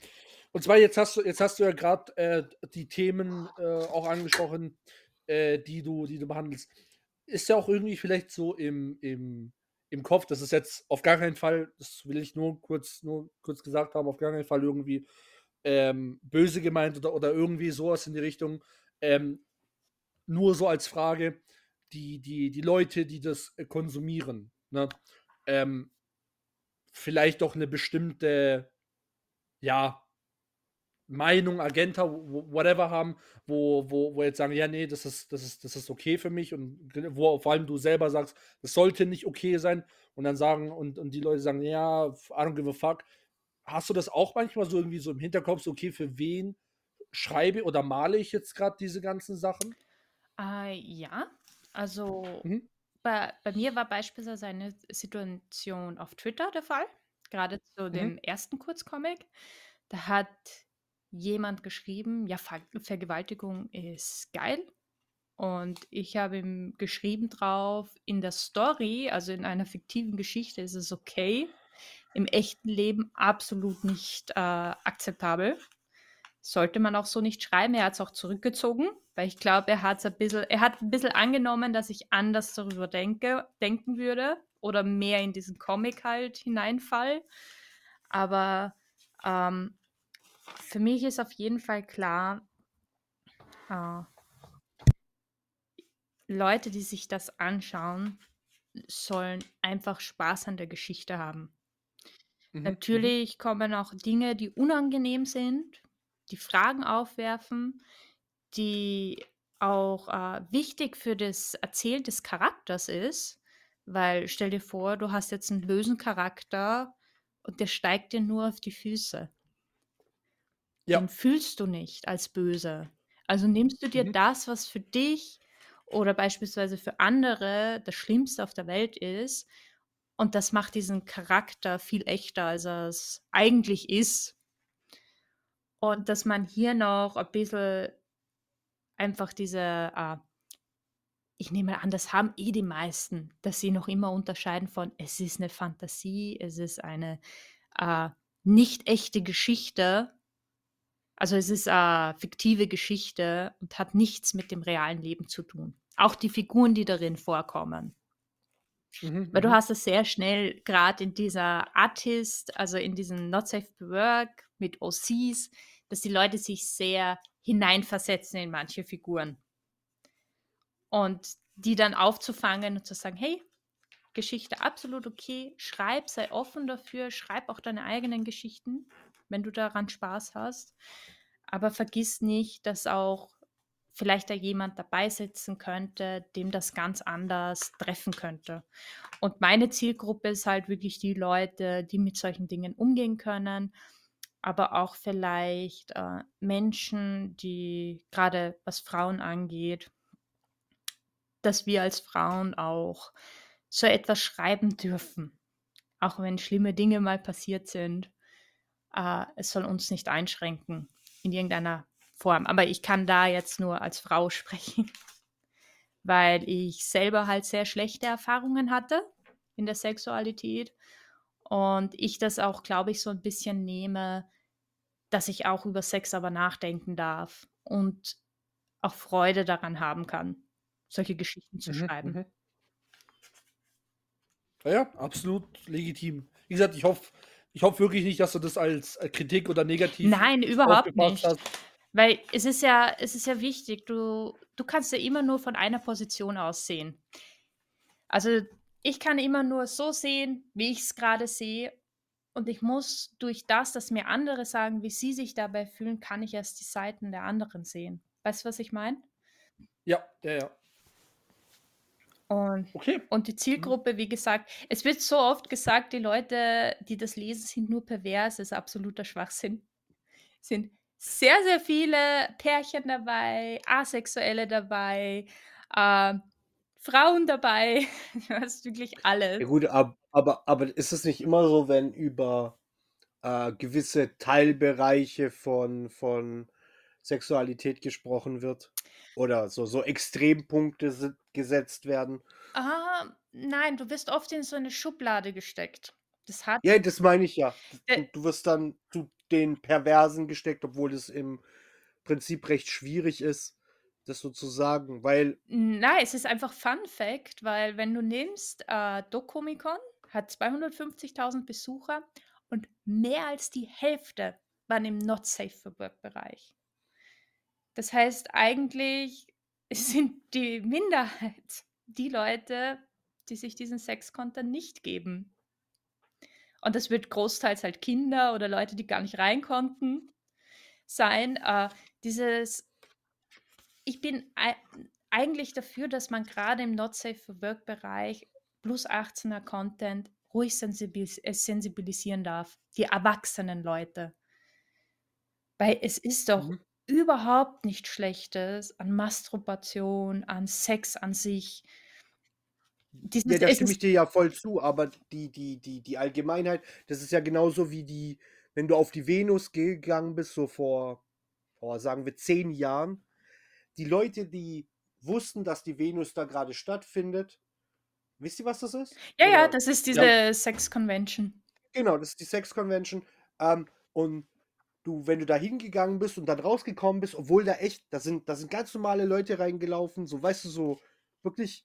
und zwar jetzt hast du, jetzt hast du ja gerade äh, die Themen äh, auch angesprochen, äh, die du, die du behandelst. Ist ja auch irgendwie vielleicht so im, im, im Kopf, das ist jetzt auf gar keinen Fall, das will ich nur kurz, nur kurz gesagt haben, auf gar keinen Fall irgendwie ähm, böse gemeint oder, oder irgendwie sowas in die Richtung. Ähm, nur so als Frage, die, die, die Leute, die das äh, konsumieren, ne? ähm, vielleicht doch eine bestimmte, ja, Meinung, Agenta, wo- whatever haben, wo, wo, wo jetzt sagen, ja, nee, das ist, das ist, das ist okay für mich und wo vor allem du selber sagst, das sollte nicht okay sein und dann sagen, und, und die Leute sagen, ja, I don't give a fuck. Hast du das auch manchmal so irgendwie so im Hinterkopf, so, okay, für wen schreibe oder male ich jetzt gerade diese ganzen Sachen? Äh, ja, also Mhm. bei, bei mir war beispielsweise eine Situation auf Twitter der Fall, gerade zu Mhm. dem ersten Kurzcomic. Da hat jemand geschrieben, ja, Ver Vergewaltigung ist geil Und ich habe ihm geschrieben drauf, in der Story, also in einer fiktiven Geschichte, ist es okay. Im echten Leben absolut nicht äh, akzeptabel. Sollte man auch so nicht schreiben. Er hat es auch zurückgezogen, weil ich glaube, er hat ein bisschen, er hat ein bisschen angenommen, dass ich anders darüber denke, denken würde oder mehr in diesen Comic halt hineinfall. Aber ähm, für mich ist auf jeden Fall klar, äh, Leute, die sich das anschauen, sollen einfach Spaß an der Geschichte haben. Mhm, mhm. Natürlich kommen auch Dinge, die unangenehm sind, die Fragen aufwerfen, die auch äh, wichtig für das Erzählen des Charakters ist, weil stell dir vor, du hast jetzt einen bösen Charakter und der steigt dir nur auf die Füße. Ja. Den fühlst du nicht als böse. Also nimmst du dir Mhm. das, was für dich oder beispielsweise für andere das Schlimmste auf der Welt ist, und das macht diesen Charakter viel echter, als er es eigentlich ist. Und dass man hier noch ein bisschen einfach diese, äh, ich nehme an, das haben eh die meisten, dass sie noch immer unterscheiden von, es ist eine Fantasie, es ist eine äh, nicht echte Geschichte. Also es ist eine fiktive Geschichte und hat nichts mit dem realen Leben zu tun. Auch die Figuren, die darin vorkommen. Mhm, Weil du mhm. hast es sehr schnell, gerade in dieser Artist, also in diesem Not Safe for Work mit OCs, dass die Leute sich sehr hineinversetzen in manche Figuren. Und die dann aufzufangen und zu sagen, hey, Geschichte absolut okay, schreib, sei offen dafür, schreib auch deine eigenen Geschichten, wenn du daran Spaß hast. Aber vergiss nicht, dass auch vielleicht da jemand dabei sitzen könnte, dem das ganz anders treffen könnte. Und meine Zielgruppe ist halt wirklich die Leute, die mit solchen Dingen umgehen können, aber auch vielleicht äh, Menschen, die gerade was Frauen angeht, dass wir als Frauen auch so etwas schreiben dürfen, auch wenn schlimme Dinge mal passiert sind. Äh, es soll uns nicht einschränken in irgendeiner Form. Aber ich kann da jetzt nur als Frau sprechen, weil ich selber halt sehr schlechte Erfahrungen hatte in der Sexualität und ich das auch, glaube ich, so ein bisschen nehme, dass ich auch über Sex aber nachdenken darf und auch Freude daran haben kann, solche Geschichten zu Mhm, schreiben. mhm. Ja, ja, absolut legitim. Wie gesagt, ich hoffe ich hoff wirklich nicht, dass du das als Kritik oder negativ Nein, überhaupt nicht. hast. Weil es ist ja, es ist ja wichtig, du, du kannst ja immer nur von einer Position aus sehen. Also ich kann immer nur so sehen, wie ich es gerade sehe. Und ich muss durch das, dass mir andere sagen, wie sie sich dabei fühlen, kann ich erst die Seiten der anderen sehen. Weißt du, was ich meine? Ja, ja, ja. Und, Okay. und die Zielgruppe, wie gesagt, es wird so oft gesagt, die Leute, die das lesen, sind nur pervers, das ist absoluter Schwachsinn. Es sind sehr, sehr viele Pärchen dabei, Asexuelle dabei, äh, Frauen dabei, du hast wirklich Ja alles. gut, ab, aber, aber ist es nicht immer so, wenn über äh, gewisse Teilbereiche von, von Sexualität gesprochen wird? Oder so, so Extrempunkte se- gesetzt werden? Ah, nein, du wirst oft in so eine Schublade gesteckt. Das hat Ja, das meine ich ja. Du, Äh. du wirst dann zu den Perversen gesteckt, obwohl es im Prinzip recht schwierig ist, das so zu sagen, weil Nein, es ist einfach Fun Fact, weil wenn du nimmst, äh, Docomicon hat 250.000 Besucher und mehr als die Hälfte waren im Not Safe for Work Bereich. Das heißt, eigentlich sind die Minderheit die Leute, die sich diesen Sex-Content nicht geben. Und das wird großteils halt Kinder oder Leute, die gar nicht rein konnten, sein. Äh, dieses ich bin ei eigentlich dafür, dass man gerade im Not Safe for Work Bereich plus 18er Content ruhig sensibilis äh, sensibilisieren darf, die erwachsenen Leute. Weil es ist doch Mhm. Überhaupt nichts Schlechtes an Masturbation, an Sex an sich. Ja, Dieses da es stimme ich dir ja voll zu, aber die, die, die, die Allgemeinheit, das ist ja genauso wie die, wenn du auf die Venus gegangen bist, so vor, vor sagen wir, zehn Jahren, die Leute, die wussten, dass die Venus da gerade stattfindet. Wisst ihr, was das ist? Ja, ja, Oder- das ist diese Sex Convention. Genau, das ist die Sex Convention. Ähm, und du, wenn du da hingegangen bist und dann rausgekommen bist, obwohl da echt, da sind, da sind ganz normale Leute reingelaufen, so weißt du, so wirklich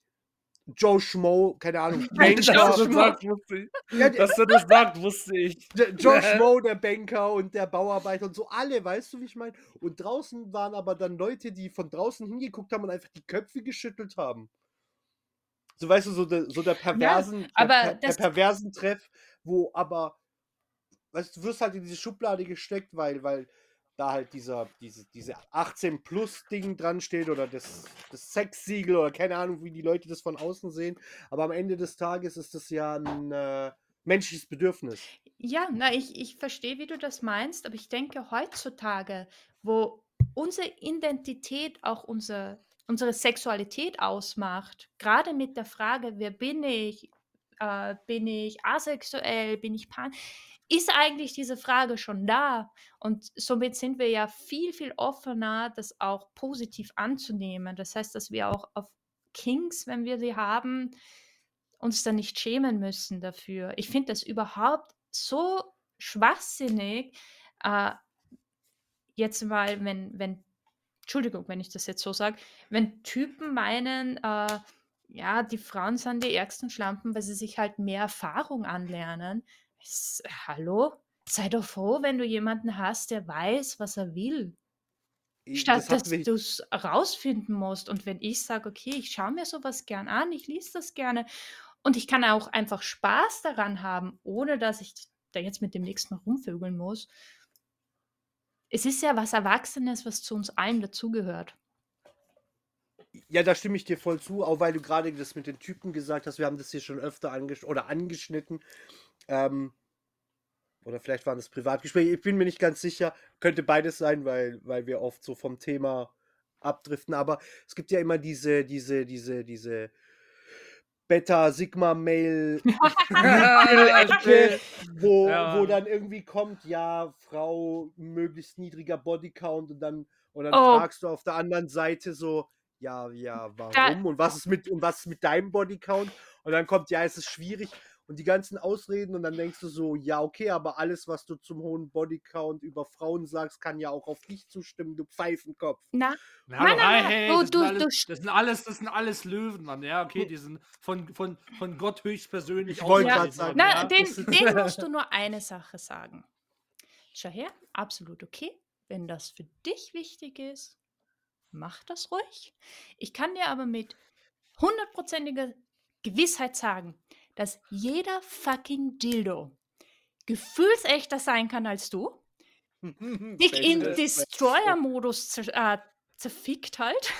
Joe Schmo, keine Ahnung, Banker. du das sagst, wusste ich. Ja, Dass du das sagst, wusste ich. Joe Schmo, der Banker und der Bauarbeiter und so alle, weißt du, wie ich meine? Und draußen waren aber dann Leute, die von draußen hingeguckt haben und einfach die Köpfe geschüttelt haben. So weißt du, so der, so der perversen, aber der, der perversen Treff, wo aber, weißt du, wirst halt in diese Schublade gesteckt, weil, weil da halt dieser, diese, diese 18 plus Ding dran steht oder das, das Sexsiegel oder keine Ahnung, wie die Leute das von außen sehen. Aber am Ende des Tages ist das ja ein äh, menschliches Bedürfnis. Ja, na, ich, ich verstehe, wie du das meinst, aber ich denke heutzutage, wo unsere Identität auch unser, unsere Sexualität ausmacht, gerade mit der Frage, wer bin ich, äh, bin ich asexuell, bin ich pan, ist eigentlich diese Frage schon da. Und somit sind wir ja viel, viel offener, das auch positiv anzunehmen. Das heißt, dass wir auch auf Kings, wenn wir sie haben, uns dann nicht schämen müssen dafür. Ich finde das überhaupt so schwachsinnig. Äh, jetzt mal, wenn, wenn, Entschuldigung, wenn ich das jetzt so sage, wenn Typen meinen, äh, ja, die Frauen sind die ärgsten Schlampen, weil sie sich halt mehr Erfahrung anlernen. Es, hallo? Sei doch froh, wenn du jemanden hast, der weiß, was er will. Statt Das dass du es rausfinden musst. Und wenn ich sage, okay, ich schaue mir sowas gern an, ich lese das gerne und ich kann auch einfach Spaß daran haben, ohne dass ich da jetzt mit dem nächsten mal rumvögeln muss. Es ist ja was Erwachsenes, was zu uns allen dazugehört. Ja, da stimme ich dir voll zu, auch weil du gerade das mit den Typen gesagt hast. Wir haben das hier schon öfter angesch oder angeschnitten. Ähm, oder vielleicht waren es Privatgespräche. Ich bin mir nicht ganz sicher. Könnte beides sein, weil, weil wir oft so vom Thema abdriften. Aber es gibt ja immer diese, diese, diese, diese Beta, Sigma, Mail, wo, Ja. wo dann irgendwie kommt, ja, Frau, möglichst niedriger Bodycount und dann, und dann Oh. fragst du auf der anderen Seite so, ja, ja, warum? Da- und was ist mit und was ist mit deinem Bodycount? Und dann kommt, ja, es ist schwierig und die ganzen Ausreden und dann denkst du so, ja, okay, aber alles, was du zum hohen Bodycount über Frauen sagst, kann ja auch auf dich zustimmen, du Pfeifenkopf. Na, Nein, aber nein, nein, hey, du- das, du- sind alles, das sind alles, das sind alles Löwen, Mann. Ja, okay, die sind von, von, von Gott höchstpersönlich Ich wollte Ja. gerade sagen, na ja. den, den musst du nur eine Sache sagen. Schau her, absolut okay. Wenn das für dich wichtig ist, mach das ruhig. Ich kann dir aber mit hundertprozentiger Gewissheit sagen, dass jeder fucking Dildo gefühlsechter sein kann als du, dich in Destroyer-Modus zer äh, zerfickt halt.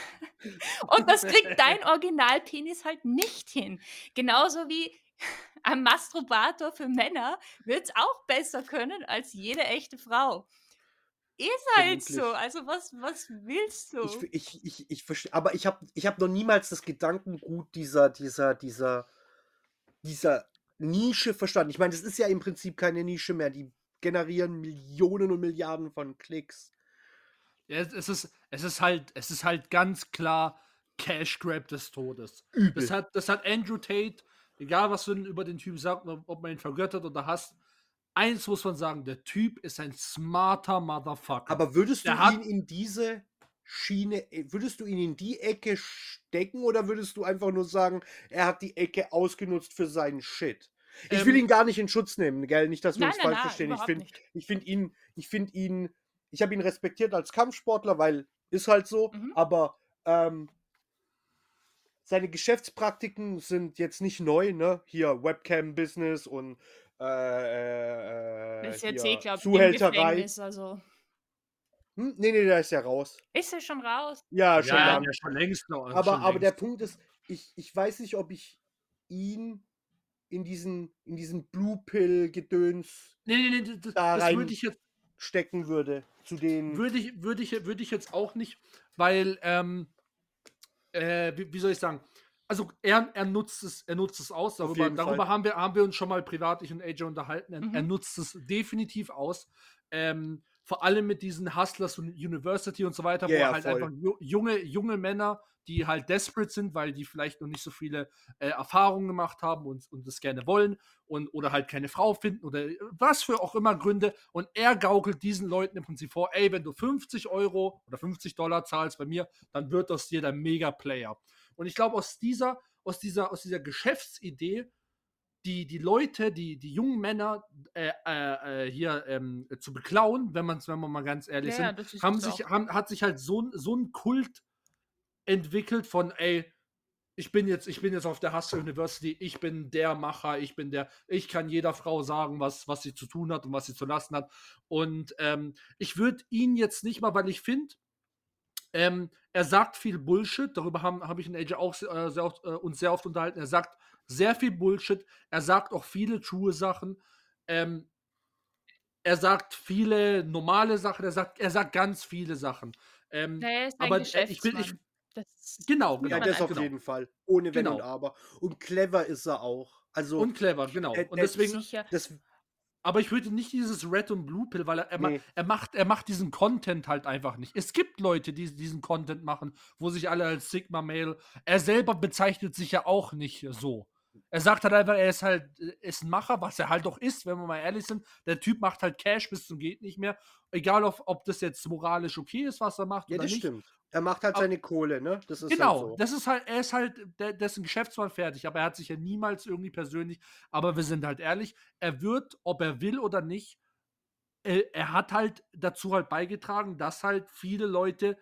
Und das kriegt dein Originalpenis halt nicht hin. Genauso wie ein Masturbator für Männer wird es auch besser können als jede echte Frau. Ist halt so. Vermutlich. Also was, was willst du? Ich, ich, ich, ich verstehe, aber ich habe ich hab noch niemals das Gedankengut dieser, dieser, dieser, dieser Nische verstanden. Ich meine, das ist ja im Prinzip keine Nische mehr. Die generieren Millionen und Milliarden von Klicks. Ja, es, ist, es, ist halt, es ist halt ganz klar Cash Grab des Todes. Das hat, das hat Andrew Tate, egal was du über den Typ sagst, ob man ihn vergöttert oder hasst, eins muss man sagen, der Typ ist ein smarter Motherfucker. Aber würdest du Der hat- ihn in diese Schiene, äh, würdest du ihn in die Ecke stecken oder würdest du einfach nur sagen, er hat die Ecke ausgenutzt für seinen Shit? Ich will Ähm, ihn gar nicht in Schutz nehmen, gell? Nicht, dass wir nein, uns nein, falsch nein, verstehen. Ich finde ich finde ihn, ich finde ihn, ich habe ihn respektiert als Kampfsportler, weil ist halt so, Mhm. aber ähm, seine Geschäftspraktiken sind jetzt nicht neu, ne? Hier Webcam-Business und äh, äh, ist hier eh, Zuhälterei. Also Hm? Nee, nee, da ist ja raus. ist er schon raus? Ja, schon ja, lang. ja, schon längst noch. aber schon aber der längst. Punkt ist, ich, ich weiß nicht, ob ich ihn in diesen, in diesen Blue Pill-Gedöns Nee, nee, nee, das, da das rein- würde ich jetzt stecken würde. Zu den. Würde ich, würde ich, würde ich jetzt auch nicht, weil, ähm, äh, wie, wie soll ich sagen? Also er, er nutzt es, er nutzt es aus. Darüber, darüber haben wir, haben wir uns schon mal privat ich und AJ unterhalten. Er, er Mhm. nutzt es definitiv aus. Ähm, vor allem mit diesen Hustlers und University und so weiter, Ja, wo halt voll. einfach ju junge, junge Männer, die halt desperate sind, weil die vielleicht noch nicht so viele äh, Erfahrungen gemacht haben und, und das gerne wollen und oder halt keine Frau finden oder was für auch immer Gründe. Und er gaukelt diesen Leuten im Prinzip vor, ey, wenn du 50 Euro oder 50 Dollar zahlst bei mir, dann wird aus dir der Mega-Player. Und ich glaube, aus dieser, aus dieser, aus dieser Geschäftsidee die, die Leute, die, die jungen Männer äh, äh, äh, hier ähm, zu beklauen, wenn, man's, wenn wir mal ganz ehrlich Ja, sind, haben sich, auch. haben, hat sich halt so, ein- so ein Kult entwickelt von, ey, ich bin jetzt, ich bin jetzt auf der Hustle University, ich bin der Macher, ich bin der, ich kann jeder Frau sagen, was, was sie zu tun hat und was sie zu lassen hat. Und ähm, ich würde ihn jetzt nicht mal, weil ich finde, ähm, er sagt viel Bullshit, darüber habe ich in AJ auch äh, sehr oft, äh, uns sehr oft unterhalten. Er sagt sehr viel Bullshit, er sagt auch viele true Sachen. Ähm, er sagt viele normale Sachen, er sagt, er sagt ganz viele Sachen. Ähm, Ja, er ist ein aber, äh, ich will- ich-. Das genau, genau. Ja, das auf genau. jeden Fall. Ohne Wenn Genau. und Aber. Und clever ist er auch. Also, Und clever, genau. Äh, Und deswegen, das, aber ich würde nicht dieses Red und Blue Pill, weil er, er, Nee. er, macht, er macht diesen Content halt einfach nicht. Es gibt Leute, die diesen Content machen, wo sich alle als Sigma Male. Er selber bezeichnet sich ja auch nicht so. Er sagt halt einfach, er ist halt äh, ist ein Macher, was er halt auch ist, wenn wir mal ehrlich sind. Der Typ macht halt Cash bis zum geht nicht mehr. Egal, ob, ob das jetzt moralisch okay ist, was er macht ja, oder das nicht. stimmt. Er macht halt Aber- seine Kohle, ne? Das ist Genau, halt so. das ist halt, er ist halt, der, der ist ein Geschäftsmann fertig, aber er hat sich ja niemals irgendwie persönlich, aber wir sind halt ehrlich, er wird, ob er will oder nicht, äh, er hat halt dazu halt beigetragen, dass halt viele Leute,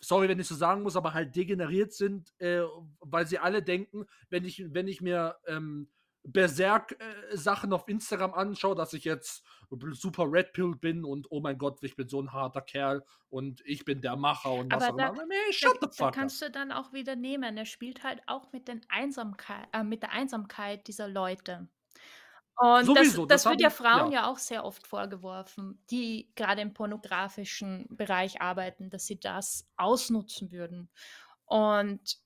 sorry, wenn ich so sagen muss, aber halt degeneriert sind, äh, weil sie alle denken, wenn ich, wenn ich mir ähm, Berserk-Sachen auf Instagram anschaue, dass ich jetzt super Red Pill bin und oh mein Gott, ich bin so ein harter Kerl und ich bin der Macher und was auch da- immer. Nee, shut da, the da fuck up. kannst du dann auch wieder nehmen. Er spielt halt auch mit, den Einsamkeit, äh, mit der Einsamkeit dieser Leute. Und Sowieso, das, das das wird ja Frauen ja. ja. auch sehr oft vorgeworfen, die gerade im pornografischen Bereich arbeiten, dass sie das ausnutzen würden. Und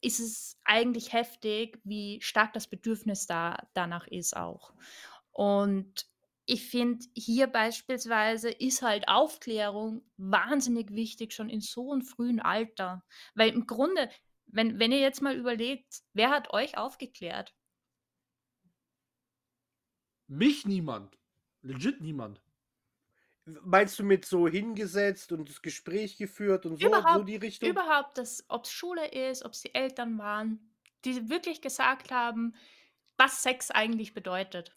ist es eigentlich heftig, wie stark das Bedürfnis da danach ist auch. Und ich finde, hier beispielsweise ist halt Aufklärung wahnsinnig wichtig, schon in so einem frühen Alter. Weil im Grunde, wenn, wenn ihr jetzt mal überlegt, wer hat euch aufgeklärt? Mich niemand. Legit niemand. Meinst du mit so hingesetzt und das Gespräch geführt und so, so Überhaupt- die Richtung? Überhaupt, ob es Schule ist, ob es die Eltern waren, die wirklich gesagt haben, was Sex eigentlich bedeutet.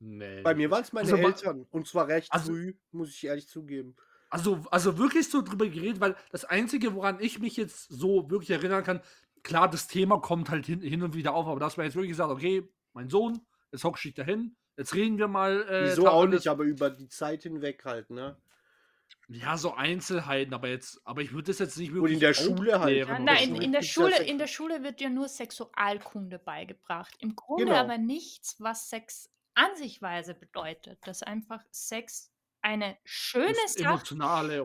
Nee. Bei mir waren es meine Also, Eltern. Und zwar recht Also- früh, muss ich ehrlich zugeben. Also, also wirklich so drüber geredet, weil das Einzige, woran ich mich jetzt so wirklich erinnern kann, klar, das Thema kommt halt hin, hin und wieder auf, aber dass man jetzt wirklich sagt, okay, mein Sohn, jetzt hockst du dich dahin, jetzt reden wir mal. Äh, Wieso auch nicht, aber über die Zeit hinweg halt, ne? Ja, so Einzelheiten, aber jetzt, aber ich würde das jetzt nicht Und wirklich. in der Schule halt. Ja, nein, in, in, der Schule, in der Schule wird ja nur Sexualkunde beigebracht. Im Grunde Genau. aber nichts, was Sex an sich weise bedeutet. Dass einfach Sex eine schöne das Sache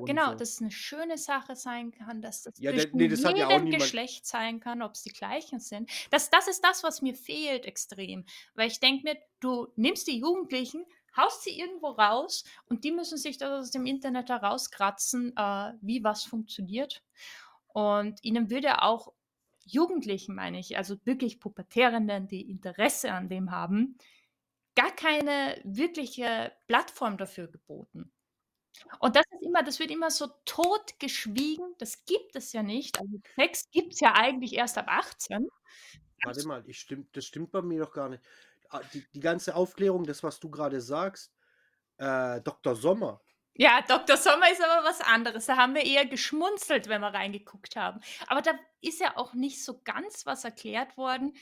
Genau, so. dass es eine schöne Sache sein kann, dass das Ja, der- nee, das ja jedem niemand- Geschlecht sein kann, ob es die gleichen sind. Das, das ist das, was mir fehlt extrem. Weil ich denke mir, du nimmst die Jugendlichen, haust sie irgendwo raus und die müssen sich das aus dem Internet herauskratzen, äh, wie was funktioniert. Und ihnen würde auch Jugendlichen, meine ich, also wirklich Pubertierenden, die Interesse an dem haben, gar keine wirkliche Plattform dafür geboten. Und das ist immer, das wird immer so totgeschwiegen. Das gibt es ja nicht. Also Sex gibt es ja eigentlich erst ab 18. Warte mal, ich stimm, das stimmt bei mir doch gar nicht. Ah, Die, die ganze Aufklärung, das, was du gerade sagst, äh, Dr. Sommer. Ja, Dr. Sommer ist aber was anderes. Da haben wir eher geschmunzelt, wenn wir reingeguckt haben. Aber da ist ja auch nicht so ganz was erklärt worden,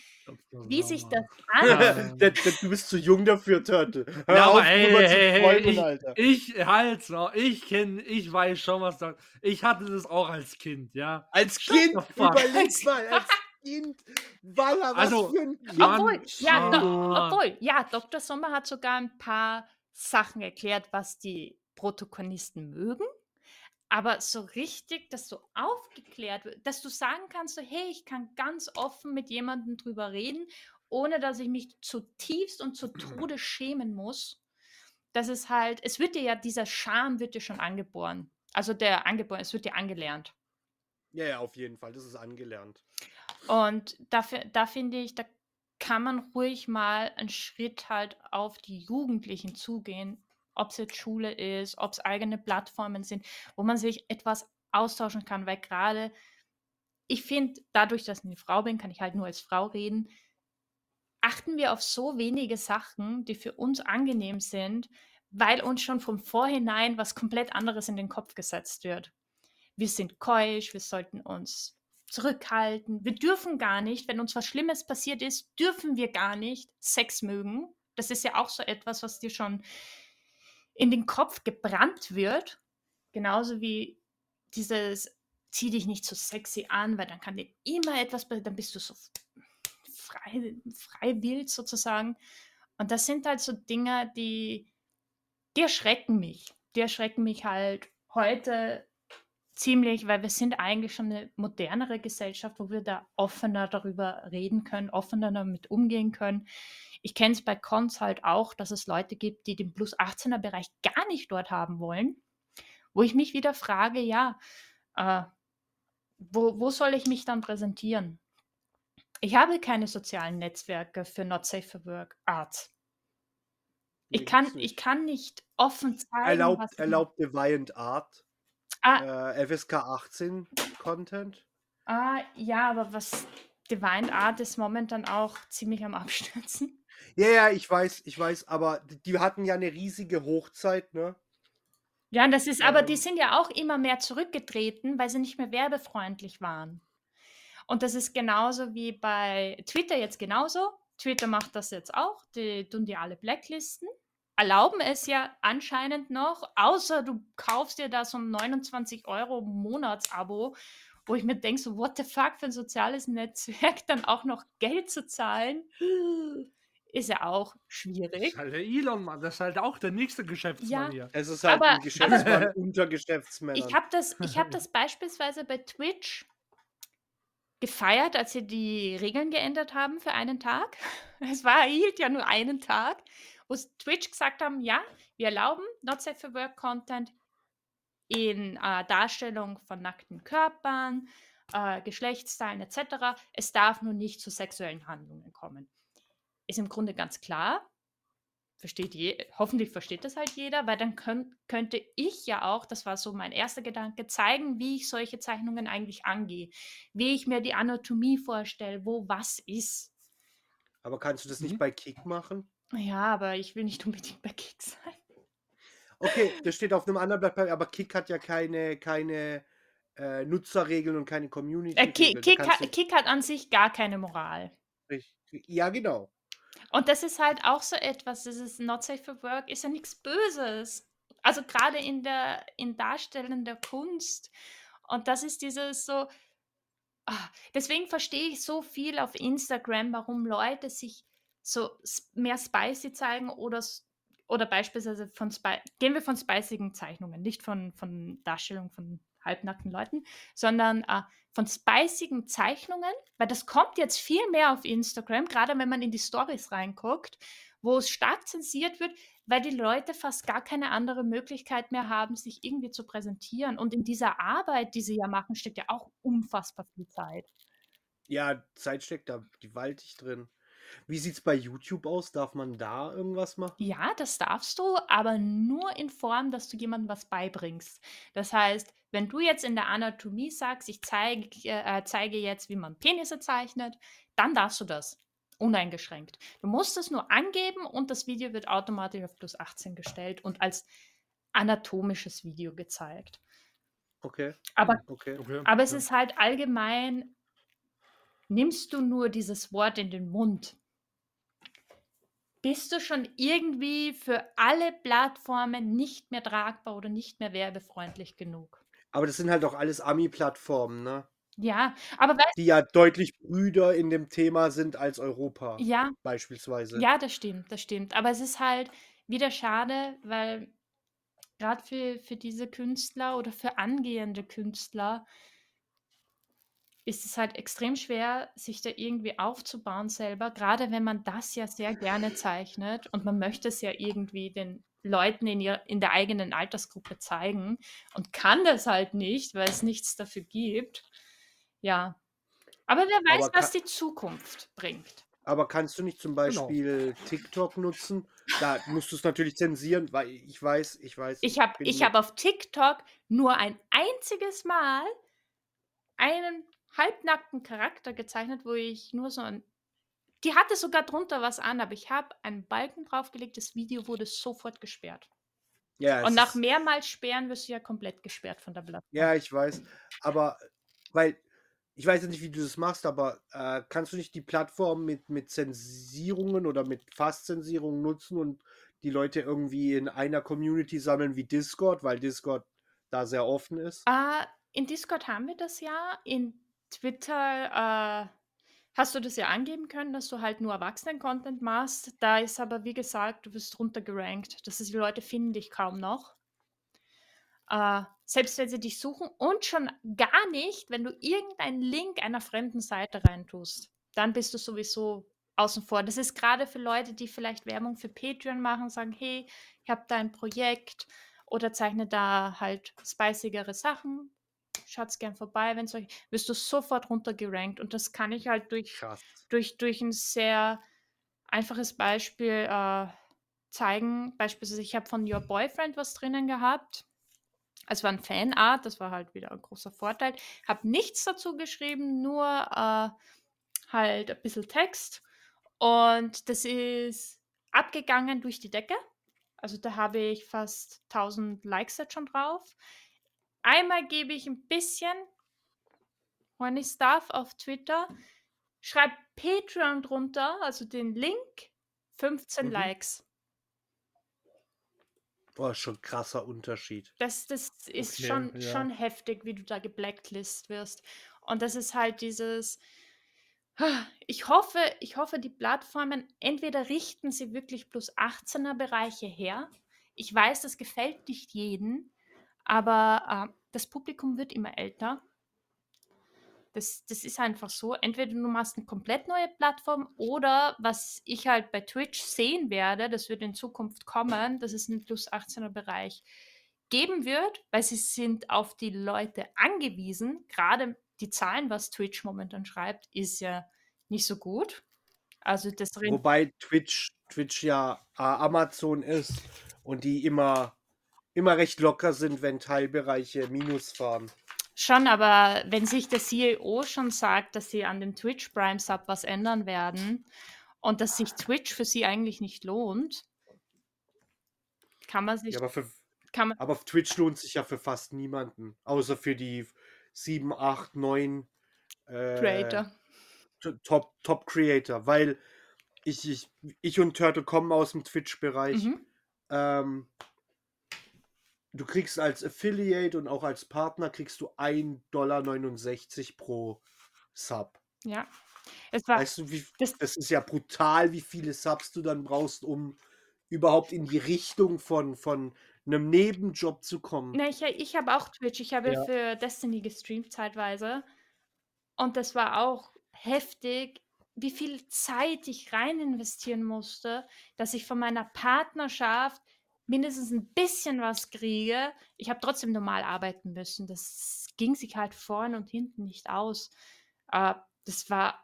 wie sich das anfühlt. Du bist zu jung dafür, Törte. Hör Ja, auf, ey, hey, träumen, ich, Alter. ich halt's noch, ich kenne, ich weiß schon, was da. Ich hatte das auch als Kind, ja. Als Kind, überleg mal, als Kind, Walla, was Also, für ein Kind. Obwohl, ja, do, obwohl, ja, Dr. Sommer hat sogar ein paar Sachen erklärt, was die Protagonisten mögen. Aber so richtig, dass so aufgeklärt wird, dass du sagen kannst, so, hey, ich kann ganz offen mit jemandem drüber reden, ohne dass ich mich zutiefst und zu Tode schämen muss. dass es halt, es wird dir ja, dieser Charme wird dir schon angeboren. Also der angeboren, es wird dir angelernt. Ja, ja, auf jeden Fall. Das ist angelernt. Und dafür, da finde ich, da kann man ruhig mal einen Schritt halt auf die Jugendlichen zugehen, ob es jetzt Schule ist, ob es eigene Plattformen sind, wo man sich etwas austauschen kann, weil gerade ich finde, dadurch, dass ich eine Frau bin, kann ich halt nur als Frau reden, achten wir auf so wenige Sachen, die für uns angenehm sind, weil uns schon von vorhinein was komplett anderes in den Kopf gesetzt wird. Wir sind keusch, wir sollten uns zurückhalten. Wir dürfen gar nicht, wenn uns was Schlimmes passiert ist, dürfen wir gar nicht Sex mögen. Das ist ja auch so etwas, was dir schon in den Kopf gebrannt wird. Genauso wie dieses zieh dich nicht so sexy an, weil dann kann dir immer etwas, dann bist du so frei, frei wild sozusagen. Und das sind halt so Dinge, die, die erschrecken mich. Die erschrecken mich halt heute ziemlich, weil wir sind eigentlich schon eine modernere Gesellschaft, wo wir da offener darüber reden können, offener damit umgehen können. Ich kenne es bei Cons halt auch, dass es Leute gibt, die den Plus 18er Bereich gar nicht dort haben wollen, wo ich mich wieder frage, ja, äh, wo, wo soll ich mich dann präsentieren? Ich habe keine sozialen Netzwerke für Not Safe for Work Art. Ich Nee, kann, ich nicht. kann nicht offen zeigen, Erlaubt, was ich- erlaubt Deviant Art. Ah, Äh, FSK 18 Content. ah, ja, aber was Divine Art ist momentan auch ziemlich am Abstürzen. Ja, ja, ich weiß, ich weiß, aber die- die hatten ja eine riesige Hochzeit, ne? Ja, das ist, aber die Ähm. sind ja auch immer mehr zurückgetreten, weil sie nicht mehr werbefreundlich waren. Und das ist genauso wie bei Twitter jetzt genauso. Twitter macht das jetzt auch. Die tun die alle blacklisten. Erlauben es ja anscheinend noch, außer du kaufst dir da so ein 29 Euro Monatsabo, wo ich mir denke, so, what the fuck für ein soziales Netzwerk, dann auch noch Geld zu zahlen, ist ja auch Das schwierig. ist halt der Elon, Mann. Das ist halt auch der nächste Geschäftsmann hier. Es ist halt Aber- ein Geschäftsmann unter Geschäftsmännern. Ich habe das, ich hab das beispielsweise bei Twitch gefeiert, als sie die Regeln geändert haben für einen Tag. Es war, hielt ja nur einen Tag, wo Twitch gesagt haben, ja, wir erlauben Not Safe for Work Content in äh, Darstellung von nackten Körpern, äh, Geschlechtsteilen etc. Es darf nur nicht zu sexuellen Handlungen kommen. Ist im Grunde ganz klar. Versteht je, hoffentlich versteht das halt jeder, weil dann könnt, könnte ich ja auch, das war so mein erster Gedanke, zeigen, wie ich solche Zeichnungen eigentlich angehe, wie ich mir die Anatomie vorstelle, wo was ist. Aber kannst du das nicht Mhm. bei Kick machen? Ja, aber ich will nicht unbedingt bei Kick sein. Okay, das steht auf einem anderen Blatt, Papier, aber Kick hat ja keine, keine äh, Nutzerregeln und keine community Äh, Kick, Kick, hat, Kick hat an sich gar keine Moral. Ja, genau. Und das ist halt auch so etwas, das ist not safe for work, ist ja nichts Böses. Also gerade in der in darstellender Kunst. Und das ist dieses so. ah, deswegen verstehe ich so viel auf Instagram, warum Leute sich so mehr spicy zeigen oder, oder beispielsweise von Spi gehen wir von spicigen Zeichnungen, nicht von, von Darstellung von halbnackten Leuten, sondern äh, von spicigen Zeichnungen, weil das kommt jetzt viel mehr auf Instagram, gerade wenn man in die Stories reinguckt, wo es stark zensiert wird, weil die Leute fast gar keine andere Möglichkeit mehr haben, sich irgendwie zu präsentieren. Und in dieser Arbeit, die sie ja machen, steckt ja auch unfassbar viel Zeit. Ja, Zeit steckt da gewaltig drin. Wie sieht's bei YouTube aus? Darf man da irgendwas machen? Ja, das darfst du, aber nur in Form, dass du jemandem was beibringst. Das heißt, wenn du jetzt in der Anatomie sagst, ich zeige, äh, zeige jetzt, wie man Penisse zeichnet, dann darfst du das. Uneingeschränkt. Du musst es nur angeben und das Video wird automatisch auf plus 18 gestellt und als anatomisches Video gezeigt. Okay, Aber okay. Okay. Aber es ja. ist halt allgemein, nimmst du nur dieses Wort in den Mund, bist du schon irgendwie für alle Plattformen nicht mehr tragbar oder nicht mehr werbefreundlich genug. Aber das sind halt auch alles Ami-Plattformen, ne? Ja, aber weißt Die ja deutlich Brüder in dem Thema sind als Europa, ja, beispielsweise. ja, das stimmt, das stimmt. Aber es ist halt wieder schade, weil gerade für, für diese Künstler oder für angehende Künstler ist es halt extrem schwer, sich da irgendwie aufzubauen selber, gerade wenn man das ja sehr gerne zeichnet und man möchte es ja irgendwie den Leuten in, ihr, in der eigenen Altersgruppe zeigen und kann das halt nicht, weil es nichts dafür gibt. Ja. Aber wer weiß, Aber was die Zukunft bringt. Aber kannst du nicht zum Genau. Beispiel TikTok nutzen? Da musst du es natürlich zensieren, weil ich weiß, ich weiß. Ich habe ich hab auf TikTok nur ein einziges Mal einen halbnackten Charakter gezeichnet, wo ich nur so ein. Die hatte sogar drunter was an, aber ich habe einen Balken draufgelegt. Das Video wurde sofort gesperrt. ja, Und nach mehrmals sperren wirst du ja komplett gesperrt von der Plattform. Ja, ich weiß. Aber, weil, ich weiß jetzt nicht, wie du das machst, aber äh, kannst du nicht die Plattform mit, mit Zensierungen oder mit Fast-Zensierungen nutzen und die Leute irgendwie in einer Community sammeln wie Discord, weil Discord da sehr offen ist? Ah, in Discord haben wir das ja. In Twitter äh, hast du das ja angeben können, dass du halt nur Erwachsenen-Content machst. Da ist aber, wie gesagt, du wirst runtergerankt. Das ist, die Leute finden dich kaum noch. Äh, selbst wenn sie dich suchen und schon gar nicht, wenn du irgendeinen Link einer fremden Seite reintust. Dann bist du sowieso außen vor. Das ist gerade für Leute, die vielleicht Werbung für Patreon machen, sagen, hey, ich habe da ein Projekt oder zeichne da halt spicigere Sachen. Schaut's gern vorbei, wenn es euch. Wirst du sofort runtergerankt. Und das kann ich halt durch, Krass. durch, durch ein sehr einfaches Beispiel äh, zeigen. Beispielsweise, ich habe von Your Boyfriend was drinnen gehabt. Es war ein Fanart, das war halt wieder ein großer Vorteil. Habe nichts dazu geschrieben, nur äh, halt ein bisschen Text. Und das ist abgegangen durch die Decke. Also da habe ich fast 1000 Likes jetzt schon drauf. Einmal gebe ich ein bisschen horny Stuff auf Twitter, schreibe Patreon drunter, also den Link, 15 Mhm. Likes. Boah, schon krasser Unterschied. Das, das ist Okay, schon, ja. schon heftig, wie du da geblacklist wirst. Und das ist halt dieses. Ich hoffe, ich hoffe, die Plattformen entweder richten sie wirklich plus 18er Bereiche her. Ich weiß, das gefällt nicht jedem, aber äh, das Publikum wird immer älter. Das, das ist einfach so. Entweder du machst eine komplett neue Plattform oder was ich halt bei Twitch sehen werde, das wird in Zukunft kommen, dass es einen plus 18er Bereich geben wird, weil sie sind auf die Leute angewiesen. Gerade die Zahlen, was Twitch momentan schreibt, ist ja nicht so gut. Also das Wobei Twitch, Twitch ja äh, Amazon ist und die immer, immer recht locker sind, wenn Teilbereiche Minus fahren. schon, aber wenn sich der CEO schon sagt, dass sie an dem Twitch Prime Sub was ändern werden und dass sich Twitch für sie eigentlich nicht lohnt, kann man sich, Ja, aber, für, kann man, aber Twitch lohnt sich ja für fast niemanden. Außer für die 7, 8, 9 äh, Creator. Top, Top Creator. Weil ich, ich, ich und Turtle kommen aus dem Twitch-Bereich. Mhm. Ähm, du kriegst als Affiliate und auch als Partner kriegst du 1,69 Dollar pro Sub. Ja. Es war, Weißt du, wie, das- das, ist ja brutal, wie viele Subs du dann brauchst, um überhaupt in die Richtung von, von einem Nebenjob zu kommen. Na, ich, ich habe auch Twitch. Ich habe Ja. für Destiny gestreamt zeitweise. Und das war auch heftig, wie viel Zeit ich rein investieren musste, dass ich von meiner Partnerschaft mindestens ein bisschen was kriege. Ich habe trotzdem normal arbeiten müssen. Das ging sich halt vorne und hinten nicht aus. Äh, das war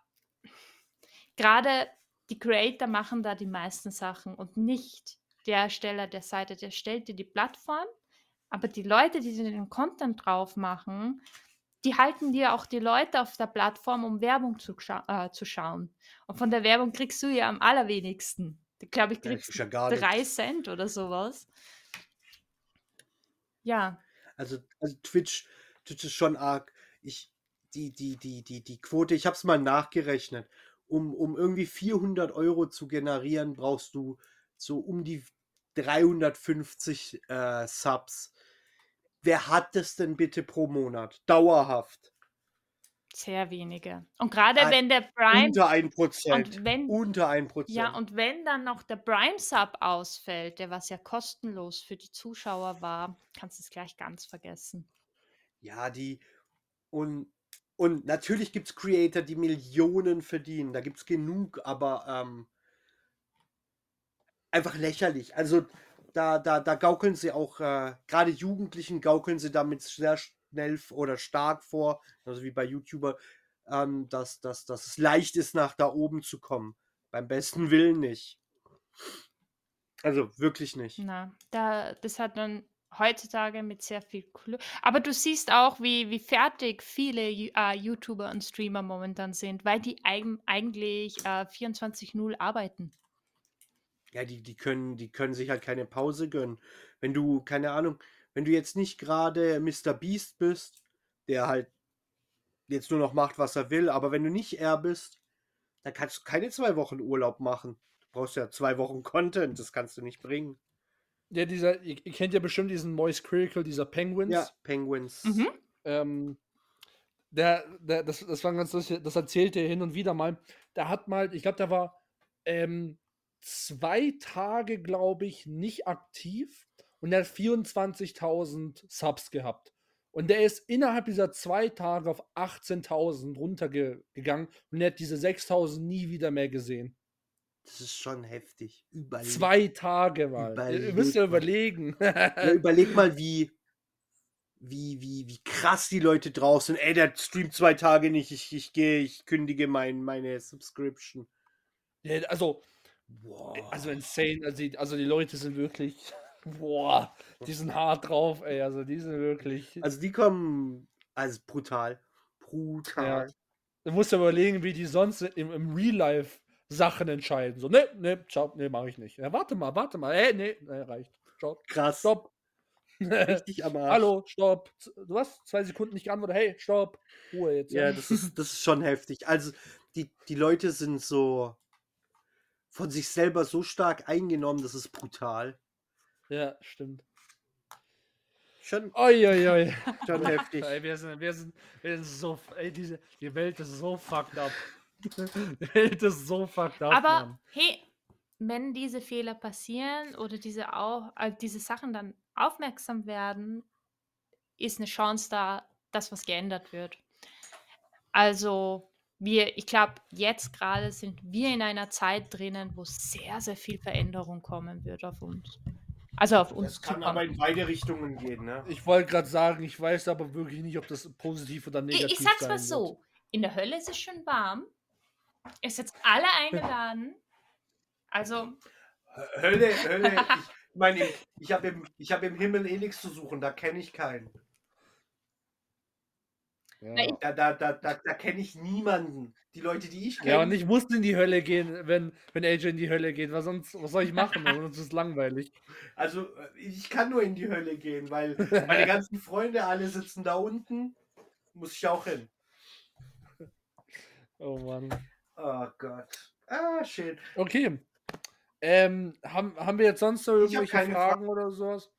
gerade die Creator machen da die meisten Sachen und nicht der Ersteller der Seite. Der stellt dir die Plattform, aber die Leute, die den Content drauf machen, die halten dir auch die Leute auf der Plattform, um Werbung zu, scha äh, zu schauen. Und von der Werbung kriegst du ja am allerwenigsten. Ich glaube, ich Ja, ich kriegst krieg ja gar drei nichts. Cent oder sowas. Ja, Also, also Twitch, Twitch ist schon arg. Ich, die, die, die, die, die Quote, ich habe es mal nachgerechnet. Um, um irgendwie 400 Euro zu generieren, brauchst du so um die 350 äh, Subs. Wer hat das denn bitte pro Monat? Dauerhaft. Sehr wenige. Und gerade Ah, wenn der Prime Unter 1%. und wenn Unter 1%. Ja, und wenn dann noch der Prime-Sub ausfällt, der was ja kostenlos für die Zuschauer war, kannst du es gleich ganz vergessen. Ja, die. Und, und natürlich gibt es Creator, die Millionen verdienen. Da gibt es genug, aber ähm, einfach lächerlich. Also, da, da, da gaukeln sie auch, äh, gerade Jugendlichen gaukeln sie damit sehr schnell oder stark vor, also wie bei YouTuber, ähm, dass, dass, dass es leicht ist, nach da oben zu kommen. Beim besten Willen nicht. Also wirklich nicht. Na, da, das hat dann heutzutage mit sehr viel Glück. Aber du siehst auch, wie, wie fertig viele äh, YouTuber und Streamer momentan sind, weil die eigen, eigentlich äh, 24-0 arbeiten. Ja, die, die können, die können sich halt keine Pause gönnen. Wenn du, keine Ahnung, wenn du jetzt nicht gerade Mr. Beast bist, der halt jetzt nur noch macht, was er will, aber wenn du nicht er bist, dann kannst du keine zwei Wochen Urlaub machen. Du brauchst ja zwei Wochen Content, das kannst du nicht bringen. Ja, dieser, ihr, ihr kennt ja bestimmt diesen Moist Critical, dieser Penguins. Ja, Penguins. Mhm. Ähm, der, der, das, das war ganz lustig, das erzählte er hin und wieder mal. Der hat mal, ich glaube, der war ähm, zwei Tage, glaube ich, nicht aktiv und er hat 24.000 Subs gehabt. Und der ist innerhalb dieser zwei Tage auf 18.000 runtergegangen und er hat diese 6.000 nie wieder mehr gesehen. Das ist schon heftig. Überleg, Zwei Tage mal. Ihr müsst ja überlegen. ja, überleg mal, wie, wie, wie, wie krass die Leute draußen. Ey, der streamt zwei Tage nicht. Ich, ich gehe, ich kündige mein, meine Subscription. Ja, also, Boah. also insane. Also die, also die Leute sind wirklich, boah, die sind hart drauf, ey. Also die sind wirklich. Also die kommen, also brutal. Brutal. Du musst ja überlegen, wie die sonst im, im Real Life Sachen entscheiden. So, ne, ne, ciao, ne, mach ich nicht. Ja, warte mal, warte mal. Ey, ne, ne, reicht. Ciao. Krass. Stopp. Richtig am Arsch. Hallo, stopp. Du hast zwei Sekunden nicht geantwortet. Hey, stopp. Ruhe jetzt. Ja, das ist, das ist schon heftig. Also die, die Leute sind so von sich selber so stark eingenommen, das ist brutal. Ja stimmt. Schon, Oi, oi, oi. schon heftig. Ey, wir sind, wir sind, wir sind so, ey, diese, die Welt ist so fucked up. Die Welt ist so fucked up, Aber Mann. hey, wenn diese Fehler passieren oder diese, auch, äh, diese Sachen dann aufmerksam werden, ist eine Chance da, dass was geändert wird. Also, wir, ich glaube, jetzt gerade sind wir in einer Zeit drinnen, wo sehr, sehr viel Veränderung kommen wird auf uns. Also auf uns Das kann aber in beide Richtungen gehen, ne? Ich wollte gerade sagen, ich weiß aber wirklich nicht, ob das positiv oder Ich, negativ ich sag's sein mal wird. so: In der Hölle ist es schon warm. Ihr seid alle eingeladen. Also, Hölle, Hölle. Ich meine, ich habe im, ich hab im Himmel eh nichts zu suchen, da kenne ich keinen. Ja. Da, da, da, da, da kenne ich niemanden. Die Leute, die ich kenne. ja, und ich muss in die Hölle gehen, wenn, wenn AJ in die Hölle geht, weil sonst, was soll ich machen? sonst ist es langweilig. Also, äh, ich kann nur in die Hölle gehen, weil meine ganzen Freunde alle sitzen da unten. Muss ich auch hin. Oh Mann. Oh Gott. Ah, shit. Okay. Ähm, haben, haben wir jetzt sonst noch irgendwelche Fragen oder sowas?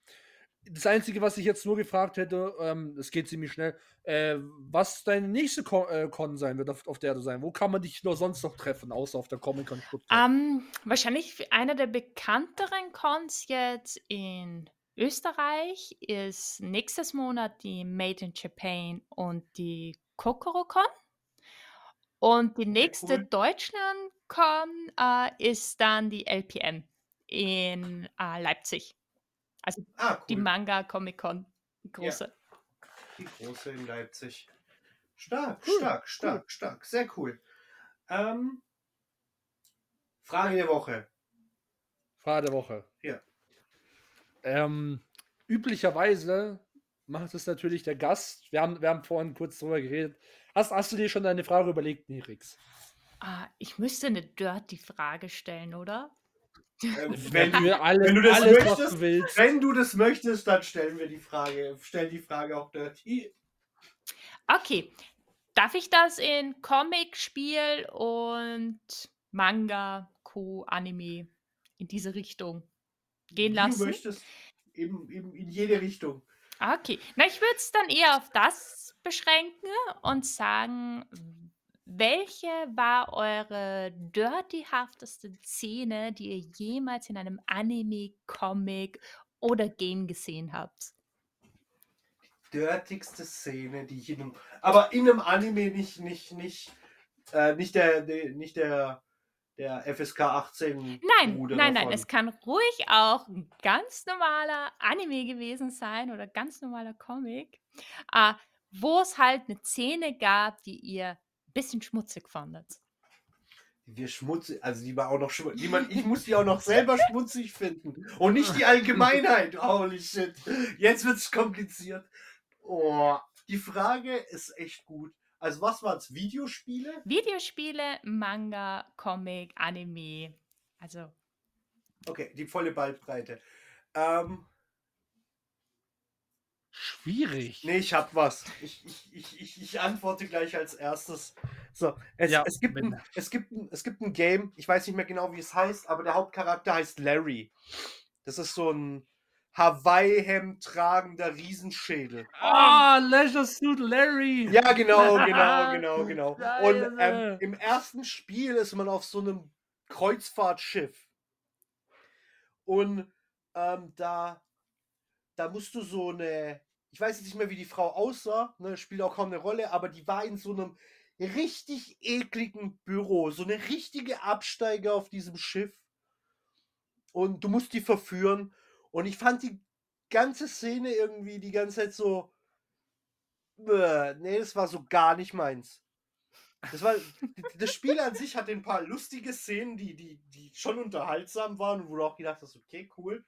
Das Einzige, was ich jetzt nur gefragt hätte, ähm, das geht ziemlich schnell, äh, was deine nächste Con, äh, Con sein wird, auf, auf der du sein. Wo kann man dich noch sonst noch treffen, außer auf der Comic Con Stuttgart? ähm, wahrscheinlich einer der bekannteren Cons jetzt in Österreich ist nächstes Monat die Made in Japan und die Kokorocon. Und die nächste cool. Deutschland-Con äh, ist dann die LPM in äh, Leipzig. Also Ah, cool. die Manga Comic Con, die große. Die große in Leipzig. Stark, Cool, stark, stark, stark. Sehr cool. Ähm, Frage der Woche. Frage der Woche. Ja. Ähm, üblicherweise macht es natürlich der Gast. Wir haben, wir haben vorhin kurz drüber geredet. Hast, hast du dir schon deine Frage überlegt, Nirix? Ah, ich müsste eine Dirty-Frage stellen, oder? Ähm, Wenn alles, wenn du das alles was möchtest, du willst. wenn du das möchtest, dann stellen wir die Frage. Stell die Frage auch dirty. Okay. Darf ich das in Comic, Spiel und Manga, Co, Anime in diese Richtung gehen lassen? du möchtest. Eben, eben in jede Richtung. Okay. Na, ich würde es dann eher auf das beschränken und sagen, welche war eure dirtyhafteste Szene, die ihr jemals in einem Anime, Comic oder Game gesehen habt? Dirtigste Szene, die ich in einem. Aber in einem Anime nicht, nicht, nicht, äh, nicht der, nicht der, der FSK 18 Nein, Bruder nein, nein, davon. es kann ruhig auch ein ganz normaler Anime gewesen sein oder ganz normaler Comic, äh, wo es halt eine Szene gab, die ihr bisschen schmutzig fandet. Wir schmutzig, also die war auch noch schmutzig. Ich muss die auch noch selber schmutzig finden. Und nicht die Allgemeinheit. Holy shit. Jetzt wird's kompliziert. Oh, die Frage ist echt gut. Also, was waren's? Videospiele? Videospiele, Manga, Comic, Anime. Also, Okay, die volle Bandbreite. Ähm, Schwierig. nee, ich hab was. Ich, ich, ich, ich, antworte gleich als erstes. So, es, Ja, es, gibt bitte. ein, es, gibt ein, es gibt ein Game, ich weiß nicht mehr genau, wie es heißt, aber der Hauptcharakter heißt Larry. Das ist so ein Hawaii-Hemd tragender Riesenschädel. Ah, Leisure Suit Larry. Ja, genau, genau, genau, genau. Und ähm, im ersten Spiel ist man auf so einem Kreuzfahrtschiff. Und ähm, da, da musst du so eine, ich weiß jetzt nicht mehr, wie die Frau aussah, ne, spielt auch kaum eine Rolle, aber die war in so einem richtig ekligen Büro, so eine richtige Absteiger auf diesem Schiff. Und du musst die verführen. Und ich fand die ganze Szene irgendwie die ganze Zeit so. Nee, das war so gar nicht meins. Das, war, das Spiel an sich hatte ein paar lustige Szenen, die, die, die schon unterhaltsam waren wo du auch gedacht hast, okay, cool.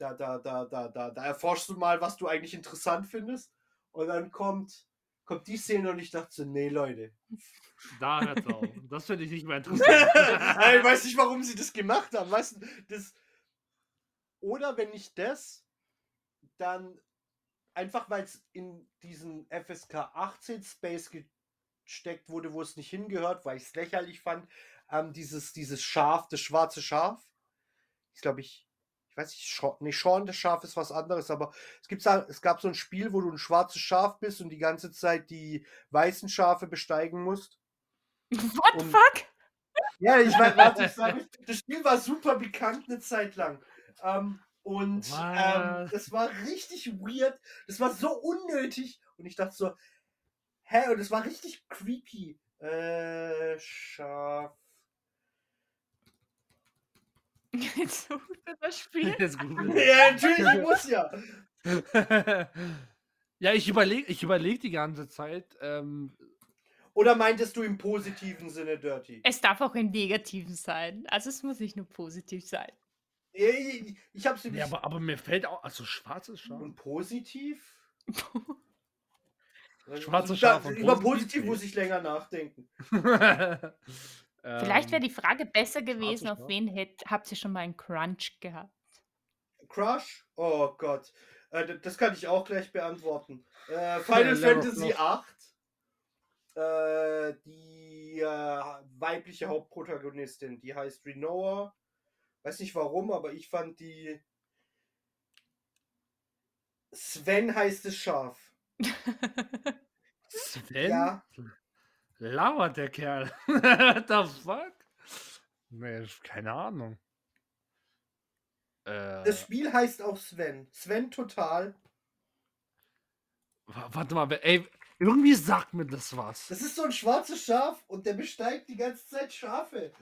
Da, da, da, da, da, da erforschst du mal, was du eigentlich interessant findest. Und dann kommt, kommt die Szene und ich dachte so, nee, Leute. Da hört's auf. Das finde ich nicht mehr ich interessant. weiß nicht, warum sie das gemacht haben. Weißt du, das. Oder wenn nicht das, dann einfach, weil es in diesen FSK 18 Space gesteckt wurde, wo es nicht hingehört, weil ich es lächerlich fand, ähm, dieses, dieses Schaf, das schwarze Schaf. Ich glaube, ich, ich weiß nicht, Scha nee, Sean, das Schaf ist was anderes, aber es, gibt, es gab so ein Spiel, wo du ein schwarzes Schaf bist und die ganze Zeit die weißen Schafe besteigen musst. what the fuck? Ja, ich weiß, warte, ich sag, das Spiel war super bekannt eine Zeit lang. Ähm, und ähm, das war richtig weird. Das war so unnötig. Und ich dachte so, hä? Und es war richtig creepy. Äh, Schaf. Jetzt sucht er das Spiel. Googeln. Ja, natürlich, ich muss ja. ja, ich überlege ich überleg die ganze Zeit. Ähm, Oder meintest du im positiven Sinne Dirty? Es darf auch im Negativen sein. Also es muss nicht nur positiv sein. Ich, ich hab's nämlich. aber, aber mir fällt auch. Also schwarzes Schaf. Und positiv? Schwarzes Schaf Über positiv? positiv muss ich länger nachdenken. Vielleicht wäre Ähm, die Frage besser gewesen, auf wen hätt, habt ihr schon mal einen Crunch gehabt? Crush? Oh Gott. Äh, das kann ich auch gleich beantworten. Äh, Final Lara Fantasy. 8. Äh, die äh, weibliche Hauptprotagonistin, die heißt Renoa. Weiß nicht warum, aber ich fand die. Sven heißt es scharf. Sven? Ja. Lauert der Kerl. What the fuck? Nee, keine Ahnung. Äh, Das Spiel heißt auch Sven. Sven total. wa- warte mal, ey, irgendwie sagt mir das was. Das ist so ein schwarzes Schaf und der besteigt die ganze Zeit Schafe.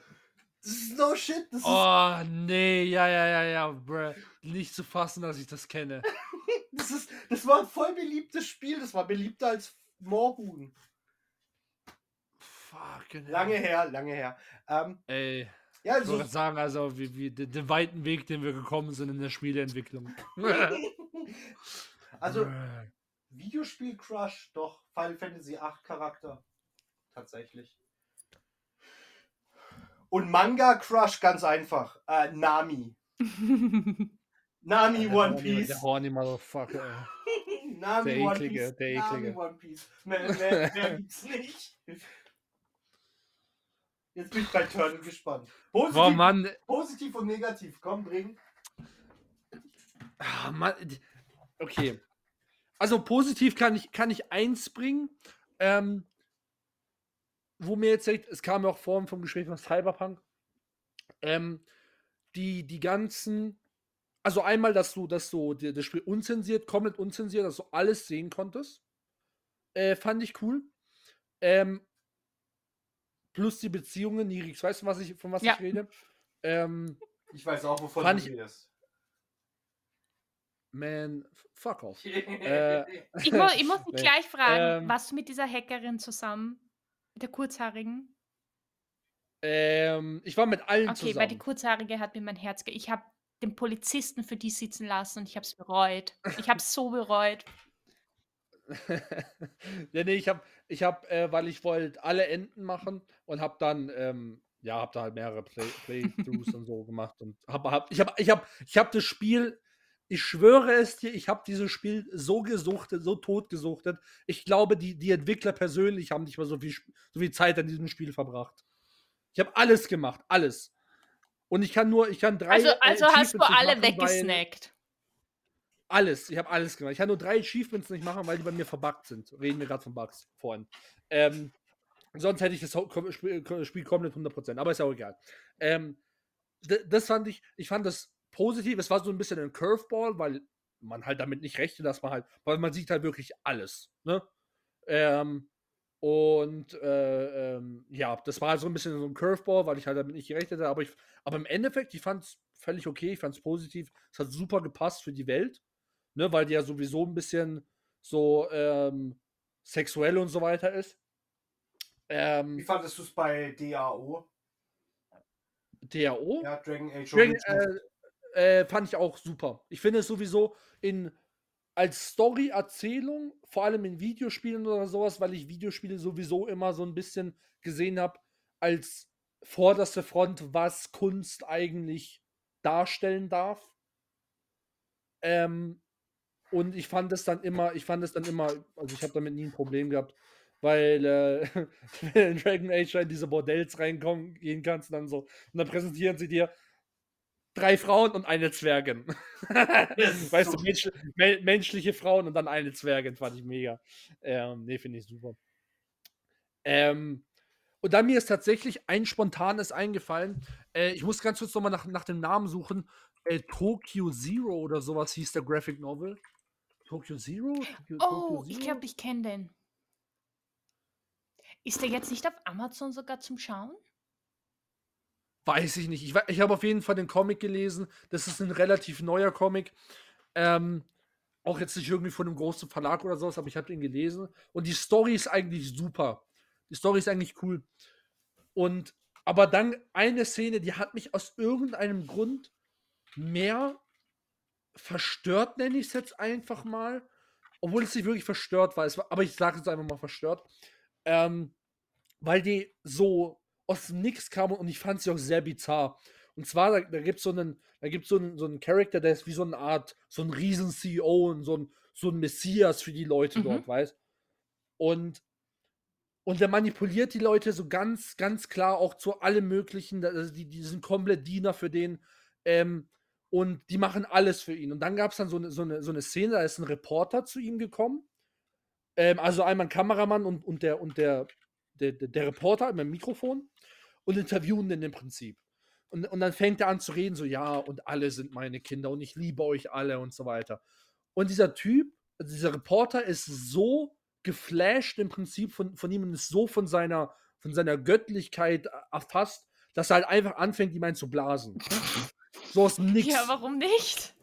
Das ist no shit. Das ist Oh, nee, ja, ja, ja, ja, bruh. Nicht zu fassen, dass ich das kenne. Das, ist, das war ein voll beliebtes Spiel. Das war beliebter als Moorhuhn. Hell. Lange her, lange her. Ähm, Ey, ja, ich also, gerade sagen, also, wie, wie den, den weiten Weg, den wir gekommen sind in der Spieleentwicklung. also Bruh. Videospiel Crush, doch. Final Fantasy 8 Charakter. Tatsächlich. Und Manga Crush, ganz einfach. Äh, Nami. Nami Der One horny- Piece. Der horny Motherfucker. Nami Der One eklige, Piece. der Nami eklige. One Piece. Mehr, mehr, mehr gibt's nicht. Jetzt bin ich bei Turtle gespannt. Positiv, Boah, Mann. positiv und negativ. Komm, bring. Ah, Mann. Okay. Also positiv kann ich, kann ich eins bringen. Ähm, wo mir jetzt echt, es kam ja auch vor vom Gespräch von Cyberpunk. Ähm, die, die ganzen, also einmal, dass du, dass du dir das Spiel unzensiert, komplett unzensiert, dass du alles sehen konntest. Äh, fand ich cool. Ähm, plus die Beziehungen, Nirix, weißt du, was ich, von was Ja. ich rede? Ähm, Ich weiß auch, wovon Fand du ich- redest. man, fuck off. Äh, Ich, mu ich muss dich Nee. gleich fragen, Ähm. warst du mit dieser Hackerin zusammen? Mit der Kurzhaarigen? ähm, ich war mit allen Okay, weil die zusammen. Kurzhaarige hat mir mein Herz ge Ich habe den Polizisten für die sitzen lassen und ich habe es bereut. Ich habe es so bereut. ja, nee, ich habe, ich hab, äh, weil ich wollte alle Enden machen und habe dann, ähm, ja, habe da halt mehrere Play Playthroughs und so gemacht und habe, hab, ich habe, ich habe, ich habe das Spiel, ich schwöre es dir, ich habe dieses Spiel so gesuchtet, so tot gesuchtet. Ich glaube, die, die Entwickler persönlich haben nicht mal so viel, so viel Zeit an diesem Spiel verbracht. Ich habe alles gemacht, alles. Und ich kann nur, ich kann drei. Also, äh, also hast du alle machen, weggesnackt. Alles, ich habe alles gemacht. Ich kann nur drei Achievements nicht machen, weil die bei mir verbuggt sind. Reden wir gerade von Bugs vorhin. Ähm, sonst hätte ich das Spiel, ko- Spiel komplett 100%, aber ist ja auch egal. Ähm, das fand ich, ich fand das positiv. Es war so ein bisschen ein Curveball, weil man halt damit nicht rechnet, dass man halt, weil man sieht halt wirklich alles. Ne? Ähm, und äh, ähm, ja, das war so ein bisschen so ein Curveball, weil ich halt damit nicht gerechnet habe. Aber, ich, aber im Endeffekt, ich fand es völlig okay, ich fand es positiv. Es hat super gepasst für die Welt, ne, weil die ja sowieso ein bisschen so ähm, sexuell und so weiter ist. Wie Ähm, fandest du es bei DAO? DAO? Ja, Dragon Age Dragon, äh, äh, fand ich auch super. Ich finde es sowieso in als Story-Erzählung, vor allem in Videospielen oder sowas, weil ich Videospiele sowieso immer so ein bisschen gesehen habe als vorderste Front, was Kunst eigentlich darstellen darf. Ähm, und ich fand es dann immer, ich fand es dann immer, also ich habe damit nie ein Problem gehabt, weil äh, wenn in Dragon Age in diese Bordells reinkommen gehen kannst, dann so, und dann präsentieren sie dir drei Frauen und eine Zwergin. weißt so- du, mensch, me menschliche Frauen und dann eine Zwergin, fand ich mega. Ähm, nee, finde ich super. Ähm, und dann mir ist tatsächlich ein spontanes eingefallen. Äh, ich muss ganz kurz nochmal nach, nach dem Namen suchen. Äh, Tokyo Zero oder sowas hieß der Graphic Novel. Tokyo Zero? Tokyo, Oh, Tokyo ich Zero? glaube, ich kenne den. Ist der jetzt nicht auf Amazon sogar zum Schauen? Weiß ich nicht. Ich, ich habe auf jeden Fall den Comic gelesen. Das ist ein relativ neuer Comic. Ähm, auch jetzt nicht irgendwie von einem großen Verlag oder sowas, aber ich habe den gelesen. Und die Story ist eigentlich super. Die Story ist eigentlich cool. Und aber dann eine Szene, die hat mich aus irgendeinem Grund mehr verstört, nenne ich es jetzt einfach mal. Obwohl es nicht wirklich verstört war. Es war aber ich sage es einfach mal verstört. Ähm, weil die so aus dem Nix kam und ich fand sie auch sehr bizarr. Und zwar, da, da gibt es so einen, da gibt's so einen, so einen Charakter, der ist wie so eine Art, so ein Riesen-CEO und so ein, so ein Messias für die Leute Mhm. dort, weißt Und, und der manipuliert die Leute so ganz, ganz klar auch zu allem Möglichen. Also die, die sind komplett Diener für den. Ähm, und die machen alles für ihn. Und dann gab es dann so eine, so, eine, so eine Szene, da ist ein Reporter zu ihm gekommen. Ähm, also einmal ein Kameramann und, und, der, und der, der, der, Reporter mit dem Mikrofon und interviewen den im Prinzip. Und, und dann fängt er an zu reden, so, ja, und alle sind meine Kinder und ich liebe euch alle und so weiter. Und dieser Typ, also dieser Reporter ist so geflasht im Prinzip von, von ihm und ist so von seiner, von seiner Göttlichkeit erfasst, dass er halt einfach anfängt, ihm einen zu blasen. So aus Nix. Ja, warum nicht?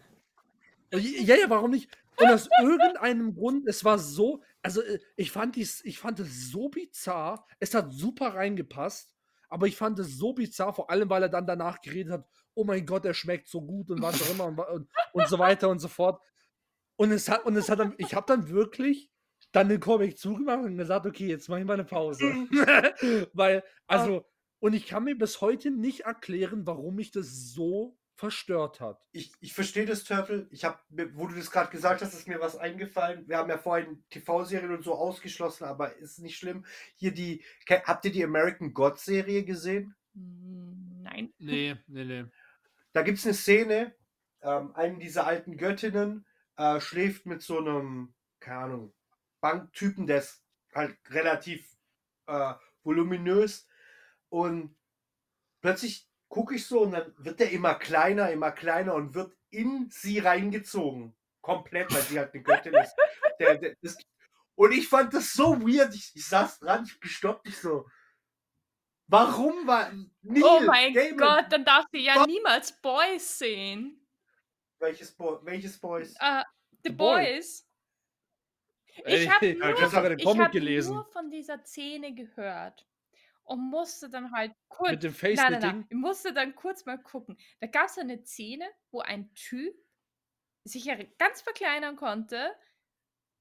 Ja, ja, warum nicht? Und aus irgendeinem Grund, es war so, also äh, ich fand dies, ich fand es so bizarr, es hat super reingepasst, aber ich fand es so bizarr, vor allem, weil er dann danach geredet hat, oh mein Gott, er schmeckt so gut und was auch immer und, und, und so weiter und so fort. Und es hat, und es hat dann, ich habe dann wirklich dann den Comic zugemacht und gesagt, okay, jetzt mache ich mal eine Pause. weil, also, und ich kann mir bis heute nicht erklären, warum mich das so verstört hat. Ich, ich verstehe das, Turtle. Ich habe, wo du das gerade gesagt hast, ist mir was eingefallen. Wir haben ja vorhin TV-Serien und so ausgeschlossen, aber ist nicht schlimm. Hier die, habt ihr die American God Serie gesehen? Hm, Nein. Nee, nee, nee. Da gibt es eine Szene, ähm, eine dieser alten Göttinnen äh, schläft mit so einem, keine Ahnung, Banktypen, der ist halt relativ äh, voluminös und plötzlich gucke ich so und dann wird der immer kleiner, immer kleiner und wird in sie reingezogen. Komplett, weil sie halt eine Göttin ist. Der, der, das, und ich fand das so weird. Ich, ich saß dran, ich gestoppt, ich so. Warum war. Neil, oh mein Gaiman, Gott, dann darf sie ja niemals Boys sehen. Welches, Bo welches Boys? Äh, The, The Boy. Boys. Ich habe nur, ich hab nur von dieser Szene gehört und musste dann halt kurz. Mit dem Nein, nein, nein. Face-Knitting. Ich musste dann kurz mal gucken. Da gab es eine Szene, wo ein Typ sich ja ganz verkleinern konnte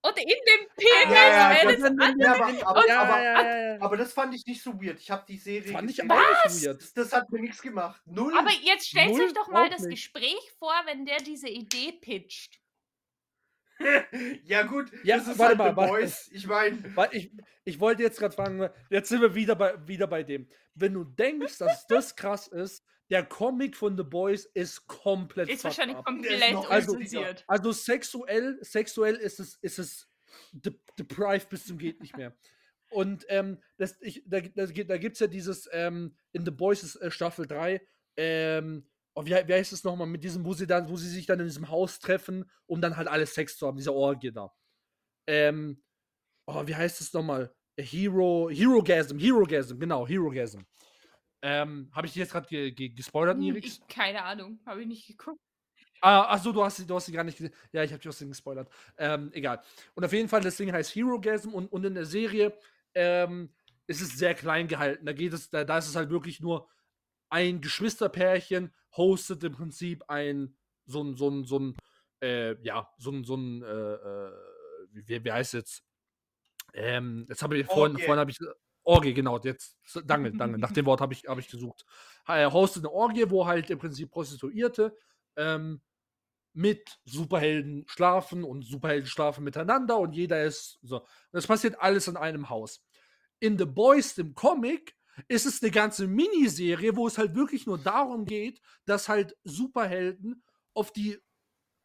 und in dem Penis ja, ja, eines anderen. Ja, aber, aber, Ja, aber, ja, ja, ja. aber das fand ich nicht so weird. Ich habe die Serie. Fand ich aber auch nicht weird. Das, das hat mir nichts gemacht. Null. Aber jetzt stellt Null euch doch mal das nicht. Gespräch vor, wenn der diese Idee pitcht. ja, gut. Ja, das ist warte halt mal, The warte. Boys. Ich meine. Ich, ich wollte jetzt gerade fragen, jetzt sind wir wieder bei, wieder bei dem. Wenn du denkst, dass das krass ist, der Comic von The Boys ist komplett Ist wahrscheinlich up. komplett also-. Also sexuell, sexuell ist es, ist es de deprived bis zum geht nicht mehr. Und ähm, das, ich, da, da, gibt- da gibt es ja dieses ähm, in The Boys ist, äh, Staffel 3, ähm, oh, wie, wie heißt es nochmal, mit diesem, wo sie dann, wo sie sich dann in diesem Haus treffen, um dann halt alles Sex zu haben, diese Orgie da. Ähm, oh, wie heißt es nochmal? Hero, Herogasm, Herogasm, genau, Herogasm. Ähm, habe ich dich jetzt gerade ge ge gespoilert, Hm, Nirix? Keine Ahnung, habe ich nicht geguckt. Ah, ach so, du hast, sie- du hast sie gar nicht gesehen. Ja, ich habe dich aus dem gespoilert. Ähm, egal. Und auf jeden Fall, das Ding heißt Herogasm und, und in der Serie ähm, ist es sehr klein gehalten. Da geht es, da, da ist es halt wirklich nur ein Geschwisterpärchen hostet im Prinzip ein so ein, so ein, so ein, äh, ja, so ein, so ein, äh, äh, wie, wie heißt es jetzt? Ähm, jetzt habe ich vorhin, vorhin habe ich Orgie, genau, jetzt, danke, danke, nach dem Wort habe ich, hab ich gesucht. Er hostet eine Orgie, wo halt im Prinzip Prostituierte ähm, mit Superhelden schlafen und Superhelden schlafen miteinander und jeder ist so. Das passiert alles in einem Haus. In The Boys, dem Comic, ist es eine ganze Miniserie, wo es halt wirklich nur darum geht, dass halt Superhelden auf die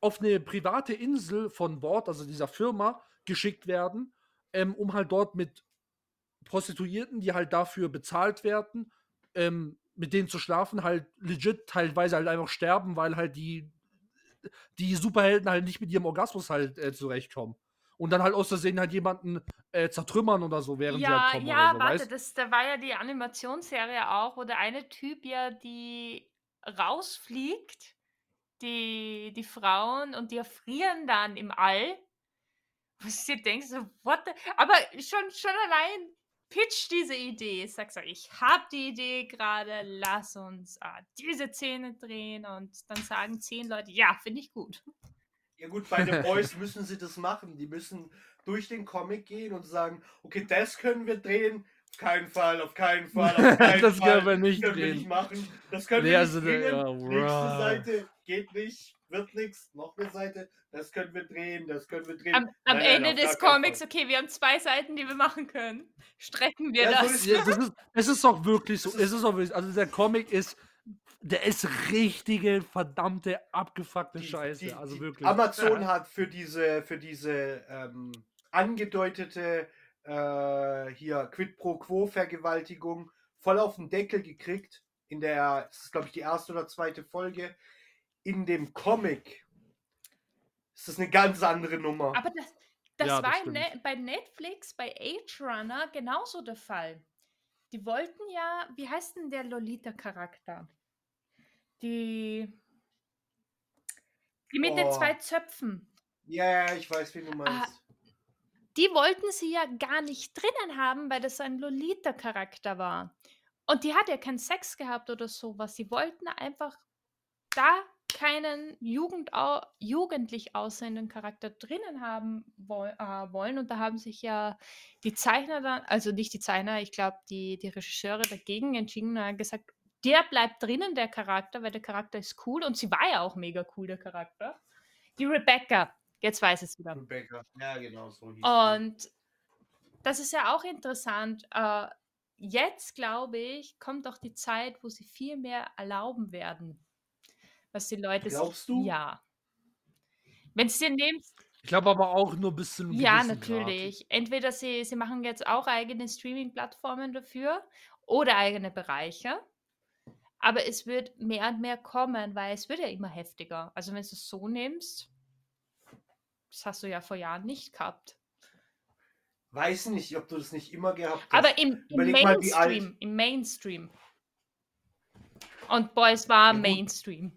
auf eine private Insel von Bord, also dieser Firma, geschickt werden, ähm, um halt dort mit Prostituierten, die halt dafür bezahlt werden, ähm, mit denen zu schlafen, halt legit teilweise halt einfach sterben, weil halt die, die Superhelden halt nicht mit ihrem Orgasmus halt äh, zurechtkommen. Und dann halt aus Versehen halt jemanden äh, zertrümmern oder so, während sie Ja, halt kommen ja, so, warte, weißt? das, da war ja die Animationsserie auch, wo der eine Typ ja die rausfliegt, die, die Frauen, und die erfrieren dann im All. Was du dir denkst, so, what the? Aber schon, schon allein pitch diese Idee. Sag so, ich hab die Idee gerade, lass uns ah, diese Szene drehen und dann sagen zehn Leute, ja, finde ich gut. Ja gut, bei The Boys müssen sie das machen. Die müssen durch den Comic gehen und sagen, okay, das können wir drehen. Auf keinen Fall, auf keinen Fall, auf keinen Das Fall. können wir nicht können wir drehen. nicht machen. Das können Nee, wir also, nicht bringen. ja, Nächste. Seite geht nicht, wird nichts. Noch eine Seite, das können wir drehen, das können wir drehen. Am, am Nein, Ende des Comics, Fall. okay, wir haben zwei Seiten, die wir machen können. Strecken wir Ja, so das. ist Ja, das ist, es ist auch wirklich so. Das ist- Es ist auch wirklich, also der Comic ist, der ist richtige, verdammte, abgefuckte Die- Scheiße. die- also wirklich. Amazon hat für diese, für diese ähm, angedeutete äh, hier Quid pro Quo Vergewaltigung voll auf den Deckel gekriegt. In der, das ist glaube ich die erste oder zweite Folge. In dem Comic ist das eine ganz andere Nummer. Aber das, das Ja, das war stimmt. Ne- bei Netflix, bei Age Runner genauso der Fall. Die wollten ja, wie heißt denn der Lolita-Charakter? Die, die mit den Oh. zwei Zöpfen. Ja, ja, ich weiß, wie du meinst. Die wollten sie ja gar nicht drinnen haben, weil das ein Lolita-Charakter war. Und die hat ja keinen Sex gehabt oder sowas. Sie wollten einfach da keinen Jugendau jugendlich aussehenden Charakter drinnen haben woll äh, wollen. Und da haben sich ja die Zeichner dann, also nicht die Zeichner, ich glaube, die, die Regisseure dagegen entschieden und haben gesagt, der bleibt drinnen, der Charakter, weil der Charakter ist cool. Und sie war ja auch mega cool, der Charakter. Die Rebecca, jetzt weiß ich es wieder. Rebecca. Ja, genau so. hieß. Und das ist ja auch interessant. Äh, jetzt, glaube ich, kommt doch die Zeit, wo sie viel mehr erlauben werden. Was die Leute Glaubst sich. du? Ja. Wenn sie nimmst, ich glaube aber auch nur bis zu einem ja, gewissen Grad. natürlich. Entweder sie, sie machen jetzt auch eigene Streaming-Plattformen dafür oder eigene Bereiche. Aber es wird mehr und mehr kommen, weil es wird ja immer heftiger. Also wenn du es so nimmst, das hast du ja vor Jahren nicht gehabt. Weiß nicht, ob du das nicht immer gehabt hast. Aber im, im Überleg mal, Mainstream, im Mainstream. Und Boys war Ja. Mainstream.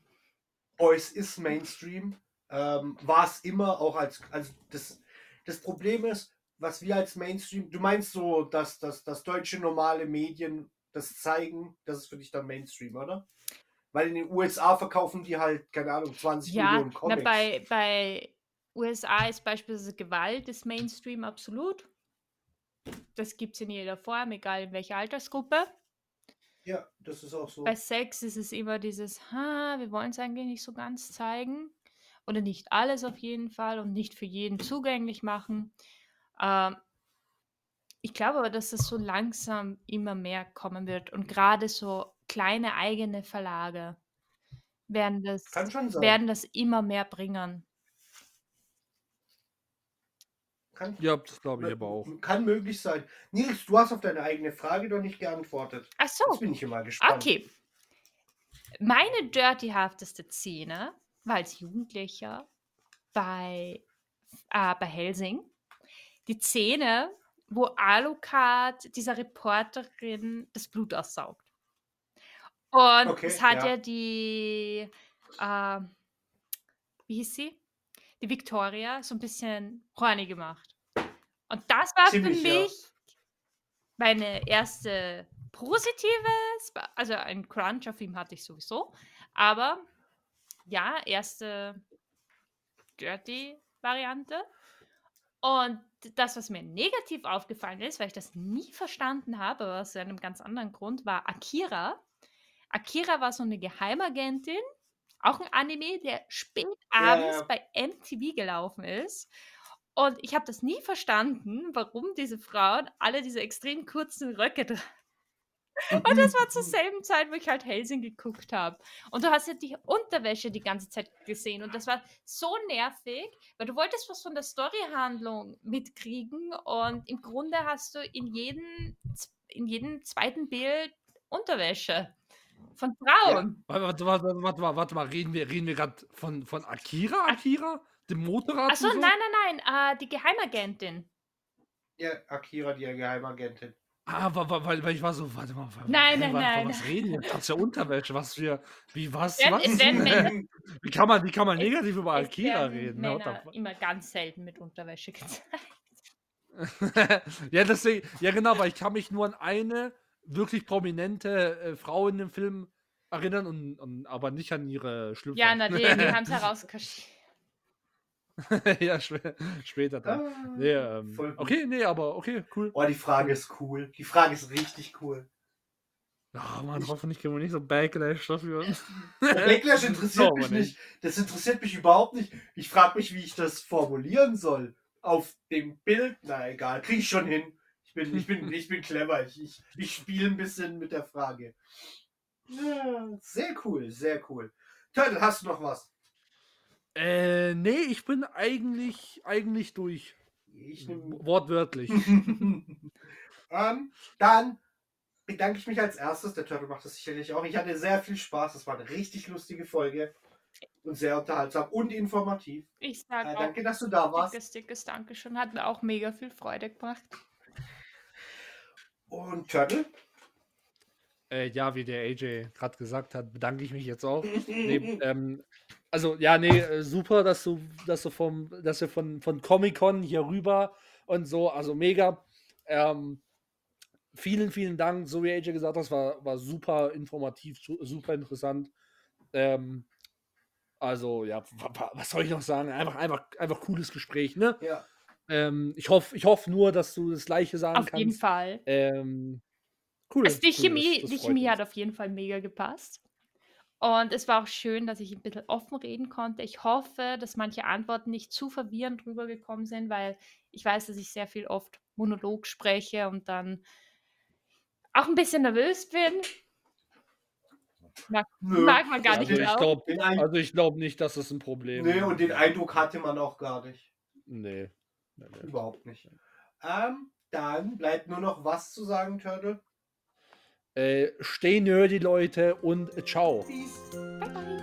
Boys ist Mainstream. Ähm, war es immer auch als. Also das, das Problem ist, was wir als Mainstream. Du meinst so, dass, dass, dass deutsche normale Medien das zeigen, das ist für dich dann Mainstream, oder? Weil in den USA verkaufen die halt, keine Ahnung, 20 Ja, Millionen Comics. bei, bei USA ist beispielsweise Gewalt ist Mainstream absolut. Das gibt es in jeder Form, egal in welcher Altersgruppe. ja, das ist auch so. Bei Sex ist es immer dieses, ha, wir wollen es eigentlich nicht so ganz zeigen. Oder nicht alles auf jeden Fall und nicht für jeden zugänglich machen. Ähm, ich glaube aber, dass das so langsam immer mehr kommen wird. Und gerade so kleine eigene Verlage werden das, Kann schon sein. werden das immer mehr bringen. Kann, Ja, das glaube ich aber auch. kann möglich sein. Nils, du hast auf deine eigene Frage doch nicht geantwortet. Ach so, Jetzt bin ich immer gespannt. okay. Meine dirtyhafteste Szene war als Jugendlicher bei, äh, bei Helsing. Die Szene, wo Alucard dieser Reporterin das Blut aussaugt. Und Okay, es hat ja. ja, die, äh, wie hieß sie? Die Victoria so ein bisschen horny gemacht. Und das war Ziemlich, für ja. mich meine erste positive, Sp- also ein Crunch auf ihm hatte ich sowieso, aber ja, erste Dirty-Variante. Und das, was mir negativ aufgefallen ist, weil ich das nie verstanden habe, aber aus einem ganz anderen Grund, war Akira. Akira war so eine Geheimagentin, auch ein Anime, der spät abends ja. bei MTV gelaufen ist. Und ich habe das nie verstanden, warum diese Frauen alle diese extrem kurzen Röcke tragen. Und das war zur selben Zeit, wo ich halt Helsing geguckt habe. Und du hast ja die Unterwäsche die ganze Zeit gesehen. Und das war so nervig, weil du wolltest was von der Storyhandlung mitkriegen. Und im Grunde hast du in jedem, in jedem zweiten Bild Unterwäsche von Frauen. Warte, warte, warte, warte, mal, warte mal, reden wir, reden wir gerade von, von Akira? Akira? Dem Motorrad? Achso, so? nein, nein, nein, äh, die Geheimagentin. Ja, Akira, die Geheimagentin. Ah, weil, weil ich war so, warte mal. Nein, nein, wa- nein. Was reden wir? Das ist ja Unterwäsche, was für, wie, was, Werden- was? werden Männer- wie kann man, wie kann man Es- negativ über Es Akira werden reden? Männer immer ganz selten mit Unterwäsche gezeigt. ja, deswegen, ja genau, weil ich kann mich nur an eine wirklich prominente äh, Frau in dem Film erinnern, und, und, aber nicht an ihre Schlüpfer. Ja, Nadine, die haben es herauskaschiert. ja, spä später dann. Ah, Nee, ähm, okay, nee, aber okay, cool. Oh, die Frage ist cool. Die Frage ist richtig cool. Ah, Mann, hoffentlich kriegen wir nicht so Backlash dafür. Backlash interessiert Oh, mich nicht. Das interessiert mich überhaupt nicht. Ich frage mich, wie ich das formulieren soll. Auf dem Bild, na egal, kriege ich schon hin. Ich bin, ich bin, ich bin clever. Ich, ich, ich spiele ein bisschen mit der Frage. Ja, sehr cool, sehr cool. Turtle, hast du noch was? Äh, nee, ich bin eigentlich, eigentlich durch. Ich Wortwörtlich. ähm, dann bedanke ich mich als erstes. Der Turtle macht das sicherlich auch. Ich hatte sehr viel Spaß. Das war eine richtig lustige Folge. Und sehr unterhaltsam und informativ. Ich sage Äh, auch danke, dass du da warst. dickes, dickes Dankeschön. Hat mir auch mega viel Freude gemacht. Und Turtle? Äh, ja, wie der AJ gerade gesagt hat, bedanke ich mich jetzt auch. Nee, ähm, also, ja, nee, äh, super, dass du, dass du vom, dass wir von, von Comic-Con hier rüber und so, also mega. Ähm, vielen, vielen Dank, so wie AJ gesagt hat, das war, war super informativ, su- super interessant. Ähm, also, ja, wa- wa- was soll ich noch sagen? Einfach, einfach, einfach cooles Gespräch, ne? Ja. Ähm, ich hoffe ich hoff nur, dass du das Gleiche sagen Auf kannst. jeden Fall. Ähm, cool. Also die cool, Chemie, das- das die Chemie hat auf jeden Fall mega gepasst. Und es war auch schön, dass ich ein bisschen offen reden konnte. Ich hoffe, dass manche Antworten nicht zu verwirrend rübergekommen sind, weil ich weiß, dass ich sehr viel oft Monolog spreche und dann auch ein bisschen nervös bin. Mag, mag man gar Also nicht ich glauben. glaube also ich glaub nicht, dass das ein Problem Nee, und den Eindruck hatte man auch gar nicht. Nee. Überhaupt nicht. Ähm, dann bleibt nur noch was zu sagen, Turtle. Äh, stay nerdy, Leute, und ciao. Peace. Bye, bye.